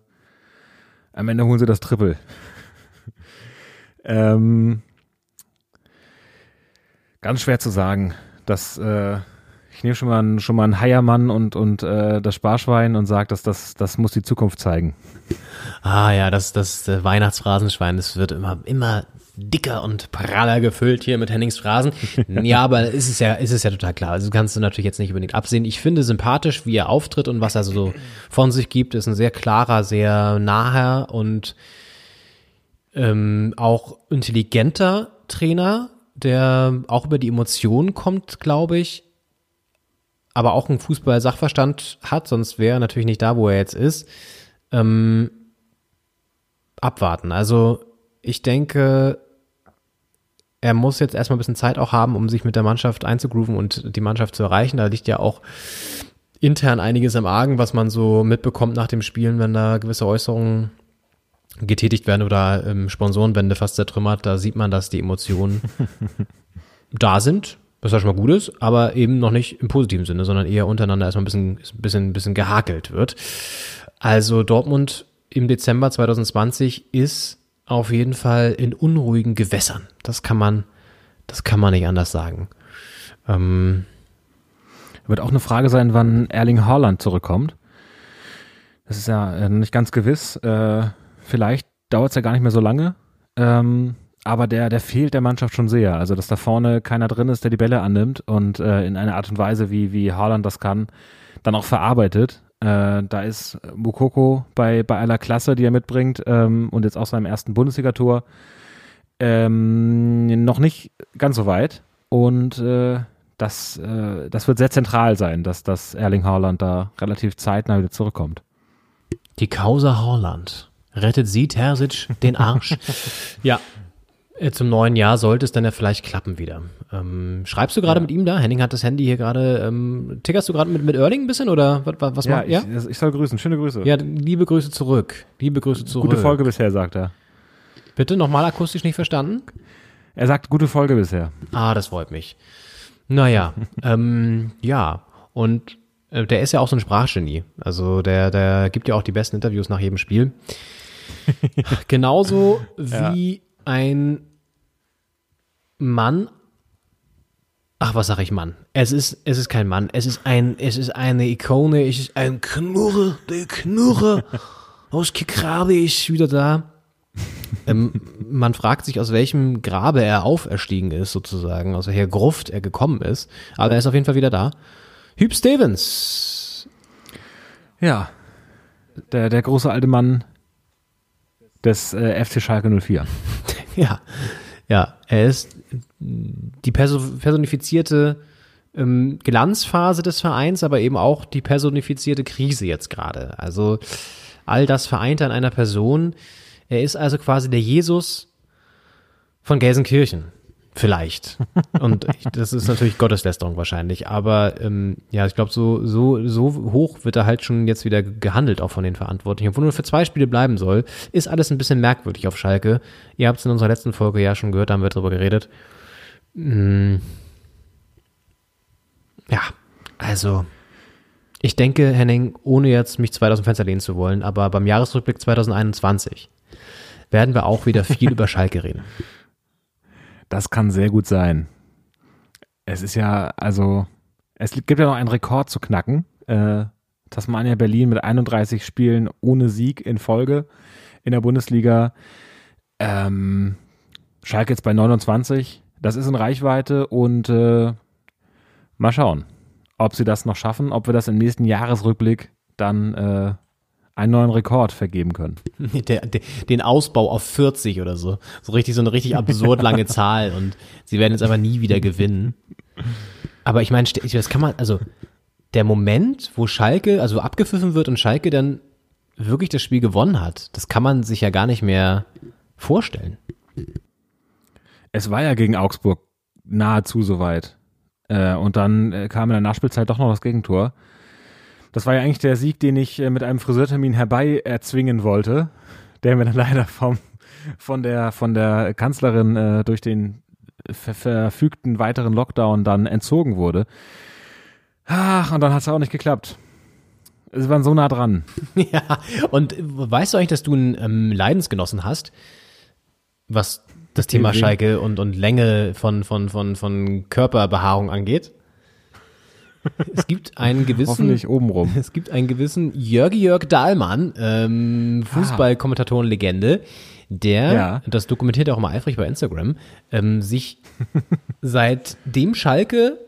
am Ende holen sie das Triple. ähm, ganz schwer zu sagen das, äh, ich nehme schon mal, einen, schon mal einen Heiermann und, und äh, das Sparschwein und sage, dass das, das muss die Zukunft zeigen. Ah ja, das, das äh, Weihnachtsphrasenschwein, das wird immer, immer dicker und praller gefüllt hier mit Hennings Phrasen. ja, aber ist es ja, ist es ja total klar. Also kannst du natürlich jetzt nicht unbedingt absehen. Ich finde sympathisch, wie er auftritt und was er so von sich gibt, ist ein sehr klarer, sehr naher und ähm, auch intelligenter Trainer, der auch über die Emotionen kommt, glaube ich, aber auch einen Fußball-Sachverstand hat, sonst wäre er natürlich nicht da, wo er jetzt ist. Ähm, abwarten. Also ich denke, er muss jetzt erstmal ein bisschen Zeit auch haben, um sich mit der Mannschaft einzugrooven und die Mannschaft zu erreichen. Da liegt ja auch intern einiges im Argen, was man so mitbekommt nach dem Spielen, wenn da gewisse Äußerungen getätigt werden oder ähm, Sponsorenwände fast zertrümmert, da sieht man, dass die Emotionen da sind, was ja schon mal gut ist, aber eben noch nicht im positiven Sinne, sondern eher untereinander erstmal ein bisschen, bisschen, bisschen gehakelt wird. Also Dortmund im Dezember 2020 ist auf jeden Fall in unruhigen Gewässern. Das kann man, das kann man nicht anders sagen. Ähm, wird auch eine Frage sein, wann Erling Haaland zurückkommt. Das ist ja äh, nicht ganz gewiss. Äh, vielleicht dauert es ja gar nicht mehr so lange. Ähm, aber der, der fehlt der Mannschaft schon sehr. Also, dass da vorne keiner drin ist, der die Bälle annimmt und äh, in einer Art und Weise, wie, wie Haaland das kann, dann auch verarbeitet. Äh, da ist Mukoko bei, bei aller Klasse, die er mitbringt ähm, und jetzt auch seinem ersten Bundesligator ähm, noch nicht ganz so weit. Und äh, das, äh, das wird sehr zentral sein, dass, dass Erling Haaland da relativ zeitnah wieder zurückkommt. Die Causa Haaland rettet sie Terzic den Arsch. ja, zum neuen Jahr sollte es dann ja vielleicht klappen wieder. Ähm, schreibst du gerade ja. mit ihm da? Henning hat das Handy hier gerade. Ähm, tickerst du gerade mit, mit Erling ein bisschen oder was, was ja, macht, ja? Ich, ich soll grüßen. Schöne Grüße. Ja, liebe Grüße zurück. Liebe Grüße zurück. Gute Folge bisher, sagt er. Bitte nochmal akustisch nicht verstanden? Er sagt gute Folge bisher. Ah, das freut mich. Naja, ähm, ja. Und äh, der ist ja auch so ein Sprachgenie. Also der, der gibt ja auch die besten Interviews nach jedem Spiel. Genauso wie ein Mann. Ach, was sag ich Mann? Es ist, es ist kein Mann. Es ist ein, es ist eine Ikone. Es ist ein Knurre, der Knurre aus Kikrabe ist wieder da. ähm, man fragt sich, aus welchem Grabe er auferstiegen ist, sozusagen, aus welcher Gruft er gekommen ist. Aber er ist auf jeden Fall wieder da. Hüb Stevens. Ja, der, der große alte Mann des äh, FC Schalke 04. ja, ja, er ist die personifizierte ähm, Glanzphase des Vereins, aber eben auch die personifizierte Krise jetzt gerade. Also all das vereint an einer Person. Er ist also quasi der Jesus von Gelsenkirchen. Vielleicht. Und das ist natürlich Gotteslästerung wahrscheinlich. Aber ähm, ja, ich glaube, so, so, so hoch wird er halt schon jetzt wieder gehandelt, auch von den Verantwortlichen. Obwohl nur für zwei Spiele bleiben soll, ist alles ein bisschen merkwürdig auf Schalke. Ihr habt es in unserer letzten Folge ja schon gehört, da haben wir drüber geredet. Hm. Ja, also Ich denke, Henning, ohne jetzt mich 2000 Fenster lehnen zu wollen, aber beim Jahresrückblick 2021 werden wir auch wieder viel über Schalke reden. Das kann sehr gut sein. Es ist ja, also, es gibt ja noch einen Rekord zu knacken. Äh, Tasmania Berlin mit 31 Spielen ohne Sieg in Folge in der Bundesliga. Ähm, Schalke jetzt bei 29. Das ist in Reichweite und äh, mal schauen, ob sie das noch schaffen, ob wir das im nächsten Jahresrückblick dann äh, einen neuen Rekord vergeben können. Der, der, den Ausbau auf 40 oder so. So richtig, so eine richtig absurd lange Zahl und sie werden jetzt aber nie wieder gewinnen. Aber ich meine, das kann man, also der Moment, wo Schalke, also abgepfiffen wird und Schalke dann wirklich das Spiel gewonnen hat, das kann man sich ja gar nicht mehr vorstellen. Es war ja gegen Augsburg nahezu soweit. Äh, und dann äh, kam in der Nachspielzeit doch noch das Gegentor. Das war ja eigentlich der Sieg, den ich äh, mit einem Friseurtermin herbei erzwingen wollte, der mir dann leider vom, von, der, von der Kanzlerin äh, durch den ver verfügten weiteren Lockdown dann entzogen wurde. Ach, und dann hat es auch nicht geklappt. Sie waren so nah dran. Ja, und weißt du eigentlich, dass du einen ähm, Leidensgenossen hast, was das Thema Schalke und, und Länge von, von, von, von Körperbehaarung angeht? Es gibt einen gewissen. Hoffentlich obenrum. Es gibt einen gewissen Jörgi Jörg Dahlmann, ähm, Fußballkommentatoren-Legende, der, Ja. das dokumentiert er auch mal eifrig bei Instagram, ähm, sich seitdem Schalke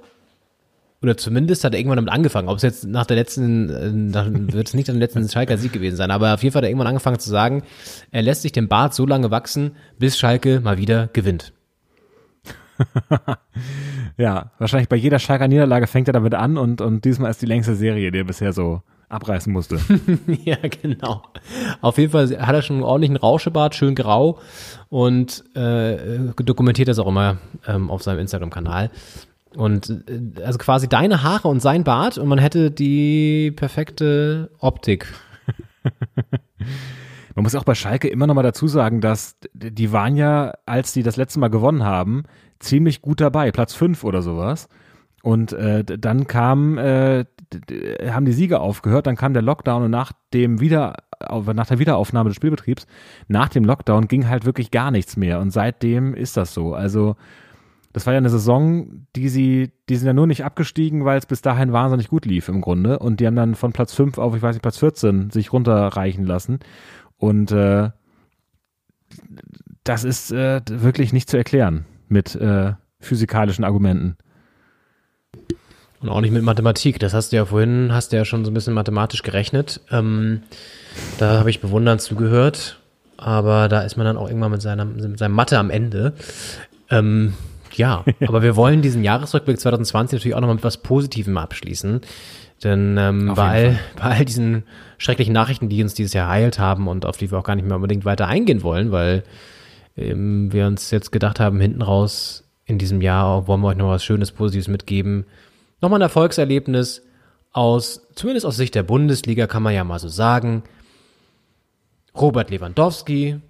oder zumindest hat er irgendwann damit angefangen. Ob es jetzt nach der letzten, äh, nach, wird es nicht nach dem letzten Schalker Sieg gewesen sein, aber auf jeden Fall hat er irgendwann angefangen zu sagen, er lässt sich den Bart so lange wachsen, bis Schalke mal wieder gewinnt. Ja, wahrscheinlich bei jeder Schalker Niederlage fängt er damit an und, und diesmal ist die längste Serie, die er bisher so abreißen musste. ja, genau. Auf jeden Fall hat er schon einen ordentlichen Rauschebart, schön grau und äh, dokumentiert das auch immer ähm, auf seinem Instagram-Kanal. Und äh, also quasi deine Haare und sein Bart und man hätte die perfekte Optik. Man muss auch bei Schalke immer noch mal dazu sagen, dass die waren ja, als die das letzte Mal gewonnen haben, ziemlich gut dabei, Platz fünf oder sowas. Und äh, dann kam, äh, haben die Siege aufgehört, dann kam der Lockdown und nach dem wieder, nach der Wiederaufnahme des Spielbetriebs, nach dem Lockdown ging halt wirklich gar nichts mehr. Und seitdem ist das so. Also das war ja eine Saison, die sie, die sind ja nur nicht abgestiegen, weil es bis dahin wahnsinnig gut lief im Grunde. Und die haben dann von Platz 5 auf, ich weiß nicht, Platz 14 sich runterreichen lassen. Und äh, das ist äh, wirklich nicht zu erklären mit äh, physikalischen Argumenten. Und auch nicht mit Mathematik. Das hast du ja vorhin, hast du ja schon so ein bisschen mathematisch gerechnet. Ähm, da habe ich bewundernd zugehört. Aber da ist man dann auch irgendwann mit, seiner, mit seinem Mathe am Ende. Ähm, ja, aber wir wollen diesen Jahresrückblick 2020 natürlich auch nochmal mit was Positivem abschließen. Denn ähm, bei, all, bei all diesen schrecklichen Nachrichten, die uns dieses Jahr heilt haben und auf die wir auch gar nicht mehr unbedingt weiter eingehen wollen, weil ähm, wir uns jetzt gedacht haben, hinten raus in diesem Jahr wollen wir euch noch was Schönes, Positives mitgeben. Nochmal ein Erfolgserlebnis aus, zumindest aus Sicht der Bundesliga kann man ja mal so sagen. Robert Lewandowski,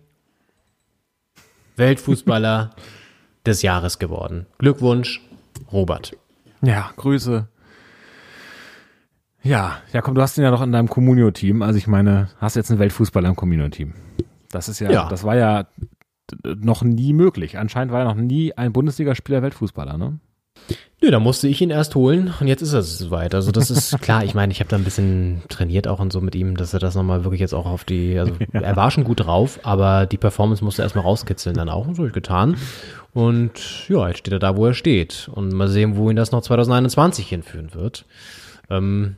Weltfußballer des Jahres geworden. Glückwunsch, Robert. Ja, Grüße. Ja, ja, komm, du hast ihn ja noch in deinem Communio-Team. Also ich meine, hast jetzt einen Weltfußballer im Communio-Team. Das ist ja, Ja. das war ja noch nie möglich. Anscheinend war ja noch nie ein Bundesligaspieler Weltfußballer, ne? Nö, da musste ich ihn erst holen und jetzt ist es soweit. Also das ist klar, ich meine, ich habe da ein bisschen trainiert auch und so mit ihm, dass er das nochmal wirklich jetzt auch auf die, also er war schon gut drauf, aber die Performance musste er erstmal rauskitzeln dann auch und so ich getan. Und ja, jetzt steht er da, wo er steht. Und mal sehen, wo ihn das noch 2021 hinführen wird. Ähm,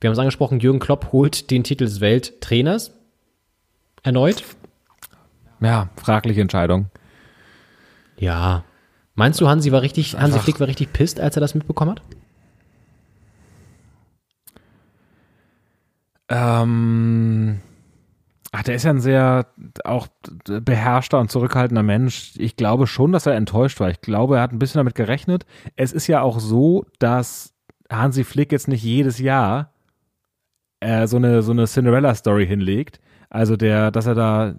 wir haben es angesprochen, Jürgen Klopp holt den Titel des Welttrainers erneut. Ja, fragliche Entscheidung. Ja. Meinst du, Hansi war richtig, Hansi Einfach- Flick war richtig pisst, als er das mitbekommen hat? Ähm, ach, der ist ja ein sehr auch beherrschter und zurückhaltender Mensch. Ich glaube schon, dass er enttäuscht war. Ich glaube, er hat ein bisschen damit gerechnet. Es ist ja auch so, dass Hansi Flick jetzt nicht jedes Jahr äh, so eine so eine Cinderella-Story hinlegt. Also der, dass er da äh,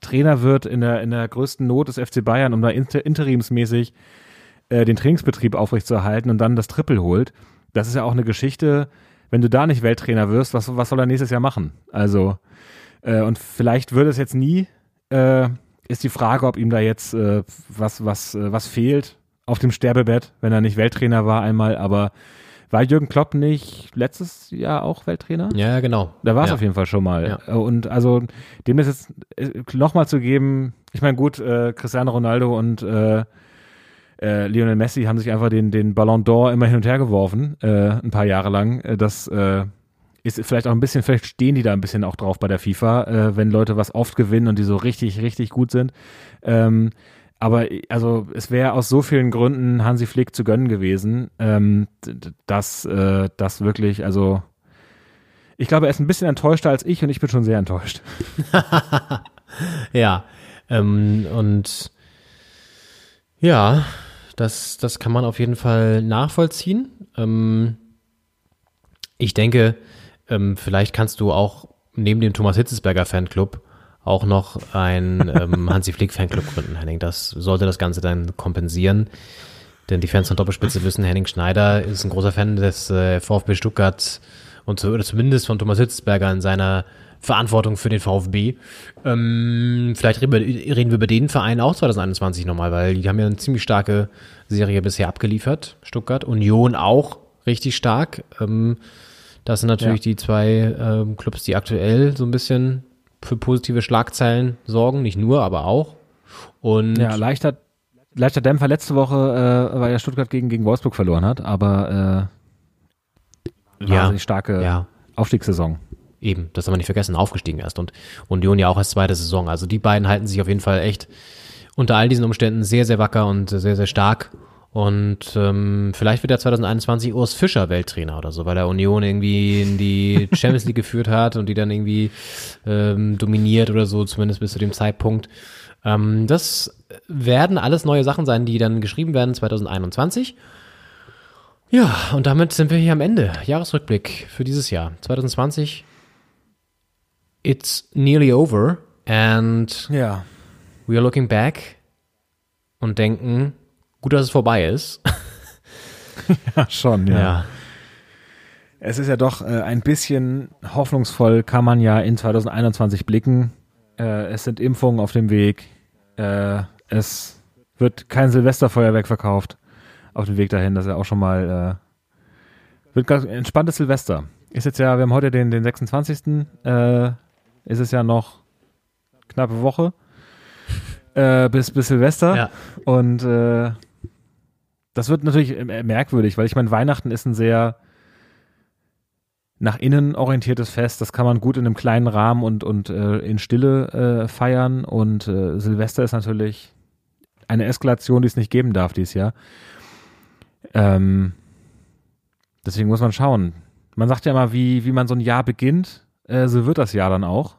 Trainer wird in der in der größten Not des FC Bayern, um da inter, interimsmäßig äh, den Trainingsbetrieb aufrechtzuerhalten und dann das Triple holt. Das ist ja auch eine Geschichte, wenn du da nicht Welttrainer wirst, was, was soll er nächstes Jahr machen? Also, äh, und vielleicht würde es jetzt nie, äh, ist die Frage, ob ihm da jetzt äh, was, was, äh, was fehlt auf dem Sterbebett, wenn er nicht Welttrainer war einmal, aber war Jürgen Klopp nicht letztes Jahr auch Welttrainer? Ja, genau. Da war es ja. auf jeden Fall schon mal. Ja. Und also dem ist jetzt äh, nochmal zu geben, ich meine, gut, äh, Cristiano Ronaldo und äh, äh, Lionel Messi haben sich einfach den, den Ballon d'Or immer hin und her geworfen, äh, ein paar Jahre lang. Äh, Das ist vielleicht auch ein bisschen, vielleicht stehen die da ein bisschen auch drauf bei der FIFA, wenn Leute was oft gewinnen und die so richtig, richtig gut sind. Ähm, aber also es wäre aus so vielen Gründen Hansi Flick zu gönnen gewesen, ähm, dass äh, das wirklich, also ich glaube, er ist ein bisschen enttäuschter als ich und ich bin schon sehr enttäuscht. Ja, ähm, und ja, das, das kann man auf jeden Fall nachvollziehen. Ähm, ich denke, ähm, vielleicht kannst du auch neben dem Thomas Hitzesberger Fanclub auch noch ein ähm, Hansi Flick Fanclub gründen, Henning. Das sollte das Ganze dann kompensieren. Denn die Fans von Doppelspitze wissen, Henning Schneider ist ein großer Fan des äh, VfB Stuttgart und zu, oder zumindest von Thomas Hitzesberger in seiner Verantwortung für den VfB. Ähm, vielleicht reden wir, reden wir über den Verein auch 2021 nochmal, weil die haben ja eine ziemlich starke Serie bisher abgeliefert. Stuttgart, Union auch richtig stark. Ähm, das sind natürlich Ja. die zwei ähm, Clubs, die aktuell so ein bisschen für positive Schlagzeilen sorgen. Nicht nur, aber auch. Und Ja, leichter, leichter Dämpfer letzte Woche, äh, weil ja Stuttgart gegen, gegen Wolfsburg verloren hat, aber äh, Ja, wahnsinnig starke ja. Aufstiegssaison. Eben, das haben wir nicht vergessen, aufgestiegen erst und Union ja auch als zweite Saison. Also die beiden halten sich auf jeden Fall echt unter all diesen Umständen sehr, sehr wacker und sehr, sehr stark. Und ähm, vielleicht wird er 2021 Urs Fischer Welttrainer oder so, weil er Union irgendwie in die Champions League geführt hat und die dann irgendwie ähm, dominiert oder so, zumindest bis zu dem Zeitpunkt. Ähm, das werden alles neue Sachen sein, die dann geschrieben werden 2021. Ja, und damit sind wir hier am Ende. Jahresrückblick für dieses Jahr. 2020 it's nearly over and Ja. we are looking back und denken, gut, dass es vorbei ist. Ja, schon, ja. Ja. Es ist ja doch äh, ein bisschen hoffnungsvoll, kann man ja in 2021 blicken. Äh, es sind Impfungen auf dem Weg. Äh, es wird kein Silvesterfeuerwerk verkauft auf dem Weg dahin. Das ist ja auch schon mal äh, wird ganz entspanntes Silvester. Ist jetzt ja, wir haben heute den, den 26. Äh, ist es ja noch knappe Woche äh, bis, bis Silvester. Ja. Und das wird natürlich äh, merkwürdig, weil ich meine, Weihnachten ist ein sehr nach innen orientiertes Fest. Das kann man gut in einem kleinen Rahmen und, und äh, in Stille äh, feiern. Und äh, Silvester ist natürlich eine Eskalation, die es nicht geben darf dieses Jahr. Ähm, deswegen muss man schauen. Man sagt ja immer, wie, wie man so ein Jahr beginnt, äh, so wird das Jahr dann auch.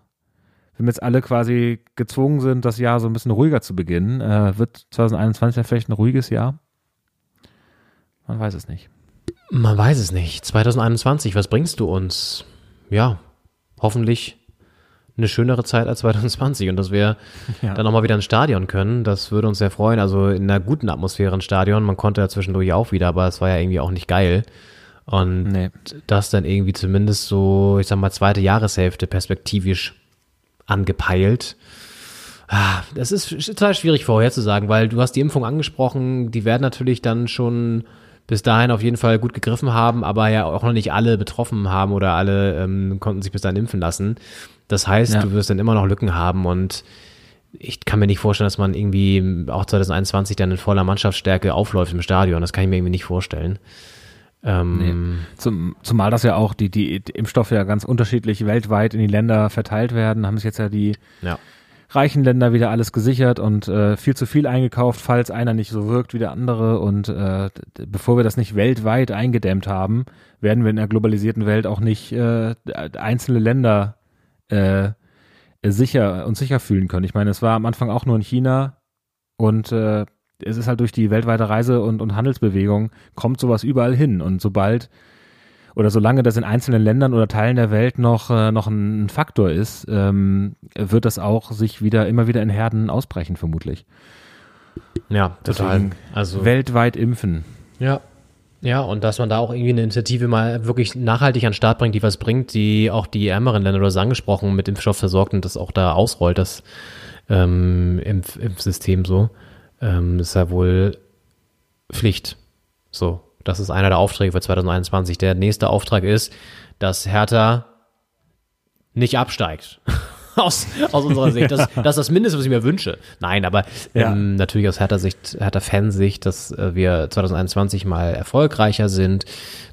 Wenn jetzt alle quasi gezwungen sind, das Jahr so ein bisschen ruhiger zu beginnen, äh, wird 2021 ja vielleicht ein ruhiges Jahr? Man weiß es nicht. Man weiß es nicht. 2021, was bringst du uns? Ja, hoffentlich eine schönere Zeit als 2020 und dass wir Ja. dann nochmal wieder ins Stadion können. Das würde uns sehr freuen. Also in einer guten Atmosphäre ins Stadion. Man konnte ja zwischendurch auch wieder, aber es war ja irgendwie auch nicht geil. Und das dann irgendwie zumindest so, ich sag mal, zweite Jahreshälfte perspektivisch angepeilt. Ah, Das ist total schwierig vorherzusagen, weil du hast die Impfung angesprochen, die werden natürlich dann schon bis dahin auf jeden Fall gut gegriffen haben, aber ja auch noch nicht alle betroffen haben oder alle ähm, konnten sich bis dahin impfen lassen. Das heißt, Ja. du wirst dann immer noch Lücken haben und ich kann mir nicht vorstellen, dass man irgendwie auch 2021 dann in voller Mannschaftsstärke aufläuft im Stadion. Das kann ich mir irgendwie nicht vorstellen. Ähm, Zum, zumal das ja auch die, die, Impfstoffe ja ganz unterschiedlich weltweit in die Länder verteilt werden, haben sich jetzt ja die Ja. Reichen Länder wieder alles gesichert und äh, viel zu viel eingekauft, falls einer nicht so wirkt wie der andere. Und äh, bevor wir das nicht weltweit eingedämmt haben, werden wir in der globalisierten Welt auch nicht äh, einzelne Länder äh, sicher und sicher fühlen können. Ich meine, es war am Anfang auch nur in China und äh, es ist halt durch die weltweite Reise- und, und Handelsbewegung kommt sowas überall hin. Und sobald oder solange das in einzelnen Ländern oder Teilen der Welt noch, äh, noch ein Faktor ist, ähm, wird das auch sich wieder immer wieder in Herden ausbrechen, vermutlich. Ja, total. Deswegen Also- weltweit impfen. Ja. Ja, und dass man da auch irgendwie eine Initiative mal wirklich nachhaltig an den Start bringt, die was bringt, die auch die ärmeren Länder, du hast angesprochen, mit Impfstoff versorgt und das auch da ausrollt, das ähm, Impf Impfsystem so, ähm, ist ja wohl Pflicht. So, das ist einer der Aufträge für 2021. Der nächste Auftrag ist, dass Hertha nicht absteigt. aus, aus unserer Sicht. Das, Ja. das ist das Mindeste, was ich mir wünsche. Nein, aber Ja. ähm, natürlich aus härter Sicht, härter Fansicht, dass äh, wir 2021 mal erfolgreicher sind,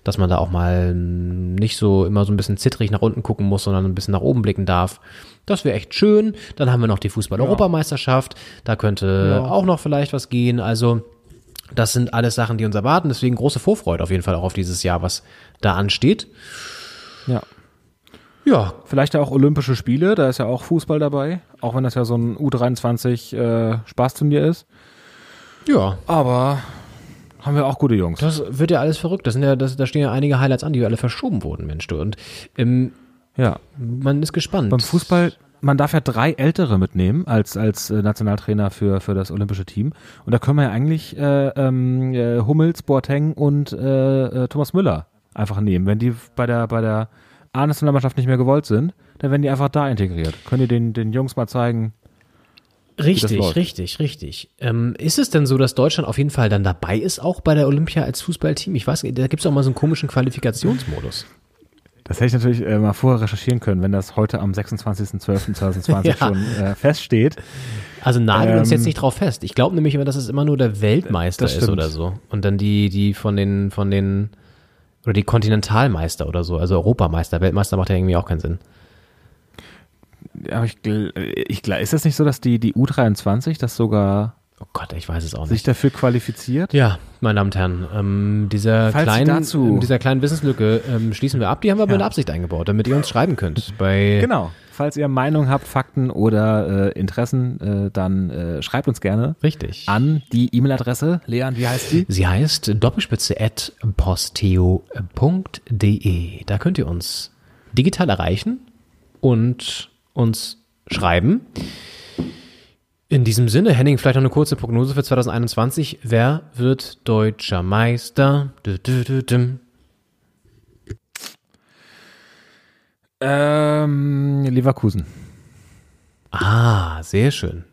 dass man da auch mal nicht so immer so ein bisschen zittrig nach unten gucken muss, sondern ein bisschen nach oben blicken darf. Das wäre echt schön. Dann haben wir noch die Fußball-Europameisterschaft. Da könnte Ja. auch noch vielleicht was gehen. Also das sind alles Sachen, die uns erwarten. Deswegen große Vorfreude auf jeden Fall auch auf dieses Jahr, was da ansteht. Ja. Ja. Vielleicht ja auch Olympische Spiele, da ist ja auch Fußball dabei, auch wenn das ja so ein U23 äh, ist. Ja. Aber haben wir auch gute Jungs. Das wird ja alles verrückt. Das sind ja, das, da stehen ja einige Highlights an, die alle verschoben wurden, Mensch. Du. Und ähm, ja. man ist gespannt. Beim Fußball, man darf ja drei Ältere mitnehmen als, als äh, Nationaltrainer für, für das olympische Team. Und da können wir ja eigentlich äh, ähm, äh, Hummels, Boateng und äh, äh, Thomas Müller einfach nehmen. Wenn die bei der, bei der A-Nationalmannschaft nicht mehr gewollt sind, dann werden die einfach da integriert. Können die den, den Jungs mal zeigen, Richtig, richtig, richtig. Ähm, ist es denn so, dass Deutschland auf jeden Fall dann dabei ist, auch bei der Olympia als Fußballteam? Ich weiß nicht, da gibt es auch mal so einen komischen Qualifikationsmodus. Das hätte ich natürlich äh, mal vorher recherchieren können, wenn das heute am 26.12.2020 Ja. schon äh, feststeht. Also nageln uns Ähm, jetzt nicht drauf fest. Ich glaube nämlich immer, dass es immer nur der Weltmeister Das ist oder so. Und dann die, die von den, von den, oder die Kontinentalmeister oder so, also Europameister. Weltmeister macht ja irgendwie auch keinen Sinn. Aber ich, ich, ist es nicht so, dass die, die U23 das sogar Oh Gott, ich weiß es auch sich nicht. dafür qualifiziert? Ja, meine Damen und Herren, ähm, dieser, Falls kleinen, dazu- ähm, dieser kleinen Wissenslücke ähm, schließen wir ab. Die haben wir aber Ja. mit Absicht eingebaut, damit ihr uns schreiben könnt. Bei Genau. Falls ihr Meinung habt, Fakten oder äh, Interessen, äh, dann äh, schreibt uns gerne. Richtig. An die E-Mail-Adresse. Leon, wie heißt die? Sie heißt doppelspitze at posteo.de. Da könnt ihr uns digital erreichen und uns schreiben. In diesem Sinne, Henning, vielleicht noch eine kurze Prognose für 2021. Wer wird deutscher Meister? Dü, dü, düm. Ähm, Leverkusen. Ah, sehr schön.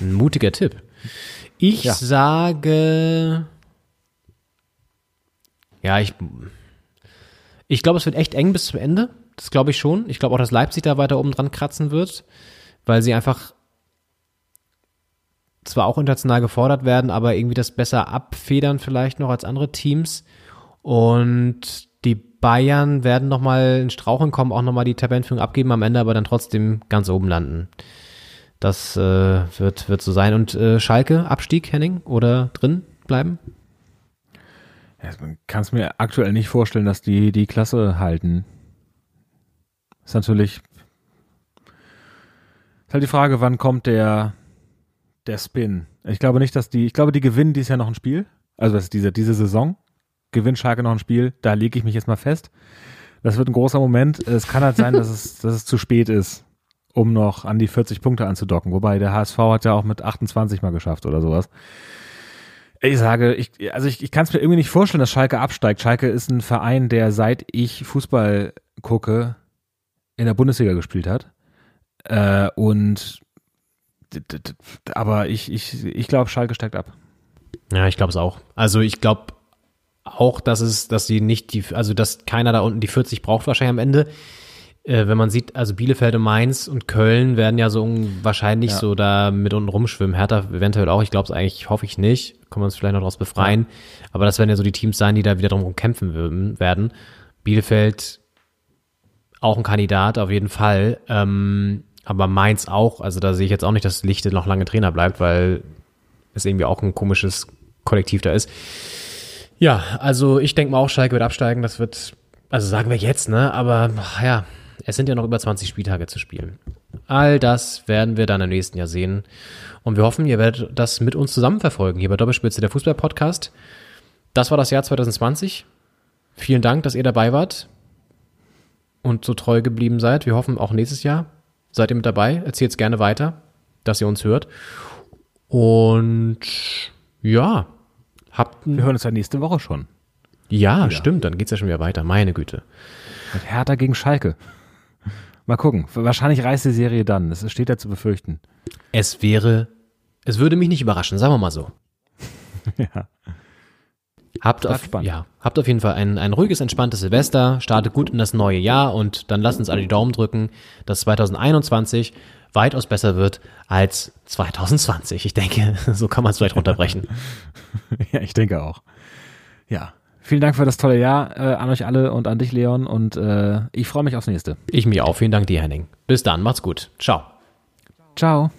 Ein mutiger Tipp. Ich Ja. sage. Ja, ich. Ich glaube, es wird echt eng bis zum Ende. Das glaube ich schon. Ich glaube auch, dass Leipzig da weiter oben dran kratzen wird, weil sie einfach zwar auch international gefordert werden, aber irgendwie das besser abfedern vielleicht noch als andere Teams. Und die Bayern werden nochmal in Straucheln kommen, auch nochmal die Tabellenführung abgeben, am Ende aber dann trotzdem ganz oben landen. Das äh, wird, wird so sein. Und äh, Schalke, Abstieg, Henning, oder drin bleiben? Ja, man kann es mir aktuell nicht vorstellen, dass die die Klasse halten. Ist natürlich ist halt die Frage, wann kommt der der Spin? Ich glaube nicht, dass die, ich glaube, die gewinnen dieses Jahr noch ein Spiel. Also das ist diese diese Saison gewinnt Schalke noch ein Spiel. Da lege ich mich jetzt mal fest. Das wird ein großer Moment. Es kann halt sein, dass es dass es zu spät ist, um noch an die 40 Punkte anzudocken. Wobei der HSV hat ja auch mit 28 mal geschafft oder sowas. Ich sage, ich, also ich, ich kann es mir irgendwie nicht vorstellen, dass Schalke absteigt. Schalke ist ein Verein, der seit ich Fußball gucke, in der Bundesliga gespielt hat. Äh, und aber ich, ich, ich glaube, Schalke steigt ab. Ja, ich glaube es auch. Also ich glaube auch, dass es, dass sie nicht die, also dass keiner da unten die 40 braucht wahrscheinlich am Ende. Äh, wenn man sieht, also Bielefeld und Mainz und Köln werden ja so wahrscheinlich Ja. so da mit unten rumschwimmen. Hertha eventuell auch. Ich glaube es eigentlich, hoffe ich nicht. Können wir uns vielleicht noch daraus befreien. Aber das werden ja so die Teams sein, die da wieder drum kämpfen werden. Bielefeld auch ein Kandidat auf jeden Fall. Ähm, aber Mainz auch. Also da sehe ich jetzt auch nicht, dass Lichte noch lange Trainer bleibt, weil es irgendwie auch ein komisches Kollektiv da ist. Ja, also ich denke mal auch, Schalke wird absteigen. Das wird, also sagen wir jetzt, ne? Aber ja, es sind ja noch über 20 Spieltage zu spielen. All das werden wir dann im nächsten Jahr sehen. Und wir hoffen, ihr werdet das mit uns zusammen verfolgen, hier bei Doppelspitze der Fußball-Podcast. Das war das Jahr 2020. Vielen Dank, dass ihr dabei wart und so treu geblieben seid. Wir hoffen auch nächstes Jahr seid ihr mit dabei. Erzählt es gerne weiter, dass ihr uns hört. Und ja, habt Wir hören uns ja nächste Woche schon. Ja, Wieder. stimmt, dann geht's ja schon wieder weiter. Meine Güte. Mit Hertha gegen Schalke. Mal gucken. Wahrscheinlich reißt die Serie dann. Es steht ja zu befürchten. Es wäre, es würde mich nicht überraschen, sagen wir mal so. ja. Habt auf, ja, habt auf jeden Fall ein, ein ruhiges, entspanntes Silvester, startet gut in das neue Jahr und dann lasst uns alle die Daumen drücken, dass 2021 weitaus besser wird als 2020. Ich denke, so kann man es vielleicht runterbrechen. ja, ich denke auch. Ja. Vielen Dank für das tolle Jahr äh, an euch alle und an dich, Leon. Und äh, ich freue mich aufs nächste. Ich mich auch. Vielen Dank dir, Henning. Bis dann. Macht's gut. Ciao. Ciao.